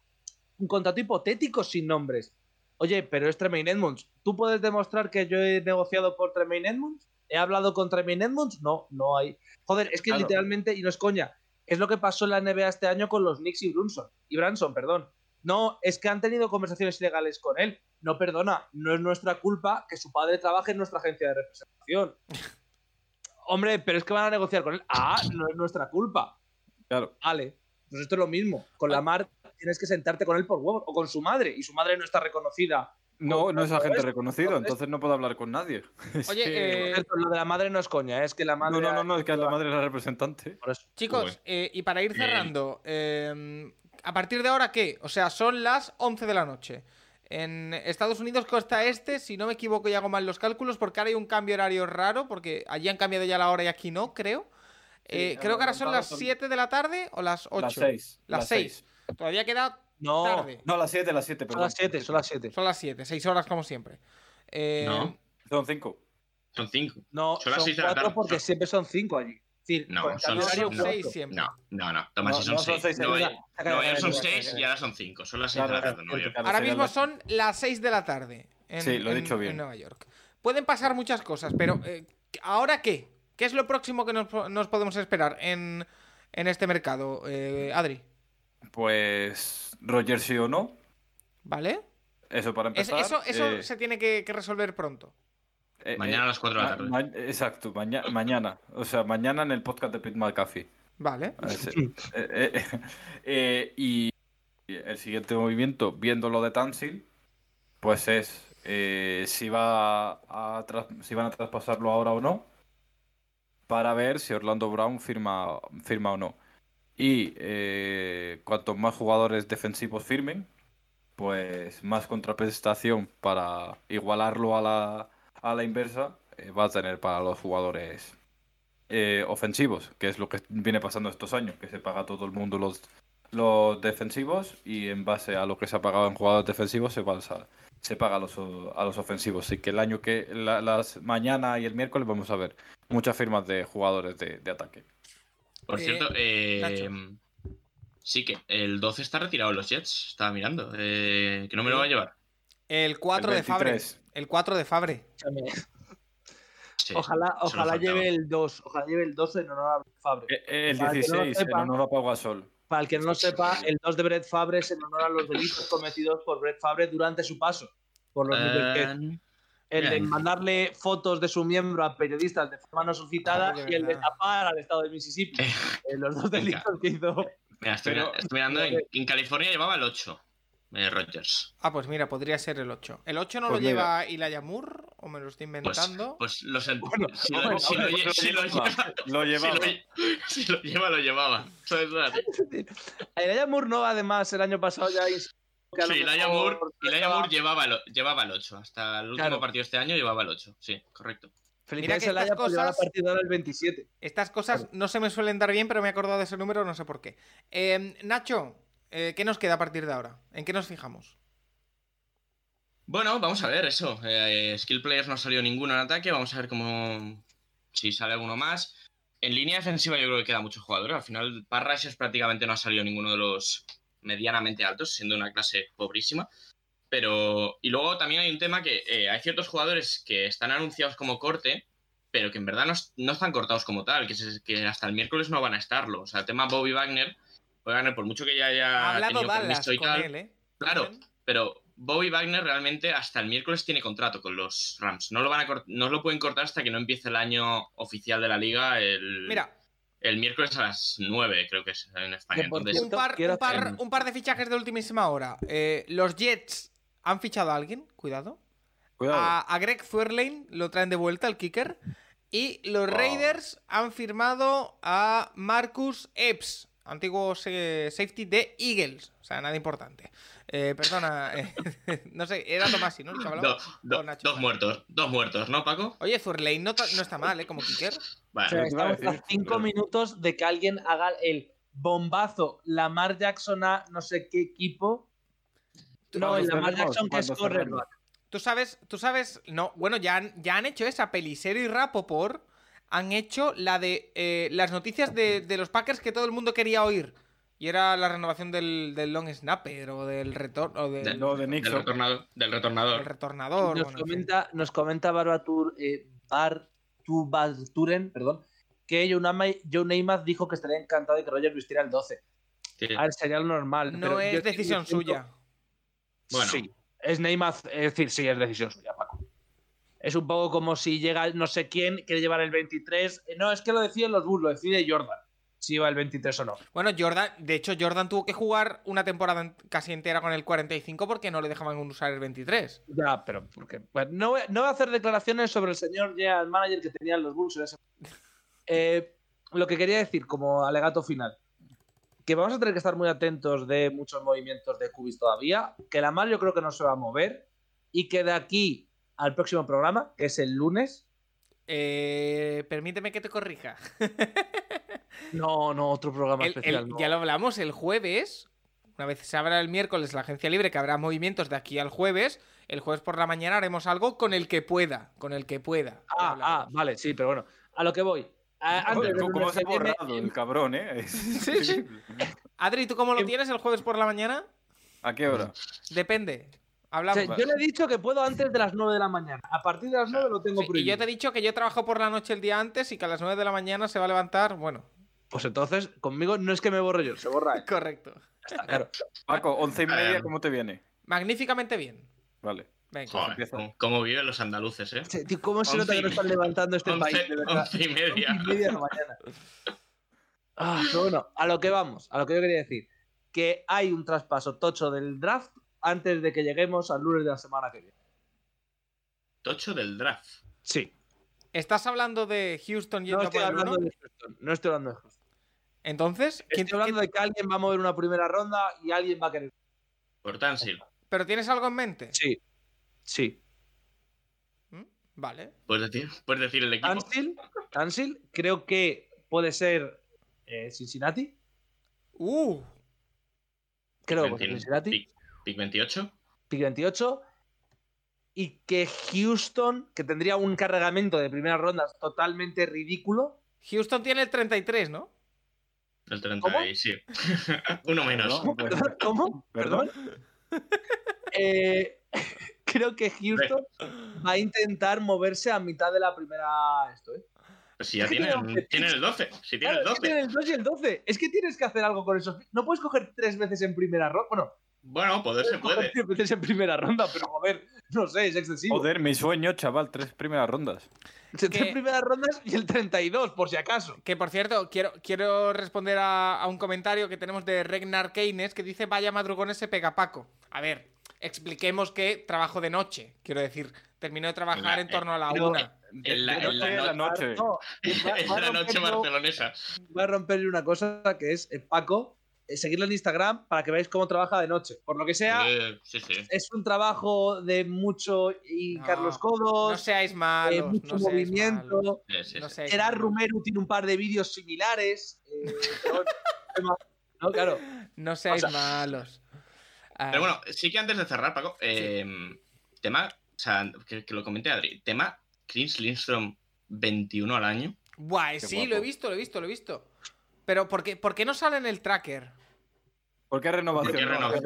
Speaker 3: un contrato hipotético sin nombres. Oye, pero es Tremaine Edmonds. ¿Tú puedes demostrar que yo he negociado por Tremaine Edmonds? ¿He hablado con Tremaine Edmonds? No, no hay. Joder, es que literalmente, y no es coña, es lo que pasó en la NBA este año con los Knicks y Brunson. Y Branson, perdón. No, es que han tenido conversaciones ilegales con él. No, perdona, no es nuestra culpa que su padre trabaje en nuestra agencia de representación. Hombre, pero es que van a negociar con él. Ah, no es nuestra culpa.
Speaker 4: Claro.
Speaker 3: Vale, pues esto es lo mismo. Con la mar tienes que sentarte con él por huevos o con su madre y su madre no está reconocida.
Speaker 4: No, no es agente
Speaker 3: esto,
Speaker 4: reconocido, entonces no puedo hablar con nadie. Es
Speaker 1: Oye,
Speaker 4: que-
Speaker 1: eh,
Speaker 3: lo de la madre no es coña, ¿eh? es que la madre.
Speaker 4: no, no, no, no, es que la madre es la representante.
Speaker 1: Chicos, eh, y para ir cerrando, eh, ¿a partir de ahora qué? O sea, son las 11 de la noche. En Estados Unidos, costa este, si no me equivoco y hago mal los cálculos, porque ahora hay un cambio horario raro, porque allí han cambiado ya la hora y aquí no, creo. Eh, creo que ahora son las
Speaker 4: son
Speaker 1: 7 de la tarde o las 8.
Speaker 4: Las 6.
Speaker 1: Las 6. Todavía queda
Speaker 3: No,
Speaker 1: tarde.
Speaker 4: No, las 7, las 7,
Speaker 3: son
Speaker 4: perdón.
Speaker 3: las 7, son las 7.
Speaker 1: Son las 7, 6 horas como siempre. Eh,
Speaker 2: No.
Speaker 4: Son 5.
Speaker 2: Son cinco.
Speaker 3: No,
Speaker 2: Son las
Speaker 3: son
Speaker 2: seis de la
Speaker 3: 4
Speaker 2: tarde.
Speaker 3: porque
Speaker 2: Son-
Speaker 3: siempre son 5 allí. Es decir,
Speaker 2: No, son-
Speaker 3: cambio horario,
Speaker 1: son
Speaker 2: no.
Speaker 1: 6
Speaker 3: cuatro.
Speaker 1: siempre.
Speaker 2: No, no, no. Toma,
Speaker 4: No,
Speaker 2: si son
Speaker 4: no son
Speaker 2: seis.
Speaker 4: seis, es
Speaker 3: verdad.
Speaker 2: Nueva York son
Speaker 3: Cállate,
Speaker 2: seis
Speaker 3: cállate,
Speaker 2: y ahora son cinco. Son las seis de la tarde en Nueva York.
Speaker 1: Ahora mismo son las 6 de la tarde. En,
Speaker 4: Sí, lo he
Speaker 1: en-
Speaker 4: dicho bien.
Speaker 1: En Nueva York. Pueden pasar muchas cosas, pero eh, ¿ahora qué? ¿Qué es lo próximo que nos, nos podemos esperar en, en este mercado, eh, Adri?
Speaker 4: Pues Roger sí o no.
Speaker 1: ¿Vale?
Speaker 4: Eso para
Speaker 1: Es-
Speaker 4: empezar.
Speaker 1: eso eso
Speaker 4: eh,
Speaker 1: se tiene que, que resolver pronto.
Speaker 4: Eh,
Speaker 2: Mañana a
Speaker 4: eh,
Speaker 2: las cuatro de la tarde.
Speaker 4: ma- exacto, maña- mañana. O sea, mañana en el podcast de Pete McAfee.
Speaker 1: Vale.
Speaker 4: A eh, eh, eh, y el siguiente movimiento, viendo lo de Tansil, pues es eh, si, va a si van a traspasarlo ahora o no, para ver si Orlando Brown firma, firma o no. Y eh, cuantos más jugadores defensivos firmen, pues más contraprestación para igualarlo a la, a la inversa eh, va a tener para los jugadores eh, ofensivos, que es lo que viene pasando estos años, que se paga a todo el mundo los, los defensivos y en base a lo que se ha pagado en jugadores defensivos se, pasa- se paga a los, o- a los ofensivos. Así que el año que, la- las mañana y el miércoles vamos a ver muchas firmas de jugadores de, de ataque.
Speaker 2: Por
Speaker 1: Eh,
Speaker 2: cierto, eh,
Speaker 1: Nacho.
Speaker 2: sí que el 12 está retirado en los Jets. Estaba mirando. eh, que no me lo va a llevar.
Speaker 1: El 4
Speaker 4: El
Speaker 1: de Fabre.
Speaker 4: 23.
Speaker 1: El 4 de Fabre.
Speaker 2: Sí,
Speaker 3: Ojalá, ojalá lleve el 2. Ojalá lleve el 2 en honor a Brett Favre.
Speaker 4: Eh, eh, el
Speaker 3: Para no lo
Speaker 4: 16, en
Speaker 3: sepa.
Speaker 4: honor a Pau Gasol.
Speaker 3: Para el que no lo sepa, el 2 de Brett Favre es en honor a los delitos cometidos por Brett Favre durante su paso por los El de mandarle fotos de su miembro a periodistas de forma no suscitada y el de tapar al estado de Mississippi.
Speaker 2: Eh,
Speaker 3: Eh, los dos delitos que hizo.
Speaker 2: mira, estoy,
Speaker 4: Pero-
Speaker 2: estoy mirando. En, en California llevaba el 8. Eh, Rogers.
Speaker 1: Ah, pues mira, podría ser el 8. ¿El 8 no
Speaker 4: Pues
Speaker 1: lo
Speaker 4: mira.
Speaker 1: lleva Elijah Moore? ¿O me lo estoy
Speaker 2: Pues,
Speaker 1: inventando?
Speaker 2: pues lo sé.
Speaker 3: Bueno,
Speaker 2: si, lo,
Speaker 3: bueno,
Speaker 2: si lo
Speaker 3: bueno,
Speaker 4: lo
Speaker 2: si lo
Speaker 4: Lo
Speaker 2: si
Speaker 4: llevaba.
Speaker 2: lo lle- si lo lleva, lo llevaba.
Speaker 3: Moore no, además, el año pasado ya lo
Speaker 2: Sí,
Speaker 3: mejor
Speaker 2: Moore,
Speaker 3: estaba-
Speaker 2: Moore llevaba, el, llevaba el 8. Hasta el último
Speaker 3: Claro.
Speaker 2: partido de este año llevaba el 8. Sí, correcto.
Speaker 3: Felicidades
Speaker 1: que estas
Speaker 3: la
Speaker 1: cosas-
Speaker 3: partida ahora el 27.
Speaker 1: Estas cosas no se me suelen dar bien, pero me he acordado de ese número, no sé por qué. Eh, Nacho, eh, ¿qué nos queda a partir de ahora? ¿En qué nos fijamos?
Speaker 2: Bueno, vamos a ver eso. Eh, skill players no ha salido ninguno en ataque. Vamos a ver cómo. Si sale alguno más. En línea defensiva yo creo que queda muchos jugadores. Al final, Parrashers prácticamente no ha salido ninguno de los medianamente altos, siendo una clase pobrísima. Pero. Y luego también hay un tema que eh, hay ciertos jugadores que están anunciados como corte, pero que en verdad no, no están cortados como tal, que, se- que hasta el miércoles no van a estarlo. O sea, el tema Bobby Wagner. Wagner, por mucho que ya haya.
Speaker 1: ha hablado
Speaker 2: tenido
Speaker 1: Dallas
Speaker 2: permiso y
Speaker 1: con
Speaker 2: tal,
Speaker 1: él, ¿eh?
Speaker 2: Claro, pero Bobby Wagner realmente hasta el miércoles tiene contrato con los Rams. No lo van a no lo pueden cortar hasta que no empiece el año oficial de la liga el,
Speaker 1: Mira,
Speaker 2: el miércoles a las 9, creo que es en España. Entonces,
Speaker 1: un par, un, par,
Speaker 2: hacer-
Speaker 1: un par de fichajes de ultimísima hora. Eh, los Jets han fichado a alguien, cuidado.
Speaker 4: Cuidado.
Speaker 1: A, a Greg Zuerlein lo traen de vuelta, el kicker. Y los. Raiders han firmado a Marcus Epps, antiguo se- safety de Eagles. O sea, nada importante. Eh, perdona, eh, no sé, era Tomasi, ¿no?
Speaker 2: Do- dos muertos, dos muertos, ¿no, Paco?
Speaker 1: Oye, Zuerlein no, está mal, ¿eh? Como kicker.
Speaker 2: Vale.
Speaker 3: O sea,
Speaker 4: a
Speaker 3: estamos a cinco minutos de que alguien haga el bombazo Lamar Jackson a no sé qué equipo. No, el Lamar Jackson que es cornerback.
Speaker 1: Tú sabes, tú sabes, no, bueno, ya han, ya han hecho esa, Pelicero y Rapoport han hecho la de eh, las noticias de, de los Packers que todo el mundo quería oír. Y era la renovación del, del long snapper o del retorno o del,
Speaker 2: Del-
Speaker 4: No, de
Speaker 2: Del
Speaker 4: Nixon.
Speaker 2: retornador. Del retornador.
Speaker 3: Nos
Speaker 1: bueno,
Speaker 3: comenta, nos comenta Barbatur, eh, Bartubaturen, perdón, que Joe Namath dijo que estaría encantado de que Rogers vistiera el 12.
Speaker 2: Sí.
Speaker 3: A ver, sería lo normal.
Speaker 1: No
Speaker 3: pero
Speaker 1: es decisión suya.
Speaker 2: Bueno.
Speaker 3: Sí, es Namath, es decir, sí, es decisión suya. Es un poco como si llega no sé quién, quiere llevar el 23. Eh, No, es que lo deciden los Bulls, lo decide Jordan. Si va el 23 o no.
Speaker 1: Bueno, Jordan, de hecho, Jordan tuvo que jugar una temporada casi entera con el 45 porque no le dejaban usar el 23.
Speaker 3: Ya, pero porque. bueno, no, voy, no voy a hacer declaraciones sobre el señor general manager que tenían los Bulls en ese Eh, lo que quería decir como alegato final. Que vamos a tener que estar muy atentos de muchos movimientos de Cubis todavía. Que la mal yo creo que no se va a mover. Y que de aquí al próximo programa, que es el lunes.
Speaker 1: Eh, permíteme que te corrija.
Speaker 3: No, no, otro programa
Speaker 1: El-
Speaker 3: especial.
Speaker 1: el-
Speaker 3: no.
Speaker 1: Ya lo hablamos el jueves. Una vez se abra el miércoles la agencia libre, que habrá movimientos de aquí al jueves. El jueves por la mañana haremos algo con el que pueda. Con el que pueda.
Speaker 3: Ah, ah, vale, sí, pero bueno. A lo que voy. A- antes
Speaker 4: ¿Cómo se ha borrado el cabrón, eh? Es
Speaker 1: Sí, sí. Adri, ¿tú cómo lo
Speaker 3: Em-
Speaker 1: tienes el jueves por la mañana?
Speaker 4: ¿A qué hora?
Speaker 1: Depende.
Speaker 3: O
Speaker 1: Hablamos.
Speaker 3: sea, yo le he dicho que puedo antes de las 9 de la mañana. A partir de las 9 lo tengo
Speaker 1: Sí, y yo te he dicho que yo trabajo por la noche el día antes y que a las 9 de la mañana se va a levantar. Bueno,
Speaker 3: Pues entonces, conmigo no es que me borre yo, se borra él.
Speaker 1: correcto.
Speaker 3: Está claro.
Speaker 4: Paco, once y media,
Speaker 2: Eh,
Speaker 4: ¿cómo te viene?
Speaker 1: Magníficamente bien.
Speaker 4: Vale.
Speaker 1: Venga.
Speaker 2: Joder, cómo, cómo viven los andaluces, ¿eh?
Speaker 3: Sí, tío, ¿Cómo se nota que no están levantando este
Speaker 2: Once,
Speaker 3: país? De verdad.
Speaker 2: once y media.
Speaker 3: Once y media de la mañana. Ah, pero bueno, a lo que vamos, a lo que yo quería decir. Que hay un traspaso tocho del draft antes de que lleguemos al lunes de la semana que viene.
Speaker 2: Tocho del draft.
Speaker 3: Sí.
Speaker 1: ¿Estás hablando de Houston yendo
Speaker 3: No estoy
Speaker 1: por el
Speaker 3: hablando de Houston. No estoy hablando de Houston.
Speaker 1: Entonces, ¿quién-
Speaker 3: Estoy hablando
Speaker 1: quién-
Speaker 3: de que alguien va a mover una primera ronda y alguien va a querer.
Speaker 2: Por Tansil.
Speaker 1: ¿pero tienes algo en mente?
Speaker 3: Sí. Sí.
Speaker 1: ¿Mm? Vale.
Speaker 2: Puedes decir, puedes decir el equipo.
Speaker 3: Tansil, Tansil, creo que puede ser eh, Cincinnati.
Speaker 1: Uh,
Speaker 3: Creo que puede ser
Speaker 2: 20
Speaker 3: Cincinnati.
Speaker 2: Pick, pick 28.
Speaker 3: pick 28. Y que Houston, que tendría un cargamento de primeras rondas totalmente ridículo.
Speaker 1: Houston tiene el 33, ¿no?
Speaker 2: El 30
Speaker 3: ¿Cómo?
Speaker 2: y sí. Uno menos.
Speaker 4: No, pues-
Speaker 3: ¿Cómo?
Speaker 4: ¿Perdón?
Speaker 3: Eh, creo que Houston va a intentar moverse a mitad de la primera. Esto, ¿eh?
Speaker 2: Pues si ya tienen, el 12. Si tienen
Speaker 3: Claro,
Speaker 2: el
Speaker 3: es que
Speaker 2: 12.
Speaker 3: tienen el 2 y el 12. Es que tienes que hacer algo con esos. No puedes coger tres veces en primera ronda. Bueno,
Speaker 2: Bueno, poder se puede.
Speaker 3: tres en primera ronda, pero joder, no sé, es excesivo.
Speaker 4: Joder, mi sueño, chaval, tres primeras rondas.
Speaker 3: Tres primeras rondas y el 32, por si acaso.
Speaker 1: Que por cierto, quiero, quiero responder a, a un comentario que tenemos de Regnar Keynes que dice: Vaya madrugones se pega Paco. A ver, expliquemos que trabajo de noche. Quiero decir, termino de trabajar
Speaker 2: La-
Speaker 1: en torno a la
Speaker 3: pero-
Speaker 1: una.
Speaker 2: En la,
Speaker 4: De
Speaker 2: en la
Speaker 4: noche a la
Speaker 2: no-
Speaker 4: noche.
Speaker 3: No, va,
Speaker 2: en
Speaker 3: va a
Speaker 2: la noche
Speaker 3: romperlo-
Speaker 2: barcelonesa.
Speaker 3: va a romperle una cosa que es eh, Paco eh, seguirlo en Instagram para que veáis cómo trabaja de noche. Por lo que sea,
Speaker 2: Eh, sí, sí.
Speaker 3: es un trabajo de mucho y
Speaker 1: No,
Speaker 3: Carlos
Speaker 1: No
Speaker 3: Codos,
Speaker 1: seáis
Speaker 3: eh,
Speaker 1: malos.
Speaker 3: mucho
Speaker 1: no seáis
Speaker 3: movimiento.
Speaker 1: malos,
Speaker 2: Eh, sí,
Speaker 1: no
Speaker 2: sí.
Speaker 1: seáis
Speaker 3: Gerard
Speaker 1: malos.
Speaker 3: Rumeru tiene un par de vídeos similares. eh, pero no, claro.
Speaker 1: No seáis
Speaker 3: O sea-
Speaker 1: malos. Ah,
Speaker 2: Pero bueno, sí que antes de cerrar, Paco, eh, tema, o sea, que, que lo comenté Adri, tema Chris Lindstrom 21 al año.
Speaker 4: Qué
Speaker 1: sí,
Speaker 4: guapo.
Speaker 1: lo he visto, lo he visto, lo he visto. Pero ¿por qué, por qué no sale en el tracker?
Speaker 4: ¿Por qué renovación?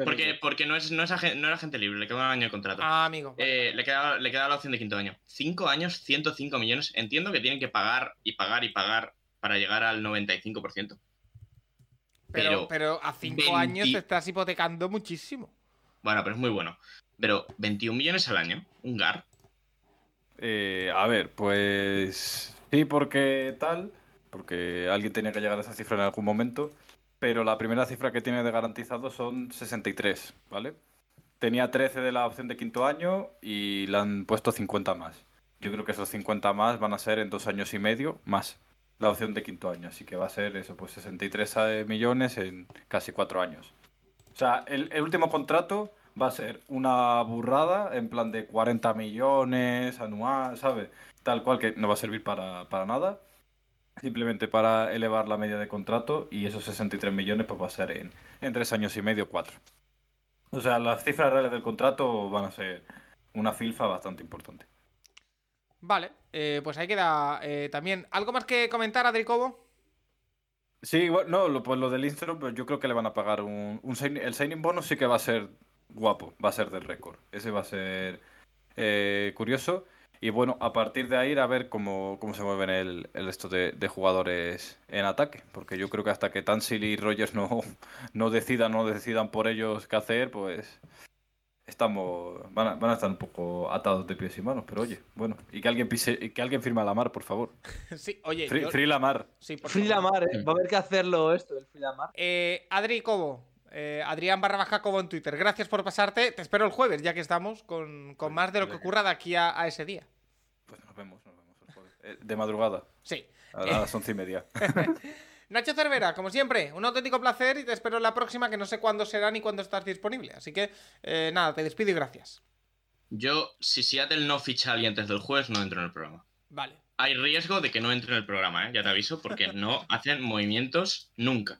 Speaker 2: Porque, porque, no, es, no, es no era agente libre, le queda un año de contrato.
Speaker 1: Ah, amigo.
Speaker 2: Eh, le, queda, le queda la opción de quinto año. Cinco años, 105 millones. Entiendo que tienen que pagar y pagar y pagar para llegar al 95%.
Speaker 1: pero,
Speaker 2: pero
Speaker 1: pero a cinco
Speaker 2: 20
Speaker 1: años te estás hipotecando muchísimo.
Speaker 2: Bueno, pero es muy bueno. Pero 21 millones al año, un GAR.
Speaker 4: Eh, a ver, pues sí, porque tal, porque alguien tenía que llegar a esa cifra en algún momento, pero la primera cifra que tiene de garantizado son 63, ¿vale? Tenía 13 de la opción de quinto año y le han puesto 50 más. Yo creo que esos 50 más van a ser en dos años y medio más la opción de quinto año, así que va a ser eso, pues 63 eh, millones en casi cuatro años. O sea, el, el último contrato va a ser una burrada en plan de 40 millones anual, ¿sabes? Tal cual que no va a servir para, para nada. Simplemente para elevar la media de contrato y esos 63 millones pues va a ser en, en tres años y medio, cuatro. O sea, las cifras reales del contrato van a ser una filfa bastante importante.
Speaker 1: Vale, eh, pues ahí queda eh, también. ¿Algo más que comentar, Adri Cobo?
Speaker 4: Sí, bueno, no, lo, pues lo del Instrum, pues yo creo que le van a pagar un, un sign- el signing bonus sí que va a ser guapo, va a ser del récord. Ese va a ser eh, curioso. Y bueno, a partir de ahí ir a ver cómo, cómo se mueven el, el resto de, de jugadores en ataque. Porque yo creo que hasta que Tansil y Rogers no, no decidan, no decidan por ellos qué hacer, pues estamos van a, van a estar un poco atados de pies y manos. Pero oye, bueno, y que alguien pise, y que alguien firme a la mar, por favor.
Speaker 1: sí, oye.
Speaker 4: Free,
Speaker 1: yo-
Speaker 4: free.
Speaker 1: Sí, por
Speaker 3: Free
Speaker 1: favor.
Speaker 3: Lamar, ¿eh? Va a haber que hacerlo esto, el Free Lamar.
Speaker 1: Eh, Adri Cobo, eh, Adrián barra baja Cobo en Twitter. Gracias por pasarte. Te espero el jueves, ya que estamos con, con más de lo que ocurra de aquí a, a ese día.
Speaker 4: Pues nos vemos, nos vemos el jueves. Eh, De madrugada,
Speaker 1: Sí.
Speaker 4: a las once y media.
Speaker 1: Nacho Cervera, como siempre, un auténtico placer y te espero en la próxima, que no sé cuándo será ni cuándo estás disponible. Así que, eh, nada, te despido y gracias.
Speaker 2: Yo, si Seattle no ficha a alguien antes del jueves, no entro en el programa.
Speaker 1: Vale.
Speaker 2: Hay riesgo de que no entre en el programa, ¿eh? ya te aviso, porque no hacen movimientos nunca.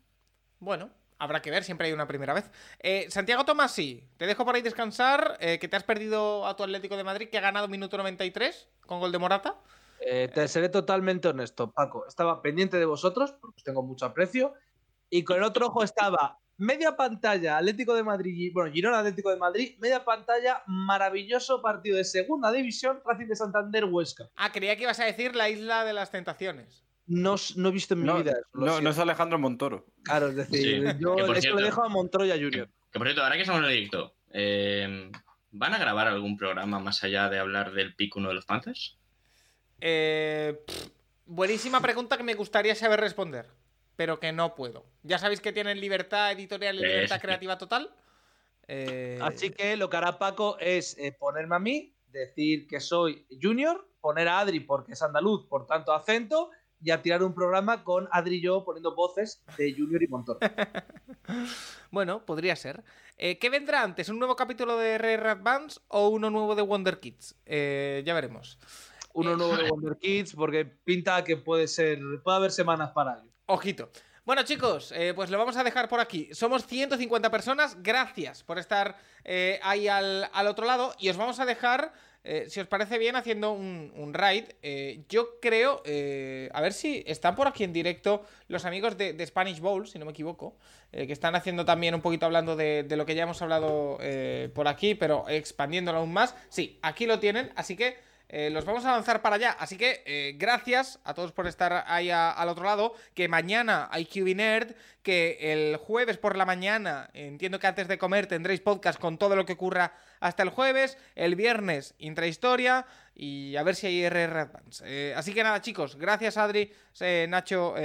Speaker 1: Bueno, habrá que ver, siempre hay una primera vez. Eh, Santiago Tomasi, te dejo por ahí descansar, eh, que te has perdido a tu Atlético de Madrid, que ha ganado minuto 93 con gol de Morata.
Speaker 3: Eh, te seré totalmente honesto, Paco. Estaba pendiente de vosotros, porque os tengo mucho aprecio. Y con el otro ojo estaba media pantalla Atlético de Madrid, bueno, Girona Atlético de Madrid, media pantalla, maravilloso partido de segunda división, Racing de Santander Huesca.
Speaker 1: Ah, creía que ibas a decir la isla de las tentaciones.
Speaker 3: No, no he visto en mi
Speaker 4: No,
Speaker 3: vida
Speaker 4: no, no es Alejandro Montoro.
Speaker 3: Claro, es decir,
Speaker 2: Sí,
Speaker 3: yo eso
Speaker 2: cierto-
Speaker 3: lo dejo a Montroya
Speaker 2: Que,
Speaker 3: Junior.
Speaker 2: que, por cierto, ahora que estamos en el directo, eh, ¿van a grabar algún programa más allá de hablar del pick 1 de los Panthers?
Speaker 1: Eh, pff, buenísima pregunta que me gustaría saber responder, pero que no puedo. Ya sabéis que tienen libertad editorial y
Speaker 2: Sí,
Speaker 1: libertad creativa total. Eh,
Speaker 3: Así que lo que hará Paco es eh, ponerme a mí, decir que soy Junior, poner a Adri porque es andaluz, por tanto acento, y a tirar un programa con Adri y yo poniendo voces de Junior y Montoro.
Speaker 1: Bueno, podría ser. Eh, ¿Qué vendrá antes? ¿Un nuevo capítulo de Rare Advance o uno nuevo de Wonder Kids? Eh, ya veremos.
Speaker 3: Uno nuevo de Wonder Kids, porque pinta que puede ser, puede haber semanas para ello.
Speaker 1: Ojito. Bueno, chicos, eh, pues lo vamos a dejar por aquí. Somos 150 personas. Gracias por estar eh, ahí al, al otro lado. Y os vamos a dejar, eh, si os parece bien, haciendo un, raid. Eh, yo creo, eh, a ver si están por aquí en directo los amigos de, Spanish Bowl, si no me equivoco, eh, que están haciendo también un poquito hablando de, de lo que ya hemos hablado por aquí, pero expandiéndolo aún más. Sí, aquí lo tienen, así que eh, los vamos a lanzar para allá. Así que eh, gracias a todos por estar ahí al otro lado. Que mañana hay QB Nerd. Que el jueves por la mañana, entiendo que antes de comer tendréis podcast con todo lo que ocurra hasta el jueves. El viernes, intrahistoria. Y a ver si hay RR Advance. Eh, así que nada, chicos. Gracias, Adri, eh, Nacho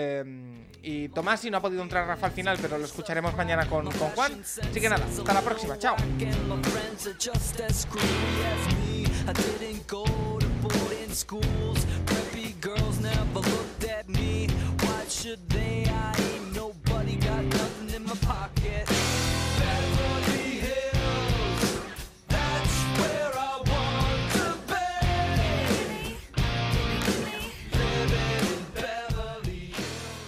Speaker 1: y Tomás. Y no ha podido entrar Rafa al final, pero lo escucharemos mañana con, con Juan. Así que nada, hasta la próxima. Chao.
Speaker 5: Schools. Preppy girls never looked at me. Why should they